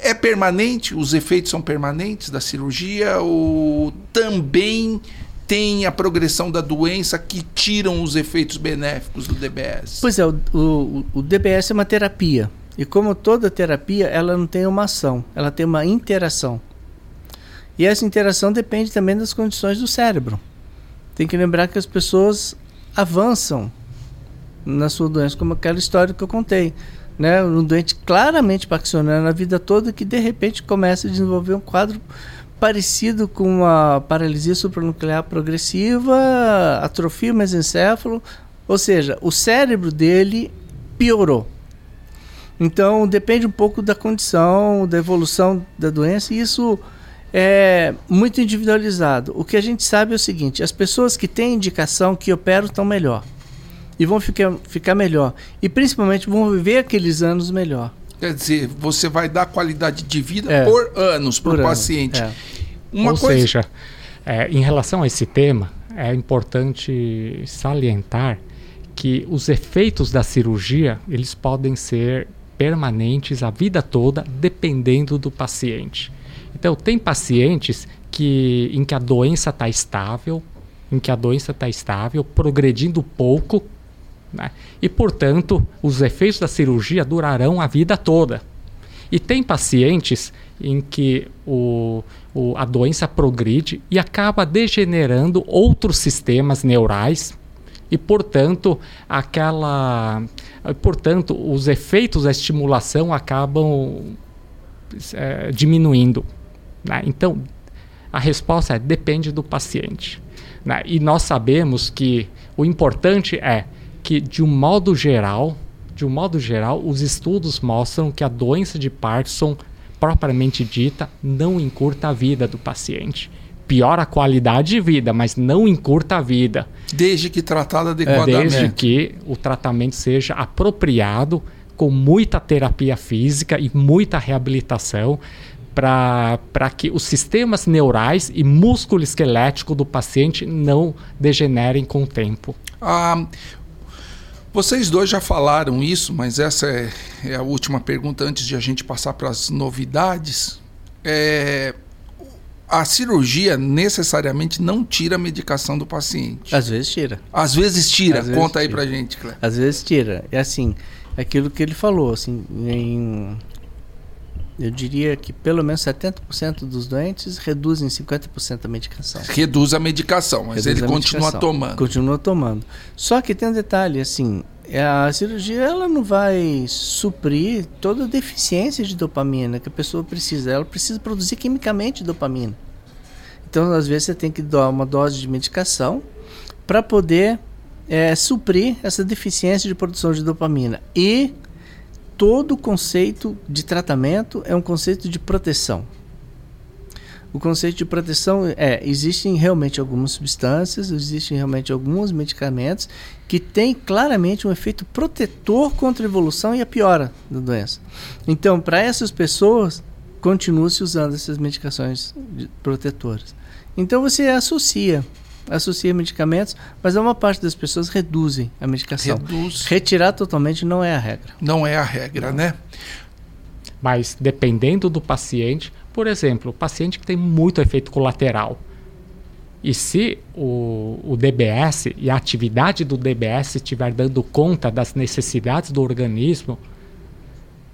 É permanente? Os efeitos são permanentes da cirurgia ou também tem a progressão da doença que tiram os efeitos benéficos do DBS? Pois é, o, o, o DBS é uma terapia. E como toda terapia, ela não tem uma ação, ela tem uma interação. E essa interação depende também das condições do cérebro. Tem que lembrar que as pessoas avançam na sua doença, como aquela história que eu contei. Né? Um doente claramente parkinsoniano a vida toda que de repente começa a desenvolver um quadro parecido com uma paralisia supranuclear progressiva, atrofia mesencéfalo, ou seja, o cérebro dele piorou. Então depende um pouco da condição, da evolução da doença, e isso é muito individualizado. O que a gente sabe é o seguinte: as pessoas que têm indicação que operam estão melhor. e vão ficar, ficar melhor. E principalmente vão viver aqueles anos melhor. Quer dizer, você vai dar qualidade de vida é. por anos para o paciente. É. Uma Ou coisa... seja, é, em relação a esse tema, é importante salientar que os efeitos da cirurgia eles podem ser permanentes a vida toda, dependendo do paciente. Então, tem pacientes que, em que a doença está estável, em que a doença está estável, progredindo pouco, né? e, portanto, os efeitos da cirurgia durarão a vida toda. E tem pacientes em que o, o, a doença progride e acaba degenerando outros sistemas neurais e, portanto, aquela, portanto, os efeitos da estimulação acabam é, diminuindo. Né? Então, a resposta é depende do paciente. Né? E nós sabemos que o importante é que, de um modo geral, de um modo geral, os estudos mostram que a doença de Parkinson propriamente dita não encurta a vida do paciente piora a qualidade de vida, mas não encurta a vida. Desde que tratado adequadamente. Desde que o tratamento seja apropriado, com muita terapia física e muita reabilitação, para que os sistemas neurais e músculo esquelético do paciente não degenerem com o tempo. Ah, vocês dois já falaram isso, mas essa é, é, a última pergunta antes de a gente passar para as novidades. É, a cirurgia necessariamente não tira a medicação do paciente. Às vezes tira. Às vezes tira. Às Conta vezes aí tira. pra gente, Cleber. Às vezes tira. É assim, aquilo que ele falou, assim, em, eu diria que pelo menos 70% dos doentes reduzem 50% da medicação. Reduz a medicação, mas Reduz ele continua medicação. tomando. Continua tomando. Só que tem um detalhe, assim, a cirurgia ela não vai suprir toda a deficiência de dopamina que a pessoa precisa. Ela precisa produzir quimicamente dopamina. Então, às vezes, você tem que dar uma dose de medicação para poder é, suprir essa deficiência de produção de dopamina. E todo o conceito de tratamento é um conceito de proteção. O conceito de proteção é: existem realmente algumas substâncias, existem realmente alguns medicamentos que têm claramente um efeito protetor contra a evolução e a piora da doença. Então, para essas pessoas, continua-se usando essas medicações protetoras. Então, você associa associa medicamentos, mas uma parte das pessoas reduzem a medicação. Reduz. Retirar totalmente não é a regra. Não é a regra, não. né? Mas dependendo do paciente, por exemplo, o paciente que tem muito efeito colateral. E se o, o DBS e a atividade do DBS estiver dando conta das necessidades do organismo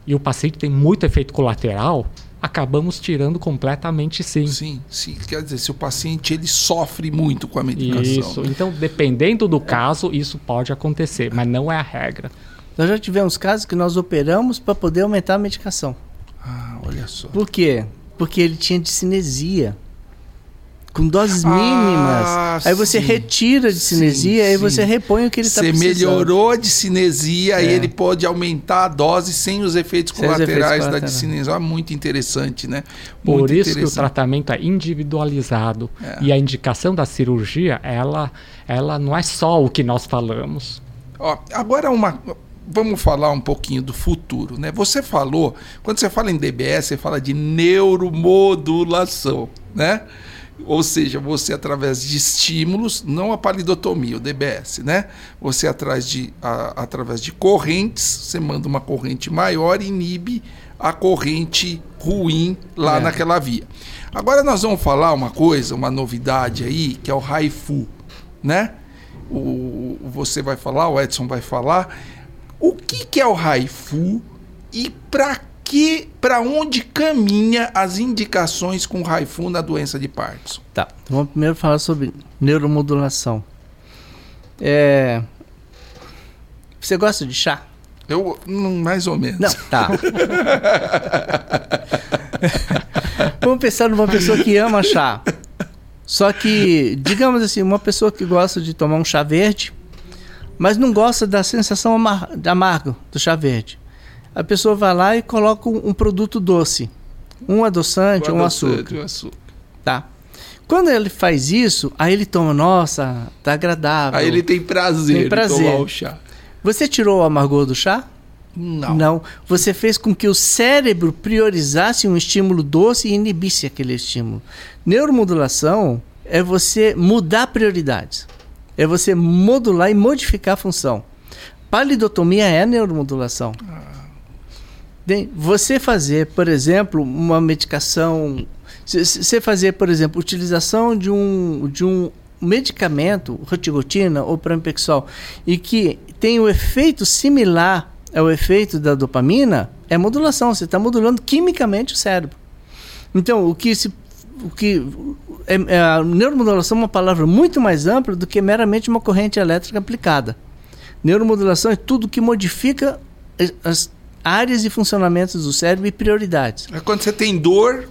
e o paciente tem muito efeito colateral, acabamos tirando completamente sim. Sim, sim. Quer dizer, se o paciente ele sofre muito com a medicação. Isso. Né? Então, dependendo do caso, isso pode acontecer, mas não é a regra. Nós já tivemos casos que nós operamos para poder aumentar a medicação. Ah, olha só. Por quê? Porque ele tinha cinesia Com doses ah, mínimas. Aí você sim. retira de cinesia, sim, aí você repõe o que ele está precisando. Você melhorou a cinesia é. e ele pode aumentar a dose sem os efeitos sem colaterais os efeitos da cinesia. Ah, muito interessante, né? Muito Por isso que o tratamento é individualizado. É. E a indicação da cirurgia, ela, ela não é só o que nós falamos. Ó, agora uma vamos falar um pouquinho do futuro, né? Você falou, quando você fala em DBS, você fala de neuromodulação, né? Ou seja, você através de estímulos, não a palidotomia, o DBS, né? Você atrás de, a, através de correntes, você manda uma corrente maior e inibe a corrente ruim lá é. naquela via. Agora nós vamos falar uma coisa, uma novidade aí, que é o Raifu, né? O, você vai falar, o Edson vai falar, o que, que é o Raifu e para que, para onde caminha as indicações com Raifu na doença de Parkinson? Tá, vamos primeiro falar sobre neuromodulação. É... Você gosta de chá? Eu, hum, mais ou menos. Não, tá. [laughs] vamos pensar numa pessoa que ama chá. Só que, digamos assim, uma pessoa que gosta de tomar um chá verde, mas não gosta da sensação amar amargo do chá verde. A pessoa vai lá e coloca um, um produto doce, um adoçante, um, um açúcar. Um açúcar. Tá. Quando ele faz isso, aí ele toma, nossa, tá agradável. Aí ele tem prazer, Tem prazer. em tomar o chá. Você tirou o amargor do chá? Não. Não. Você fez com que o cérebro priorizasse um estímulo doce e inibisse aquele estímulo. Neuromodulação é você mudar prioridades. É você modular e modificar a função. Palidotomia é neuromodulação. Bem, você fazer, por exemplo, uma medicação. Você fazer, por exemplo, utilização de um, de um medicamento, rotigotina ou pramipexol, e que tem o efeito similar ao efeito da dopamina, é modulação. Você está modulando quimicamente o cérebro. Então, o que se. O que, é, é, a neuromodulação é uma palavra muito mais ampla do que meramente uma corrente elétrica aplicada. Neuromodulação é tudo que modifica as- as áreas e funcionamentos do cérebro e prioridades. É quando você tem dor,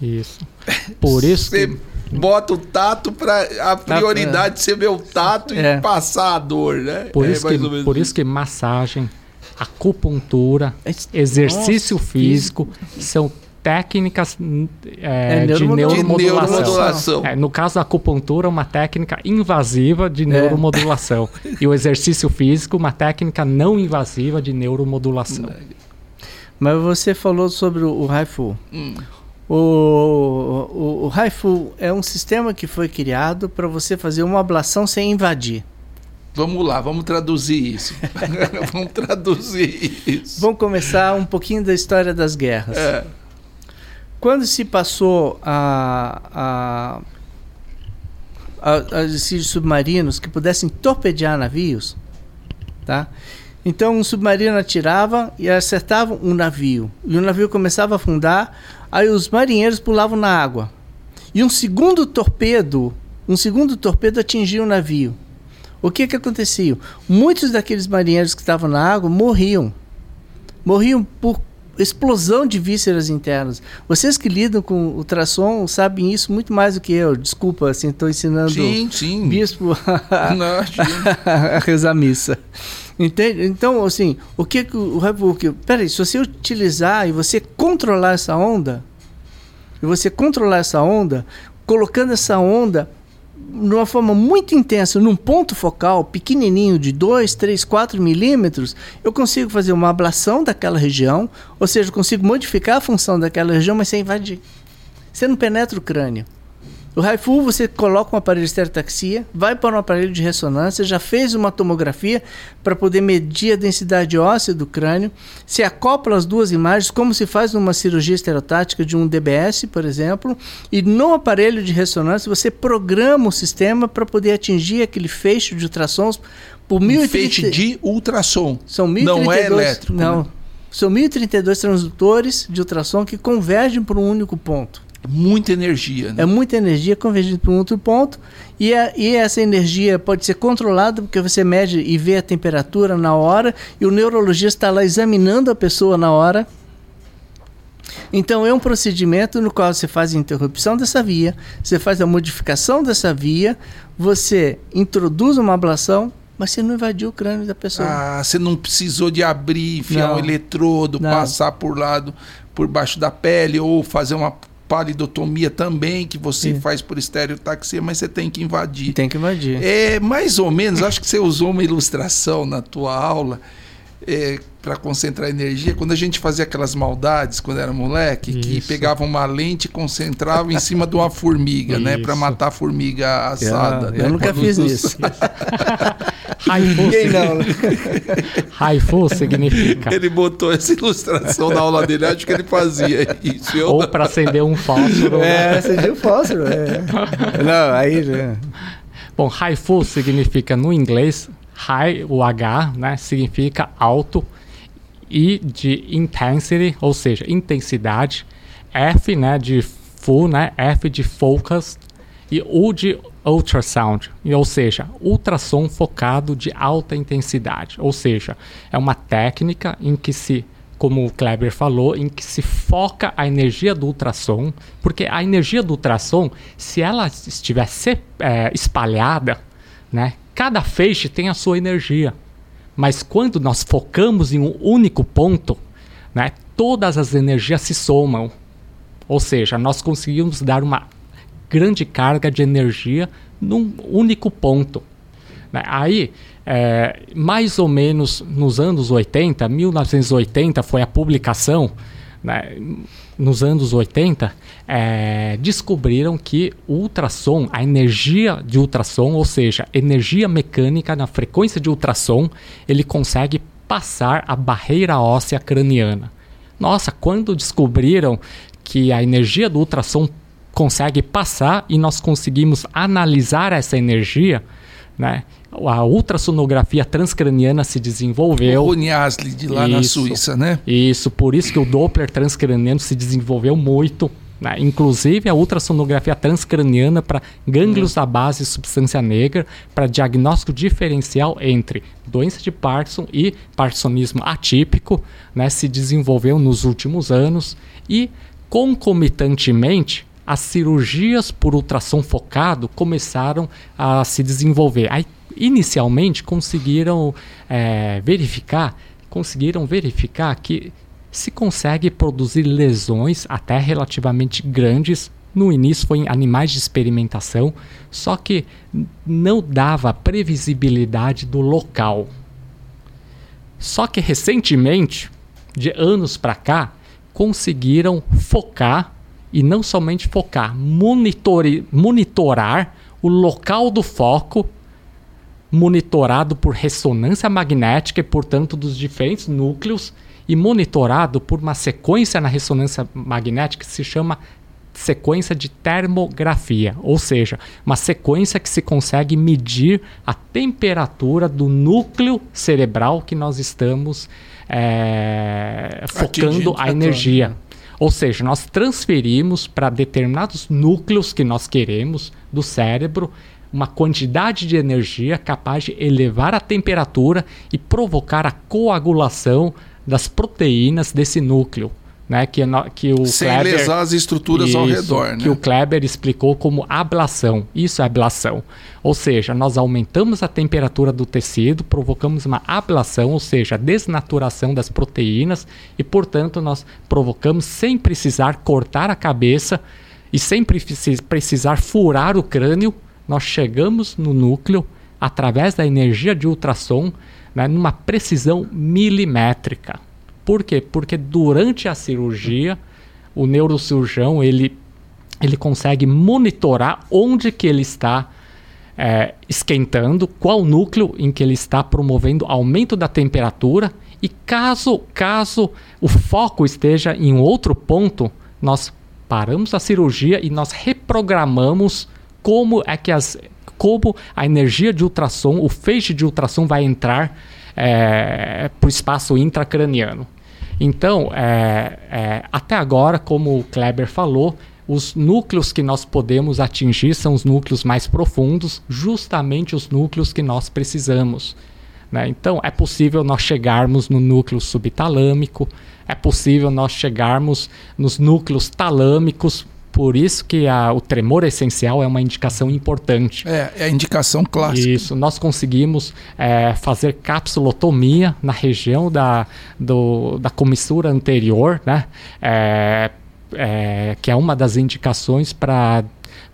Isso. [laughs] Por isso você que bota o tato para a prioridade ser ver o tato É. e passar a dor, né? Por, é isso, que, por isso que massagem, acupuntura, Es- exercício Nossa, físico são técnicas é, É de neuromodulação. de neuromodulação. É, no caso da acupuntura, uma técnica invasiva de neuromodulação. E o exercício físico, uma técnica não invasiva de neuromodulação. Mas você falou sobre o, o Haifu. Hum. O, o, o Haifu é um sistema que foi criado para você fazer uma ablação sem invadir. Vamos lá, vamos traduzir isso. [laughs] vamos traduzir isso. Vamos começar um pouquinho da história das guerras. É. Quando se passou a, a, a, a submarinos que pudessem torpedear navios, tá? Então um submarino atirava e acertava um navio. E o navio começava a afundar, aí os marinheiros pulavam na água. E um segundo torpedo, um segundo torpedo atingia o navio. O que que acontecia? Muitos daqueles marinheiros que estavam na água morriam. Morriam por explosão de vísceras internas. Vocês que lidam com ultrassom sabem isso muito mais do que eu. Desculpa, assim, estou ensinando Sim, sim. bispo Não, [laughs] imagina. a rezar missa. Entende? Então, assim, o que que o que Peraí, se você utilizar e você controlar essa onda, e você controlar essa onda, colocando essa onda de uma forma muito intensa, num ponto focal pequenininho de 2, 3, 4 milímetros, eu consigo fazer uma ablação daquela região, ou seja, consigo modificar a função daquela região, mas sem invadir. Você não penetra o crânio. O Raifu, você coloca um aparelho de estereotaxia, vai para um aparelho de ressonância, já fez uma tomografia para poder medir a densidade óssea do crânio, se acopla as duas imagens, como se faz numa cirurgia estereotática de um DBS, por exemplo, e no aparelho de ressonância você programa o sistema para poder atingir aquele feixe de ultrassons por Um 1030 feixe de ultrassom. são Não é 1032 elétrico, Não. né? São 1032 transdutores de ultrassom que convergem para um único ponto. Muita energia, né? É muita energia convergindo para um outro ponto. E, a- e essa energia pode ser controlada porque você mede e vê a temperatura na hora. E o neurologista está lá examinando a pessoa na hora. Então é um procedimento no qual você faz a interrupção dessa via, você faz a modificação dessa via, você introduz uma ablação, mas você não invadiu o crânio da pessoa. Ah, você não precisou de abrir, enfiar Não. um eletrodo, Não. passar por lado, por baixo da pele, ou fazer uma palidotomia também, que você Sim. faz por estereotaxia, mas você tem que invadir. Tem que invadir. É, mais ou menos, acho que você usou uma ilustração na tua aula para concentrar energia. Quando a gente fazia aquelas maldades, quando era moleque, que Isso. pegava uma lente e concentrava em cima de uma formiga, né? Para Isso. matar a formiga assada. eu né? nunca Quando fiz isso. [laughs] Haifu, Ninguém não. né? Haifu significa Ele botou essa ilustração na aula dele, acho que ele fazia isso. Eu ou para acender um fósforo. É, acendeu o fósforo. É. Não, aí. né? Bom, Haifu significa no inglês, high, o H, né, significa alto, I de intensity, ou seja, intensidade, F, né, de full, né, F de focus e U de ultrasound, ou seja, ultrassom focado de alta intensidade, ou seja, é uma técnica em que se como o Kleber falou, em que se foca a energia do ultrassom, porque a energia do ultrassom, se ela estiver é, espalhada, né, cada feixe tem a sua energia. Mas quando nós focamos em um único ponto, né, todas as energias se somam. Ou seja, nós conseguimos dar uma grande carga de energia num único ponto. Né? Aí, é, mais ou menos nos anos 80, 1980 foi a publicação, né? nos anos 80, é, descobriram que o ultrassom, a energia de ultrassom, ou seja, energia mecânica na frequência de ultrassom, ele consegue passar a barreira óssea craniana. Nossa, quando descobriram que a energia do ultrassom consegue passar e nós conseguimos analisar essa energia, né? A ultrassonografia transcraniana se desenvolveu. O Rony Asli de lá isso, na Suíça, né? Isso, por isso que o Doppler transcraniano se desenvolveu muito. Né? Inclusive a ultrassonografia transcraniana para gânglios da base e substância negra, para diagnóstico diferencial entre doença de Parkinson e parkinsonismo atípico, né? se desenvolveu nos últimos anos e concomitantemente as cirurgias por ultrassom focado começaram a se desenvolver. Aí, inicialmente conseguiram é, verificar, conseguiram verificar que se consegue produzir lesões até relativamente grandes. No início foi em animais de experimentação, só que não dava previsibilidade do local. Só que recentemente, de anos para cá, conseguiram focar e não somente focar, monitore, monitorar o local do foco, monitorado por ressonância magnética e, portanto, dos diferentes núcleos, e monitorado por uma sequência na ressonância magnética que se chama sequência de termografia, ou seja, uma sequência que se consegue medir a temperatura do núcleo cerebral que nós estamos é, focando a energia. Ou seja, nós transferimos para determinados núcleos que nós queremos do cérebro uma quantidade de energia capaz de elevar a temperatura e provocar a coagulação das proteínas desse núcleo né, que, que o Sem Kleber, lesar as estruturas isso, ao redor. Né? Que o Kleber explicou como ablação. Isso é ablação. Ou seja, nós aumentamos a temperatura do tecido, provocamos uma ablação, ou seja, desnaturação das proteínas, e, portanto, nós provocamos sem precisar cortar a cabeça e sem precisar furar o crânio, nós chegamos no núcleo através da energia de ultrassom, né, numa precisão milimétrica. Por quê? Porque durante a cirurgia, o neurocirurgião ele, ele consegue monitorar onde que ele está é, esquentando, qual núcleo em que ele está promovendo aumento da temperatura e caso, caso o foco esteja em outro ponto, nós paramos a cirurgia e nós reprogramamos como é que as como a energia de ultrassom, o feixe de ultrassom vai entrar é, para o espaço intracraniano. Então, é, é, até agora, como o Kleber falou, os núcleos que nós podemos atingir são os núcleos mais profundos, justamente os núcleos que nós precisamos. Né? Então, é possível nós chegarmos no núcleo subtalâmico, é possível nós chegarmos nos núcleos talâmicos, por isso que a, o tremor essencial é uma indicação importante. É, é a indicação clássica. Isso, nós conseguimos é, fazer capsulotomia na região da, do, da comissura anterior, né? É, é, que é uma das indicações para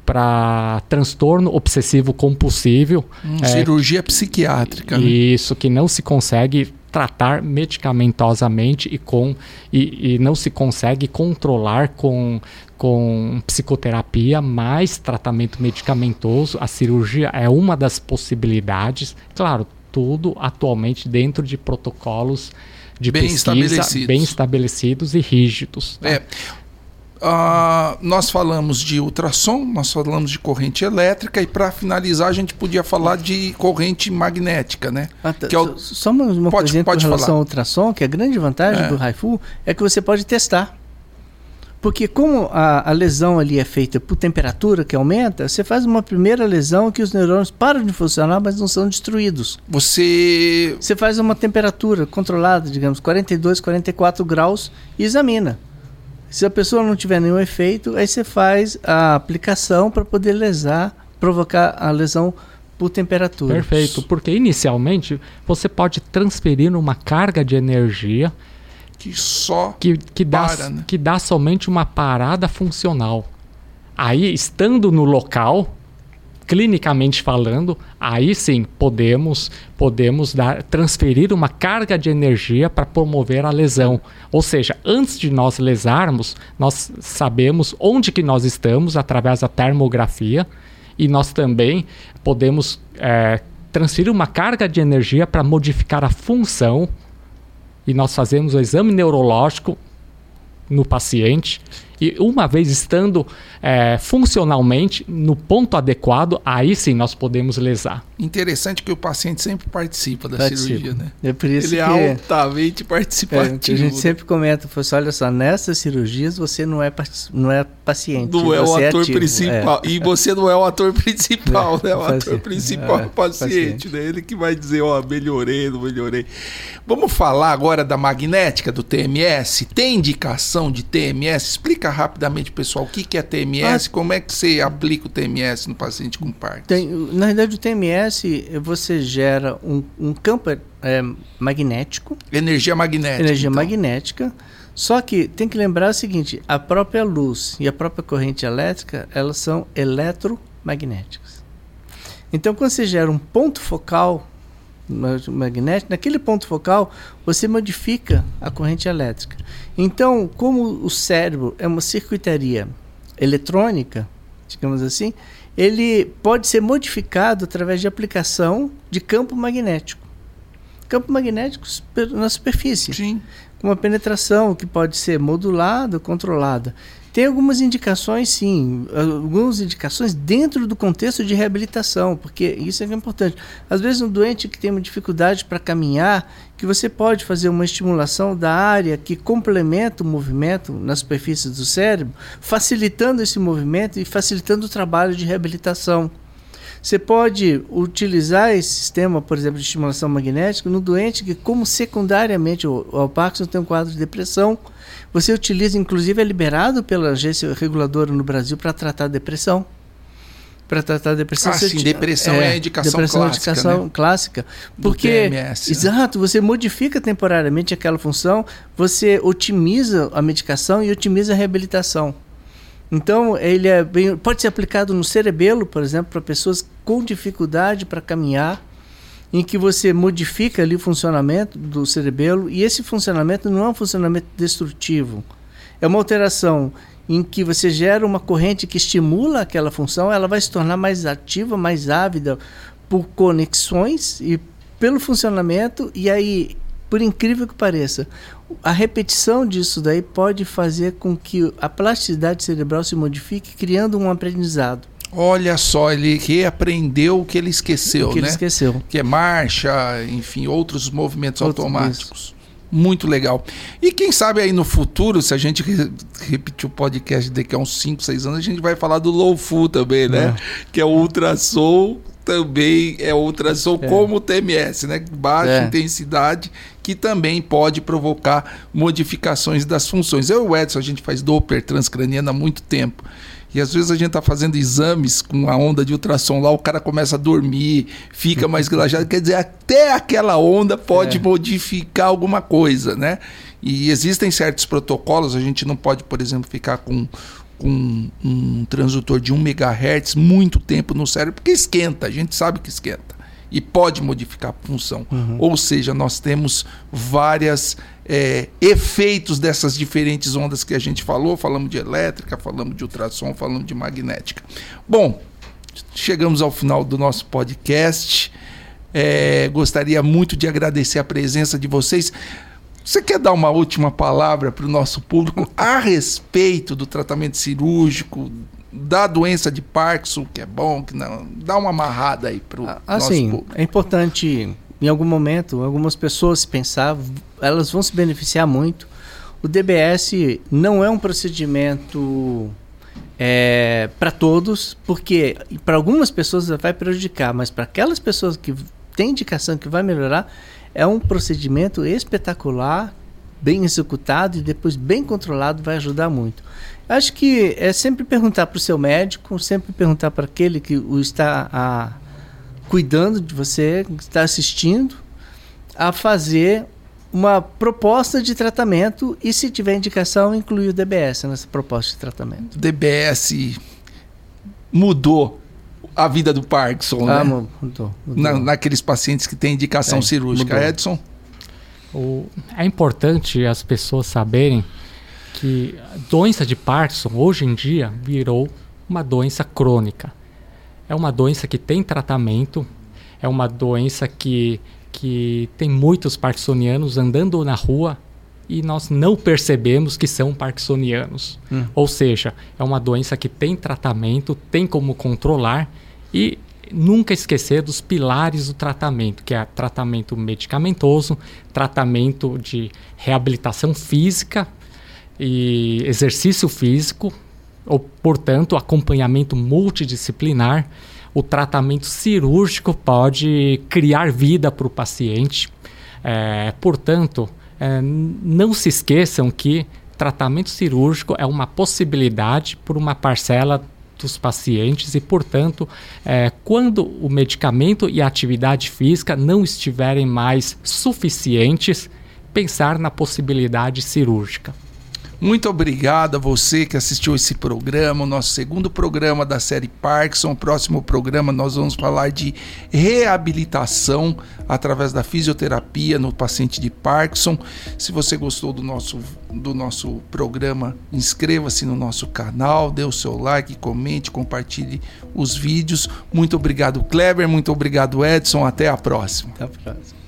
para transtorno obsessivo compulsivo. Hum, é, cirurgia psiquiátrica. Né? Isso, que não se consegue tratar medicamentosamente e, com, e, e não se consegue controlar com, com psicoterapia mais tratamento medicamentoso. A cirurgia é uma das possibilidades. Claro, tudo atualmente dentro de protocolos de bem pesquisa estabelecidos. bem estabelecidos e rígidos. Tá? É. Uh, nós falamos de ultrassom, nós falamos de corrente elétrica e para finalizar a gente podia falar de corrente magnética, né? Ah, tá. que é o... Só uma, uma pode, coisinha pode com relação falar. ao ultrassom, que a grande vantagem é. do Raifu é que você pode testar. Porque como a, a, lesão ali é feita por temperatura que aumenta, você faz uma primeira lesão que os neurônios param de funcionar, mas não são destruídos. Você... Você faz uma temperatura controlada, digamos, 42, 44 graus e examina. Se a pessoa não tiver nenhum efeito, aí você faz a aplicação para poder lesar, provocar a lesão por temperatura. Perfeito, porque inicialmente você pode transferir uma carga de energia que só que, que, dá, né? que dá somente uma parada funcional. Aí, estando no local, clinicamente falando, aí sim podemos podemos dar, transferir uma carga de energia para promover a lesão. Ou seja, antes de nós lesarmos, nós sabemos onde que nós estamos através da termografia e nós também podemos é, transferir uma carga de energia para modificar a função e nós fazemos o exame neurológico no paciente e uma vez estando é, funcionalmente no ponto adequado, aí sim nós podemos lesar. Interessante que o paciente sempre participa da participa. cirurgia, né? É por isso Ele é que, é altamente participativo. É, a gente sempre comenta, assim, olha só, nessas cirurgias você não é, não é paciente. Não é o é ator ativo, principal. É. E você não é o ator [laughs] principal, né? O ator principal é o paciente, paciente, né? Ele que vai dizer, ó, oh, melhorei, não melhorei. Vamos falar agora da magnética do TMS. Tem indicação de TMS? Explica rapidamente, pessoal, o que, que é TMS, ah, como é que você aplica o TMS no paciente com Parkinson? Tem, na verdade, o TMS, você gera um, um campo é, magnético. Energia magnética. Energia então. magnética. Só que tem que lembrar o seguinte, a própria luz e a própria corrente elétrica, elas são eletromagnéticas. Então, quando você gera um ponto focal magnético, naquele ponto focal você modifica a corrente elétrica. Então, como o cérebro é uma circuitaria eletrônica, digamos assim, ele pode ser modificado através de aplicação de campo magnético. Campo magnético na superfície. Sim. Com uma penetração que pode ser modulada, controlada. Tem algumas indicações, sim, algumas indicações dentro do contexto de reabilitação, porque isso é, é importante. Às vezes, um doente que tem uma dificuldade para caminhar, que você pode fazer uma estimulação da área que complementa o movimento na superfície do cérebro, facilitando esse movimento e facilitando o trabalho de reabilitação. Você pode utilizar esse sistema, por exemplo, de estimulação magnética no doente que, como secundariamente o, o Parkinson tem um quadro de depressão, você utiliza, inclusive, é liberado pela agência reguladora no Brasil para tratar depressão. Para tratar depressão. Ah, sim, depressão é, é a indicação depressão clássica. É indicação né? clássica. Porque, TMS, né? exato, você modifica temporariamente aquela função, você otimiza a medicação e otimiza a reabilitação. Então, ele é bem, pode ser aplicado no cerebelo, por exemplo, para pessoas com dificuldade para caminhar, em que você modifica ali o funcionamento do cerebelo, e esse funcionamento não é um funcionamento destrutivo. É uma alteração em que você gera uma corrente que estimula aquela função, ela vai se tornar mais ativa, mais ávida por conexões e pelo funcionamento, e aí por incrível que pareça, a repetição disso daí pode fazer com que a plasticidade cerebral se modifique, criando um aprendizado. Olha só, ele reaprendeu o que ele esqueceu, o que né? ele esqueceu. Que é marcha, enfim, outros movimentos Outro automáticos. Isso. Muito legal. E quem sabe aí no futuro, se a gente repetir o podcast daqui a uns 5, 6 anos, a gente vai falar do low fu também, né? É. Que é o ultrassom também é ultrassom é. como o TMS, né? Baixa é. intensidade, que também pode provocar modificações das funções. Eu e o Edson, a gente faz Doppler transcraniano há muito tempo. E às vezes a gente está fazendo exames com a onda de ultrassom lá, o cara começa a dormir, fica mais relaxado. Quer dizer, até aquela onda pode é. modificar alguma coisa, né? E existem certos protocolos, a gente não pode, por exemplo, ficar com com um transdutor de 1 MHz muito tempo no cérebro, porque esquenta, a gente sabe que esquenta. E pode modificar a função. Uhum. Ou seja, nós temos vários é, efeitos dessas diferentes ondas que a gente falou. Falamos de elétrica, falamos de ultrassom, falamos de magnética. Bom, chegamos ao final do nosso podcast. É, gostaria muito de agradecer a presença de vocês. Você quer dar uma última palavra para o nosso público a respeito do tratamento cirúrgico, da doença de Parkinson, que é bom, que não. Dá uma amarrada aí para o ah, assim, nosso público. É importante, em algum momento, algumas pessoas pensar, elas vão se beneficiar muito. O DBS não é um procedimento é, para todos, porque para algumas pessoas vai prejudicar, mas para aquelas pessoas que têm indicação que vai melhorar, é um procedimento espetacular, bem executado e depois bem controlado, vai ajudar muito. Acho que é sempre perguntar para o seu médico, sempre perguntar para aquele que o está a, cuidando de você, que está assistindo, a fazer uma proposta de tratamento e, se tiver indicação, incluir o DBS nessa proposta de tratamento. DBS mudou a vida do Parkinson, Ah, né? mu- mudou. mudou. Na- naqueles pacientes que têm indicação É, cirúrgica. mudou. Edson? O- é importante as pessoas saberem que a doença de Parkinson hoje em dia virou uma doença crônica. É uma doença que tem tratamento, é uma doença que, que tem muitos parkinsonianos andando na rua e nós não percebemos que são parkinsonianos. Hum. Ou seja, é uma doença que tem tratamento, tem como controlar e nunca esquecer dos pilares do tratamento, que é tratamento medicamentoso, tratamento de reabilitação física e exercício físico, ou, portanto, acompanhamento multidisciplinar. O tratamento cirúrgico pode criar vida para o paciente. É, portanto, é, não se esqueçam que tratamento cirúrgico é uma possibilidade por uma parcela dos pacientes e, portanto, é, quando o medicamento e a atividade física não estiverem mais suficientes, pensar na possibilidade cirúrgica. Muito obrigado a você que assistiu esse programa, o nosso segundo programa da série Parkinson. Próximo programa nós vamos falar de reabilitação através da fisioterapia no paciente de Parkinson. Se você gostou do nosso, do nosso programa, inscreva-se no nosso canal, dê o seu like, comente, compartilhe os vídeos. Muito obrigado, Kleber. Muito obrigado, Edson. Até a próxima. Até a próxima.